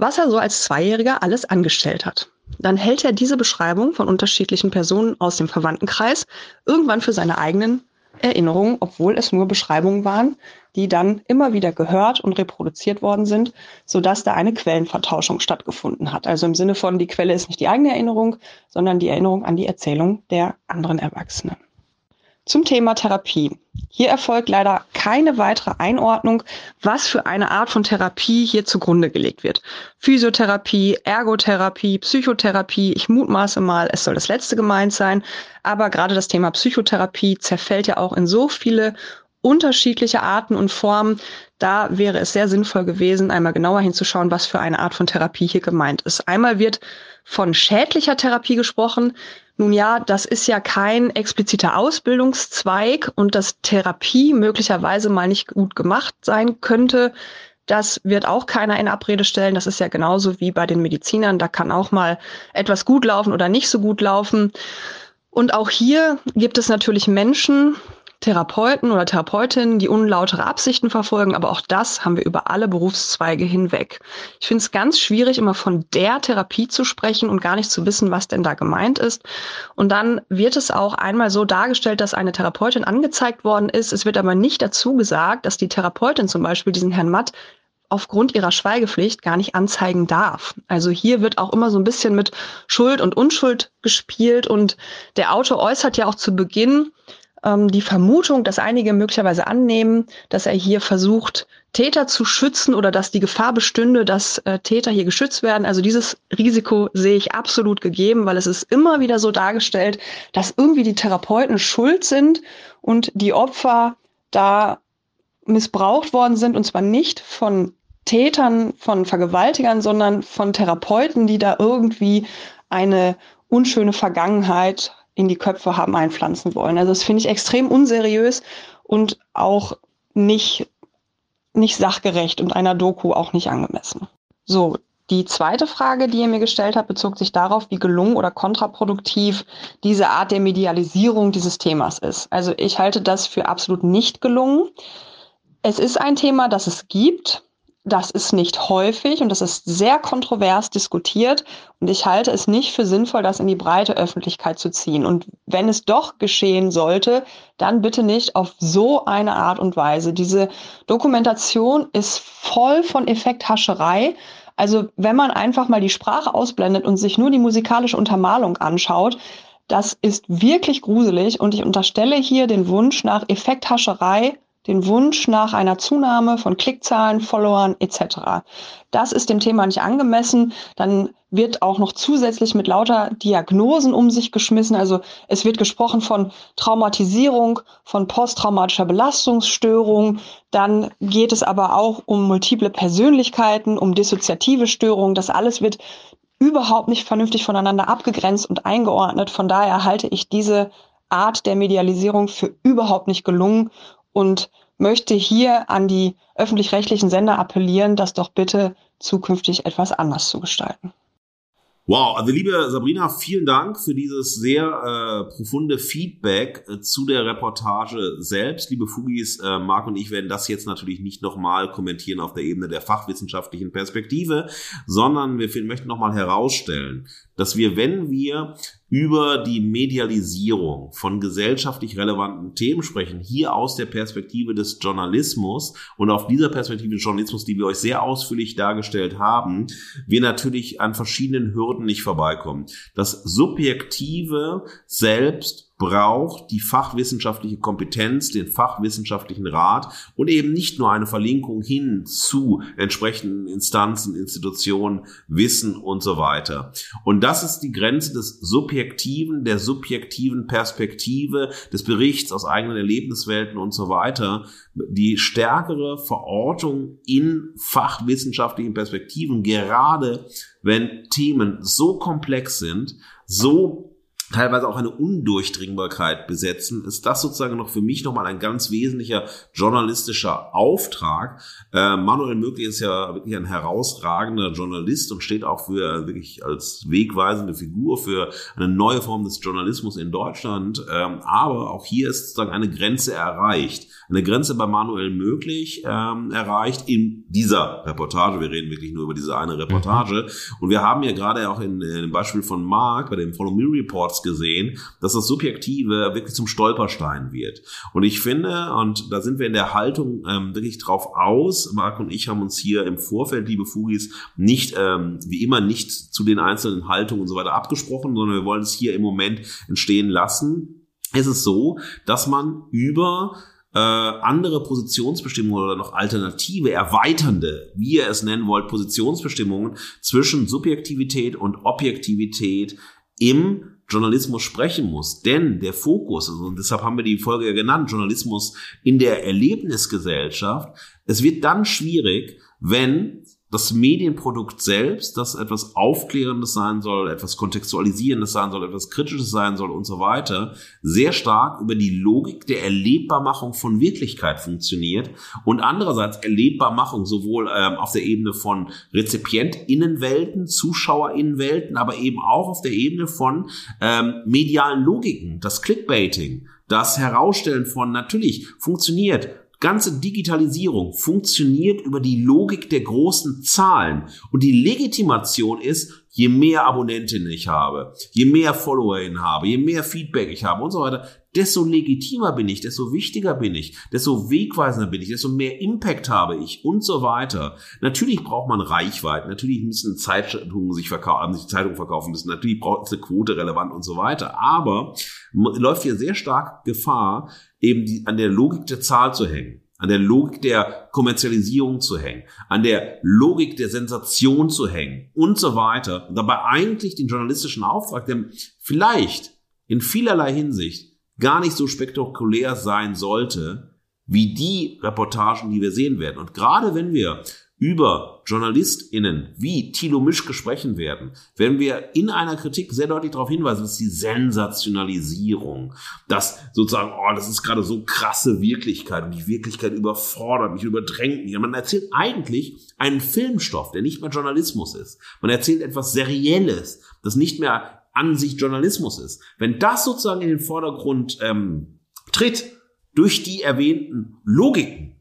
was er so als Zweijähriger alles angestellt hat. Dann hält er diese Beschreibung von unterschiedlichen Personen aus dem Verwandtenkreis irgendwann für seine eigenen Erinnerungen, obwohl es nur Beschreibungen waren, die dann immer wieder gehört und reproduziert worden sind, sodass da eine Quellenvertauschung stattgefunden hat. Also im Sinne von, die Quelle ist nicht die eigene Erinnerung, sondern die Erinnerung an die Erzählung der anderen Erwachsenen. Zum Thema Therapie. Hier erfolgt leider keine weitere Einordnung, was für eine Art von Therapie hier zugrunde gelegt wird. Physiotherapie, Ergotherapie, Psychotherapie. Ich mutmaße mal, es soll das letzte gemeint sein. Aber gerade das Thema Psychotherapie zerfällt ja auch in so viele unterschiedliche Arten und Formen. Da wäre es sehr sinnvoll gewesen, einmal genauer hinzuschauen, was für eine Art von Therapie hier gemeint ist. Einmal wird von schädlicher Therapie gesprochen. Nun ja, das ist ja kein expliziter Ausbildungszweig und dass Therapie möglicherweise mal nicht gut gemacht sein könnte. Das wird auch keiner in Abrede stellen. Das ist ja genauso wie bei den Medizinern. Da kann auch mal etwas gut laufen oder nicht so gut laufen. Und auch hier gibt es natürlich Menschen, Therapeuten oder Therapeutinnen, die unlautere Absichten verfolgen, aber auch das haben wir über alle Berufszweige hinweg. Ich finde es ganz schwierig, immer von der Therapie zu sprechen und gar nicht zu wissen, was denn da gemeint ist. Und dann wird es auch einmal so dargestellt, dass eine Therapeutin angezeigt worden ist. Es wird aber nicht dazu gesagt, dass die Therapeutin zum Beispiel diesen Herrn Matt aufgrund ihrer Schweigepflicht gar nicht anzeigen darf. Also hier wird auch immer so ein bisschen mit Schuld und Unschuld gespielt und der Autor äußert ja auch zu Beginn, ähm, die Vermutung, dass einige möglicherweise annehmen, dass er hier versucht, Täter zu schützen oder dass die Gefahr bestünde, dass äh, Täter hier geschützt werden. Also dieses Risiko sehe ich absolut gegeben, weil es ist immer wieder so dargestellt, dass irgendwie die Therapeuten schuld sind und die Opfer da missbraucht worden sind und zwar nicht von Tätern, von Vergewaltigern, sondern von Therapeuten, die da irgendwie eine unschöne Vergangenheit in die Köpfe haben einpflanzen wollen. Also das finde ich extrem unseriös und auch nicht, nicht sachgerecht und einer Doku auch nicht angemessen. So, Die zweite Frage, die ihr mir gestellt habt, bezog sich darauf, wie gelungen oder kontraproduktiv diese Art der Medialisierung dieses Themas ist. Also ich halte das für absolut nicht gelungen. Es ist ein Thema, das es gibt. Das ist nicht häufig und das ist sehr kontrovers diskutiert. Und ich halte es nicht für sinnvoll, das in die breite Öffentlichkeit zu ziehen. Und wenn es doch geschehen sollte, dann bitte nicht auf so eine Art und Weise. Diese Dokumentation ist voll von Effekthascherei. Also wenn man einfach mal die Sprache ausblendet und sich nur die musikalische Untermalung anschaut, das ist wirklich gruselig und ich unterstelle hier den Wunsch nach Effekthascherei den Wunsch nach einer Zunahme von Klickzahlen, Followern etc. Das ist dem Thema nicht angemessen. Dann wird auch noch zusätzlich mit lauter Diagnosen um sich geschmissen. Also es wird gesprochen von Traumatisierung, von posttraumatischer Belastungsstörung. Dann geht es aber auch um multiple Persönlichkeiten, um dissoziative Störungen. Das alles wird überhaupt nicht vernünftig voneinander abgegrenzt und eingeordnet. Von daher halte ich diese Art der Medialisierung für überhaupt nicht gelungen und möchte hier an die öffentlich-rechtlichen Sender appellieren, das doch bitte zukünftig etwas anders zu gestalten. Wow, also liebe Sabrina, vielen Dank für dieses sehr äh, profunde Feedback äh, zu der Reportage selbst. Liebe Fugis, äh, Marc und ich werden das jetzt natürlich nicht nochmal kommentieren auf der Ebene der fachwissenschaftlichen Perspektive, sondern wir möchten nochmal herausstellen, dass wir, wenn wir über die Medialisierung von gesellschaftlich relevanten Themen sprechen, hier aus der Perspektive des Journalismus und auf dieser Perspektive des Journalismus, die wir euch sehr ausführlich dargestellt haben, wir natürlich an verschiedenen Hürden nicht vorbeikommen. Das Subjektive selbst braucht die fachwissenschaftliche Kompetenz, den fachwissenschaftlichen Rat und eben nicht nur eine Verlinkung hin zu entsprechenden Instanzen, Institutionen, Wissen und so weiter. Und das ist die Grenze des Subjektiven, der subjektiven Perspektive, des Berichts aus eigenen Erlebniswelten und so weiter. Die stärkere Verortung in fachwissenschaftlichen Perspektiven, gerade wenn Themen so komplex sind, so teilweise auch eine Undurchdringbarkeit besetzen, ist das sozusagen noch für mich nochmal ein ganz wesentlicher journalistischer Auftrag. Äh, Manuel Möglich ist ja wirklich ein herausragender Journalist und steht auch für wirklich als wegweisende Figur für eine neue Form des Journalismus in Deutschland. Ähm, aber auch hier ist sozusagen eine Grenze erreicht. Eine Grenze bei Manuel Möglich ähm, erreicht in dieser Reportage. Wir reden wirklich nur über diese eine Reportage. Mhm. Und wir haben ja gerade auch in, in dem Beispiel von Mark bei dem Follow Me Reports gesehen, dass das Subjektive wirklich zum Stolperstein wird. Und ich finde, und da sind wir in der Haltung ähm, wirklich drauf aus, Marc und ich haben uns hier im Vorfeld, liebe Fugis, nicht, ähm, wie immer, nicht zu den einzelnen Haltungen und so weiter abgesprochen, sondern wir wollen es hier im Moment entstehen lassen. Es ist so, dass man über äh, andere Positionsbestimmungen oder noch alternative, erweiternde, wie ihr es nennen wollt, Positionsbestimmungen zwischen Subjektivität und Objektivität im Journalismus sprechen muss. Denn der Fokus, also, und deshalb haben wir die Folge ja genannt, Journalismus in der Erlebnisgesellschaft, es wird dann schwierig, wenn das Medienprodukt selbst, das etwas Aufklärendes sein soll, etwas Kontextualisierendes sein soll, etwas Kritisches sein soll und so weiter, sehr stark über die Logik der Erlebbarmachung von Wirklichkeit funktioniert und andererseits Erlebbarmachung sowohl ähm, auf der Ebene von RezipientInnenwelten, ZuschauerInnenwelten, aber eben auch auf der Ebene von ähm, medialen Logiken, das Clickbaiting, das Herausstellen von natürlich funktioniert ganze Digitalisierung funktioniert über die Logik der großen Zahlen. Und die Legitimation ist, je mehr Abonnentinnen ich habe, je mehr FollowerInnen habe, je mehr Feedback ich habe und so weiter, desto legitimer bin ich, desto wichtiger bin ich, desto wegweisender bin ich, desto mehr Impact habe ich und so weiter. Natürlich braucht man Reichweite, natürlich müssen Zeitungen sich verkaufen, sich Zeitungen verkaufen müssen, natürlich braucht es eine Quote relevant und so weiter. Aber läuft hier sehr stark Gefahr, eben die, an der Logik der Zahl zu hängen, an der Logik der Kommerzialisierung zu hängen, an der Logik der Sensation zu hängen und so weiter. Und dabei eigentlich den journalistischen Auftrag, der vielleicht in vielerlei Hinsicht gar nicht so spektakulär sein sollte, wie die Reportagen, die wir sehen werden. Und gerade wenn wir über JournalistInnen wie Thilo Mischke sprechen werden, werden wir in einer Kritik sehr deutlich darauf hinweisen, dass die Sensationalisierung, dass sozusagen, oh, das ist gerade so krasse Wirklichkeit und die Wirklichkeit überfordert mich, überdrängt mich. Und man erzählt eigentlich einen Filmstoff, der nicht mehr Journalismus ist. Man erzählt etwas Serielles, das nicht mehr an sich Journalismus ist. Wenn das sozusagen in den Vordergrund ähm, tritt, durch die erwähnten Logiken,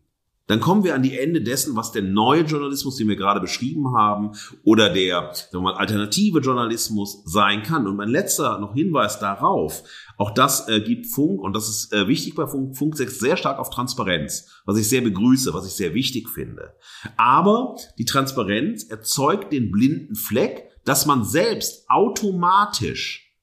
dann kommen wir an die Ende dessen, was der neue Journalismus, den wir gerade beschrieben haben, oder der sagen wir mal, alternative Journalismus sein kann. Und mein letzter noch Hinweis darauf, auch das äh, gibt Funk, und das ist äh, wichtig bei Funk, Funk setzt sehr stark auf Transparenz, was ich sehr begrüße, was ich sehr wichtig finde. Aber die Transparenz erzeugt den blinden Fleck, dass man selbst automatisch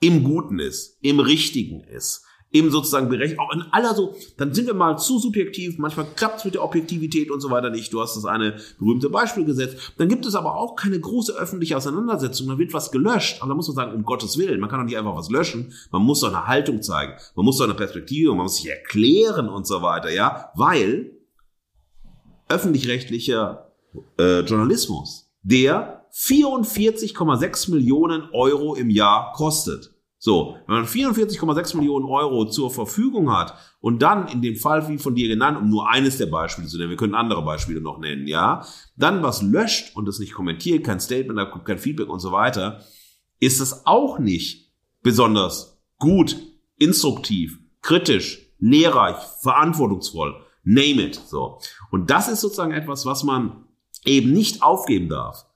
im Guten ist, im Richtigen ist eben sozusagen berechnet, auch in aller so, dann sind wir mal zu subjektiv, manchmal klappt es mit der Objektivität und so weiter nicht. Du hast das eine berühmte Beispiel gesetzt. Dann gibt es aber auch keine große öffentliche Auseinandersetzung. Da wird was gelöscht. Aber da muss man sagen, um Gottes Willen, man kann doch nicht einfach was löschen. Man muss doch eine Haltung zeigen. Man muss doch eine Perspektive, man muss sich erklären und so weiter, ja, weil öffentlich-rechtlicher äh, Journalismus, der 44,6 Millionen Euro im Jahr kostet. So, wenn man 44,6 Millionen Euro zur Verfügung hat und dann in dem Fall, wie von dir genannt, um nur eines der Beispiele zu nennen, wir können andere Beispiele noch nennen, ja, dann was löscht und das nicht kommentiert, kein Statement, kein Feedback und so weiter, ist es auch nicht besonders gut, instruktiv, kritisch, lehrreich, verantwortungsvoll, name it, so. Und das ist sozusagen etwas, was man eben nicht aufgeben darf.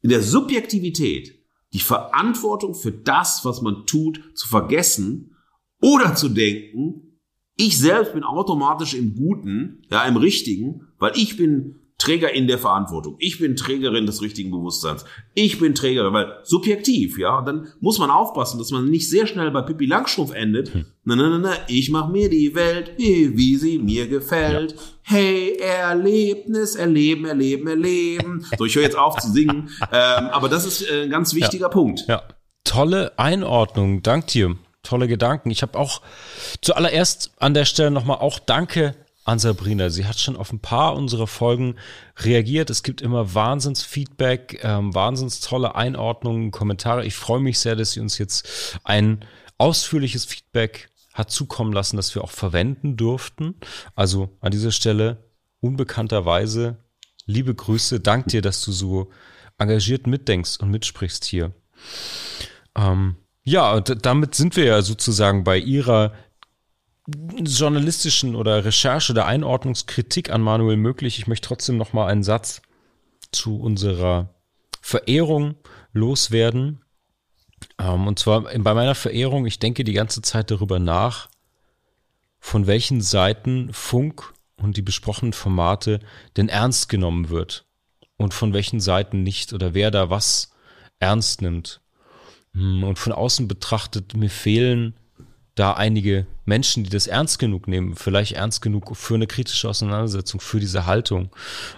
In der Subjektivität die Verantwortung für das, was man tut, zu vergessen oder zu denken, ich selbst bin automatisch im Guten, ja, im Richtigen, weil ich bin Träger in der Verantwortung. Ich bin Trägerin des richtigen Bewusstseins. Ich bin Trägerin, weil subjektiv, ja. Dann muss man aufpassen, dass man nicht sehr schnell bei Pippi Langstrumpf endet. Hm. Na, na, na, na, ich mach mir die Welt, wie sie mir gefällt. Ja. Hey, Erlebnis, erleben, erleben, erleben. So, ich höre jetzt auf zu singen. *laughs* Ähm, aber das ist äh, ein ganz wichtiger ja. Punkt. Ja. Tolle Einordnung. Dank dir. Tolle Gedanken. Ich habe auch zuallererst an der Stelle nochmal auch Danke an Sabrina. Sie hat schon auf ein paar unserer Folgen reagiert. Es gibt immer Wahnsinnsfeedback, ähm, wahnsinns tolle Einordnungen, Kommentare. Ich freue mich sehr, dass sie uns jetzt ein ausführliches Feedback hat zukommen lassen, das wir auch verwenden durften. Also an dieser Stelle unbekannterweise liebe Grüße. Dank dir, dass du so engagiert mitdenkst und mitsprichst hier. Ähm, ja, damit sind wir ja sozusagen bei ihrer journalistischen oder Recherche der Einordnungskritik an Manuel möglich. Ich möchte trotzdem noch mal einen Satz zu unserer Verehrung loswerden. Ähm, und zwar bei meiner Verehrung, ich denke die ganze Zeit darüber nach, von welchen Seiten Funk und die besprochenen Formate denn ernst genommen wird und von welchen Seiten nicht oder wer da was ernst nimmt. Hm, und von außen betrachtet, mir fehlen da einige Menschen, die das ernst genug nehmen, vielleicht ernst genug für eine kritische Auseinandersetzung, für diese Haltung.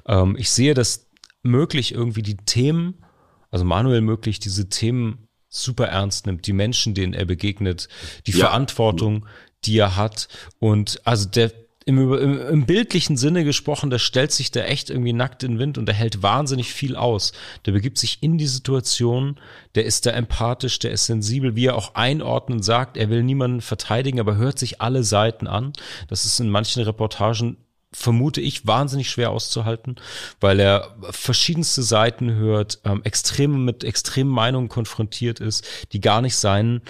Ähm, ich sehe das möglich, irgendwie die Themen, also Manuel möglich, diese Themen super ernst nimmt, die Menschen, denen er begegnet, die ja. Verantwortung, die er hat. Und also der, im, im, im bildlichen Sinne gesprochen, da stellt sich der echt irgendwie nackt in den Wind und der hält wahnsinnig viel aus. Der begibt sich in die Situation, der ist da empathisch, der ist sensibel, wie er auch einordnen sagt. Er will niemanden verteidigen, aber hört sich alle Seiten an. Das ist in manchen Reportagen vermute ich, wahnsinnig schwer auszuhalten, weil er verschiedenste Seiten hört, ähm, extrem mit extremen Meinungen konfrontiert ist, die gar nicht seinen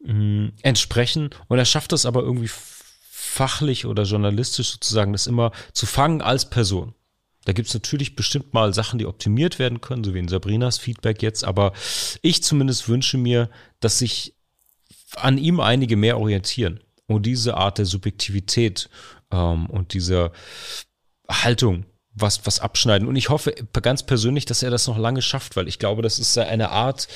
mh, mm, entsprechen. Und er schafft das aber irgendwie fachlich oder journalistisch sozusagen das immer zu fangen als Person. Da gibt's natürlich bestimmt mal Sachen, die optimiert werden können, so wie in Sabrinas Feedback jetzt, aber ich zumindest wünsche mir, dass sich an ihm einige mehr orientieren und diese Art der Subjektivität ähm, und diese Haltung was, was abschneiden. Und ich hoffe ganz persönlich, dass er das noch lange schafft, weil ich glaube, das ist eine Art,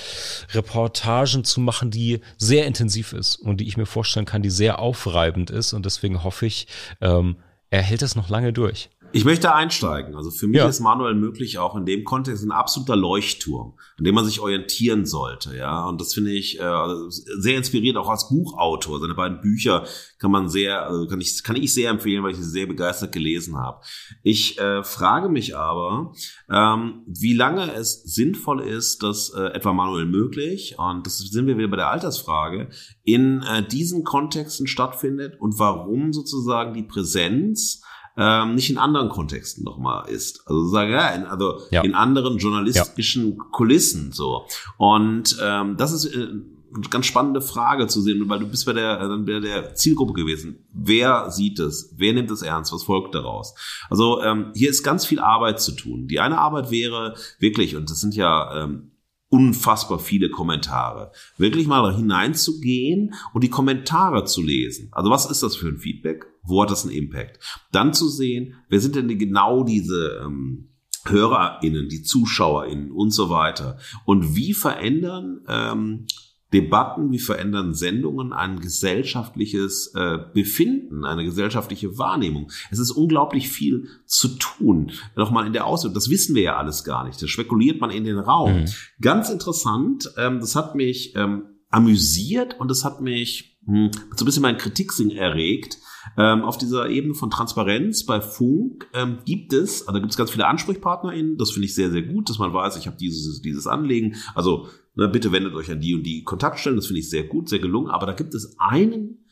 Reportagen zu machen, die sehr intensiv ist und die ich mir vorstellen kann, die sehr aufreibend ist. Und deswegen hoffe ich, ähm, er hält das noch lange durch. Ich möchte einsteigen. Also für mich Ja. ist Manuel möglich auch in dem Kontext ein absoluter Leuchtturm, an dem man sich orientieren sollte. Ja, und das finde ich äh, sehr inspiriert, auch als Buchautor. Seine beiden Bücher kann man sehr, also kann ich, kann ich sehr empfehlen, weil ich sie sehr begeistert gelesen habe. Ich äh, frage mich aber, ähm, wie lange es sinnvoll ist, dass äh, etwa Manuel möglich, und das sind wir wieder bei der Altersfrage, in äh, diesen Kontexten stattfindet und warum sozusagen die Präsenz ähm, nicht in anderen Kontexten nochmal ist. Also sagen, ja, in, also Ja. in anderen journalistischen Kulissen so. Und ähm, das ist äh, eine ganz spannende Frage zu sehen, weil du bist bei der, dann bei der Zielgruppe gewesen. Wer sieht es? Wer nimmt es ernst? Was folgt daraus? Also ähm, hier ist ganz viel Arbeit zu tun. Die eine Arbeit wäre wirklich, und das sind ja ähm, unfassbar viele Kommentare. Wirklich mal hineinzugehen und die Kommentare zu lesen. Also was ist das für ein Feedback? Wo hat das einen Impact? Dann zu sehen, wer sind denn genau diese ähm, HörerInnen, die ZuschauerInnen und so weiter. Und wie verändern ähm, Debatten, wie verändern Sendungen ein gesellschaftliches äh, Befinden, eine gesellschaftliche Wahrnehmung. Es ist unglaublich viel zu tun. Nochmal in der Auswirkung, das wissen wir ja alles gar nicht. Das spekuliert man in den Raum. Mhm. Ganz interessant, ähm, das hat mich ähm, amüsiert und das hat mich hm, so ein bisschen mein Kritiksinn erregt. Ähm, auf dieser Ebene von Transparenz bei Funk ähm, gibt es, also gibt es ganz viele AnsprechpartnerInnen, das finde ich sehr, sehr gut, dass man weiß, ich habe dieses, dieses Anliegen. Also ne, bitte wendet euch an die und die Kontaktstellen, das finde ich sehr gut, sehr gelungen. Aber da gibt es einen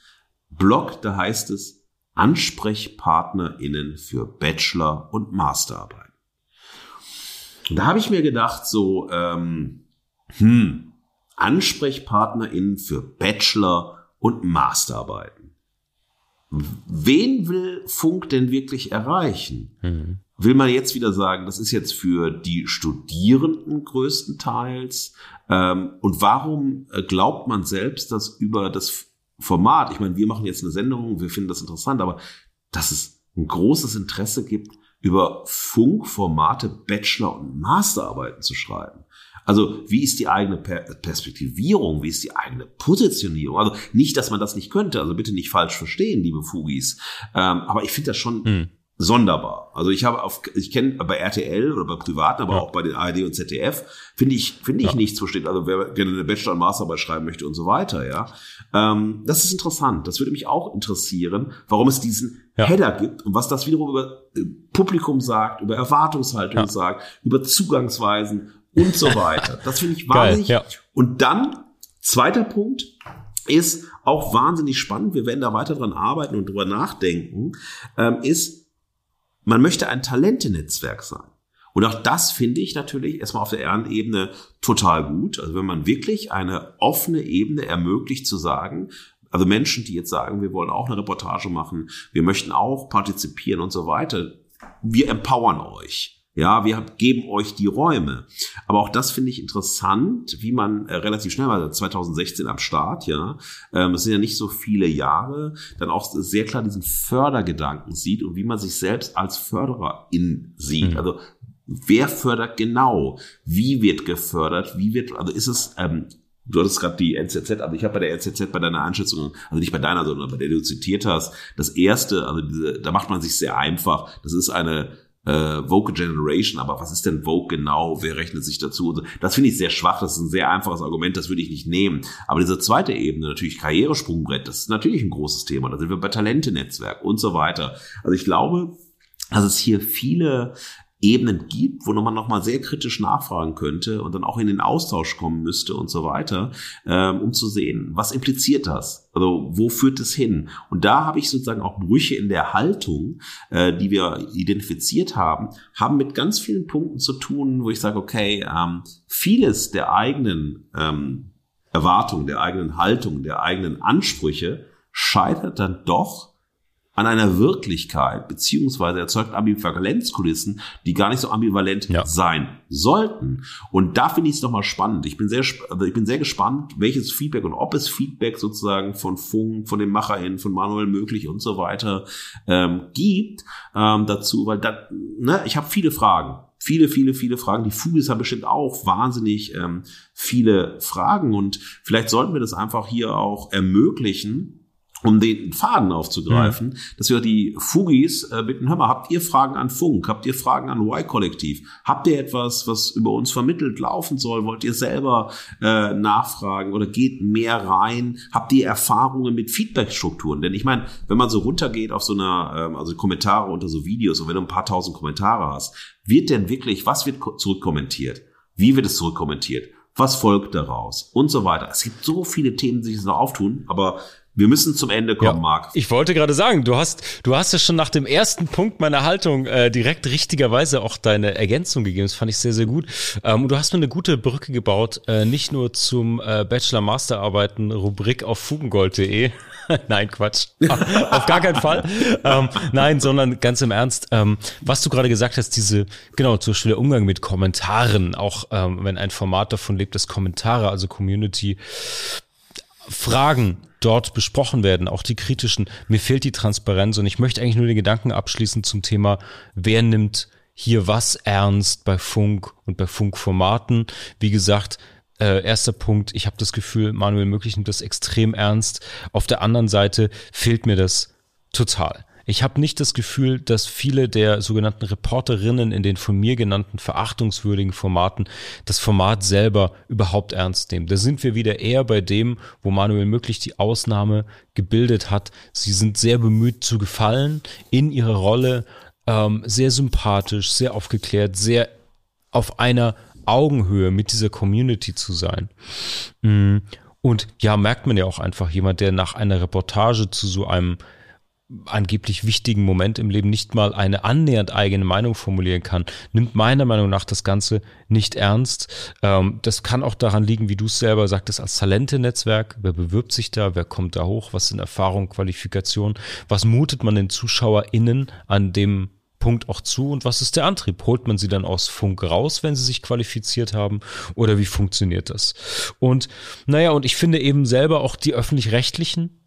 Blog, da heißt es AnsprechpartnerInnen für Bachelor- und Masterarbeit. Und da habe ich mir gedacht, so, ähm, hm, AnsprechpartnerInnen für Bachelor- und Masterarbeiten. Wen will Funk denn wirklich erreichen? Mhm. Will man jetzt wieder sagen, das ist jetzt für die Studierenden größtenteils? Ähm, und warum äh, glaubt man selbst, dass über das Format, ich meine, wir machen jetzt eine Sendung, wir finden das interessant, aber dass es ein großes Interesse gibt, über Funkformate Bachelor- und Masterarbeiten zu schreiben. Also wie ist die eigene per Perspektivierung, wie ist die eigene Positionierung? Also nicht, dass man das nicht könnte, also bitte nicht falsch verstehen, liebe Fugis. Ähm, aber ich finde das schon Mhm. sonderbar. Also ich habe auf, ich kenne bei RTL oder bei Privaten, aber Ja. auch bei den ARD und ZDF, finde ich, finde ich Ja. nichts versteht. Also wer gerne eine Bachelor- und Masterarbeit schreiben möchte und so weiter, ja. Ähm, das ist interessant. Das würde mich auch interessieren, warum es diesen Ja. Header gibt und was das wiederum über äh, Publikum sagt, über Erwartungshaltung sagt, über Zugangsweisen und so weiter. Das finde ich *laughs* Geil, wahnsinnig. ja. Und dann, zweiter Punkt, ist auch wahnsinnig spannend, wir werden da weiter dran arbeiten und drüber nachdenken, ähm, ist, man möchte ein Talentenetzwerk sein. Und auch das finde ich natürlich erstmal auf der Ehrenebene total gut. Also wenn man wirklich eine offene Ebene ermöglicht zu sagen, also Menschen, die jetzt sagen, wir wollen auch eine Reportage machen, wir möchten auch partizipieren und so weiter, wir empowern euch. Ja, wir geben euch die Räume. Aber auch das finde ich interessant, wie man äh, relativ schnell, weil 2016 am Start, ja, ähm, es sind ja nicht so viele Jahre, dann auch sehr klar diesen Fördergedanken sieht und wie man sich selbst als Fördererin sieht. Mhm. Also wer fördert genau? Wie wird gefördert? Wie wird, also ist es, ähm, Du hattest gerade die NZZ, also ich habe bei der NZZ bei deiner Einschätzung, also nicht bei deiner, sondern bei der du zitiert hast, das erste, also diese, da macht man sich sehr einfach. Das ist eine äh, Vogue Generation, aber was ist denn Vogue genau? Wer rechnet sich dazu? Das finde ich sehr schwach, das ist ein sehr einfaches Argument, das würde ich nicht nehmen. Aber diese zweite Ebene, natürlich Karrieresprungbrett, das ist natürlich ein großes Thema. Da sind wir bei Talentenetzwerk und so weiter. Also ich glaube, dass es hier viele Ebenen gibt, wo man nochmal sehr kritisch nachfragen könnte und dann auch in den Austausch kommen müsste und so weiter, ähm, um zu sehen, was impliziert das? Also wo führt es hin? Und da habe ich sozusagen auch Brüche in der Haltung, äh, die wir identifiziert haben, haben mit ganz vielen Punkten zu tun, wo ich sage, okay, ähm, vieles der eigenen ähm, Erwartungen, der eigenen Haltung, der eigenen Ansprüche scheitert dann doch an einer Wirklichkeit, beziehungsweise erzeugt Ambivalenzkulissen, die gar nicht so ambivalent Ja. sein sollten. Und da finde ich es nochmal spannend. Ich bin sehr, also ich bin sehr gespannt, welches Feedback und ob es Feedback sozusagen von Funk, von den MacherInnen, von Manuel Möglich und so weiter ähm, gibt ähm, dazu, weil da, ne, ich habe viele Fragen. Viele, viele, viele Fragen. Die Fugis haben bestimmt auch wahnsinnig ähm, viele Fragen und vielleicht sollten wir das einfach hier auch ermöglichen, um den Faden aufzugreifen, mhm. dass wir die Fugis äh, bitten, hör mal, habt ihr Fragen an Funk? Habt ihr Fragen an Y-Kollektiv? Habt ihr etwas, was über uns vermittelt laufen soll? Wollt ihr selber äh, nachfragen oder geht mehr rein? Habt ihr Erfahrungen mit Feedback-Strukturen? Denn ich meine, wenn man so runtergeht auf so einer, ähm, also Kommentare unter so Videos und wenn du ein paar tausend Kommentare hast, wird denn wirklich, was wird zurückkommentiert? Wie wird es zurückkommentiert? Was folgt daraus? Und so weiter. Es gibt so viele Themen, die sich noch auftun, aber wir müssen zum Ende kommen, ja. Marc. Ich wollte gerade sagen, du hast, du hast ja schon nach dem ersten Punkt meiner Haltung äh, direkt richtigerweise auch deine Ergänzung gegeben. Das fand ich sehr, sehr gut. Ähm, und du hast mir eine gute Brücke gebaut, äh, nicht nur zum äh, Bachelor-Master-Arbeiten Rubrik auf fugengold.de. *laughs* nein, Quatsch. *laughs* auf gar keinen Fall. Ähm, nein, sondern ganz im Ernst, ähm, was du gerade gesagt hast, diese, genau, zum Beispiel der Umgang mit Kommentaren, auch ähm, wenn ein Format davon lebt, dass Kommentare, also Community, Fragen dort besprochen werden, auch die kritischen. Mir fehlt die Transparenz und ich möchte eigentlich nur den Gedanken abschließen zum Thema, wer nimmt hier was ernst bei Funk und bei Funkformaten. Wie gesagt, äh, erster Punkt, ich habe das Gefühl, Manuel Möglich nimmt das extrem ernst. Auf der anderen Seite fehlt mir das total. Ich habe nicht das Gefühl, dass viele der sogenannten Reporterinnen in den von mir genannten verachtungswürdigen Formaten das Format selber überhaupt ernst nehmen. Da sind wir wieder eher bei dem, wo Manuel Möglich die Ausnahme gebildet hat. Sie sind sehr bemüht zu gefallen in ihrer Rolle, ähm, sehr sympathisch, sehr aufgeklärt, sehr auf einer Augenhöhe mit dieser Community zu sein. Mm. Und ja, merkt man ja auch einfach jemand, der nach einer Reportage zu so einem angeblich wichtigen Moment im Leben nicht mal eine annähernd eigene Meinung formulieren kann, nimmt meiner Meinung nach das Ganze nicht ernst. Ähm, das kann auch daran liegen, wie du es selber sagtest, als Talente-Netzwerk. Wer bewirbt sich da? Wer kommt da hoch? Was sind Erfahrungen, Qualifikationen? Was mutet man den ZuschauerInnen an dem Punkt auch zu und was ist der Antrieb? Holt man sie dann aus Funk raus, wenn sie sich qualifiziert haben oder wie funktioniert das? Und naja, und ich finde eben selber auch die öffentlich-rechtlichen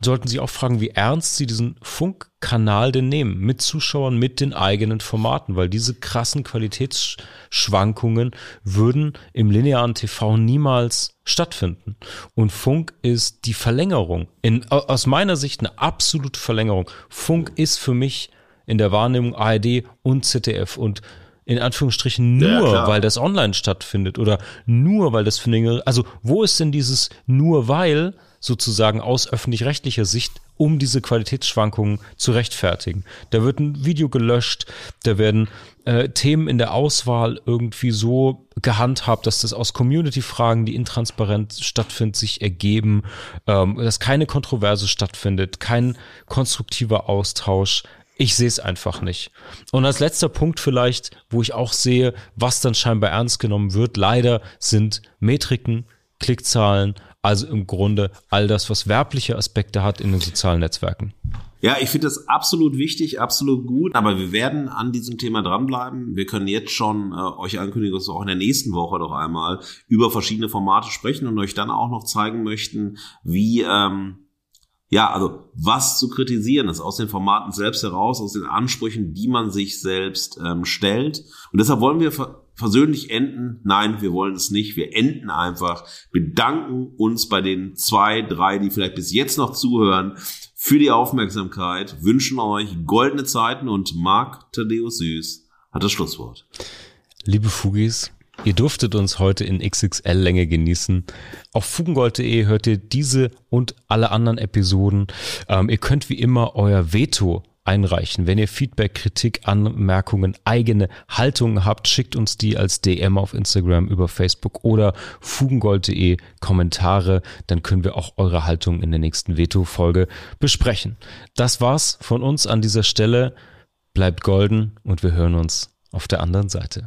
sollten Sie auch fragen, wie ernst Sie diesen Funkkanal denn nehmen, mit Zuschauern, mit den eigenen Formaten, weil diese krassen Qualitätsschwankungen würden im linearen TV niemals stattfinden. Und Funk ist die Verlängerung, in, aus meiner Sicht eine absolute Verlängerung. Funk ist für mich in der Wahrnehmung ARD und ZDF und in Anführungsstrichen nur, ja, weil das online stattfindet oder nur, weil das für also wo ist denn dieses nur weil, sozusagen aus öffentlich-rechtlicher Sicht, um diese Qualitätsschwankungen zu rechtfertigen. Da wird ein Video gelöscht, da werden äh, Themen in der Auswahl irgendwie so gehandhabt, dass das aus Community-Fragen, die intransparent stattfinden, sich ergeben, ähm, dass keine Kontroverse stattfindet, kein konstruktiver Austausch. Ich sehe es einfach nicht. Und als letzter Punkt vielleicht, wo ich auch sehe, was dann scheinbar ernst genommen wird, leider sind Metriken, Klickzahlen, also im Grunde all das, was werbliche Aspekte hat in den sozialen Netzwerken. Ja, ich finde das absolut wichtig, absolut gut. Aber wir werden an diesem Thema dranbleiben. Wir können jetzt schon äh, euch ankündigen, dass wir auch in der nächsten Woche noch einmal über verschiedene Formate sprechen und euch dann auch noch zeigen möchten, wie ähm, ja, also was zu kritisieren ist aus den Formaten selbst heraus, aus den Ansprüchen, die man sich selbst ähm, stellt. Und deshalb wollen wir versöhnlich enden? Nein, wir wollen es nicht. Wir enden einfach, bedanken uns bei den zwei, drei, die vielleicht bis jetzt noch zuhören, für die Aufmerksamkeit, wünschen euch goldene Zeiten und Marc Thaddeus Süß hat das Schlusswort. Liebe Fugis, Ihr durftet uns heute in XXL-Länge genießen. Auf fugengold.de hört ihr diese und alle anderen Episoden. Ähm, ihr könnt wie immer euer Veto einreichen. Wenn ihr Feedback, Kritik, Anmerkungen, eigene Haltungen habt, schickt uns die als DM auf Instagram, über Facebook oder fugengold.de Kommentare. Dann können wir auch eure Haltung in der nächsten Veto-Folge besprechen. Das war's von uns an dieser Stelle. Bleibt golden und wir hören uns auf der anderen Seite.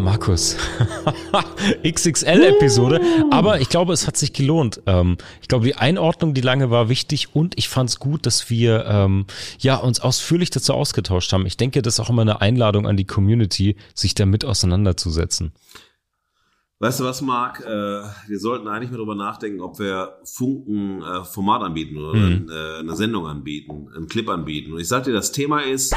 Markus. *laughs* XXL-Episode. Aber ich glaube, es hat sich gelohnt. Ähm, ich glaube, die Einordnung, die lange war wichtig und ich fand es gut, dass wir ähm, ja uns ausführlich dazu ausgetauscht haben. Ich denke, das ist auch immer eine Einladung an die Community, sich damit auseinanderzusetzen. Weißt du was, Marc? Äh, wir sollten eigentlich mal darüber nachdenken, ob wir Funken äh, Format anbieten oder mhm. äh, eine Sendung anbieten, einen Clip anbieten. Und ich sag dir, das Thema ist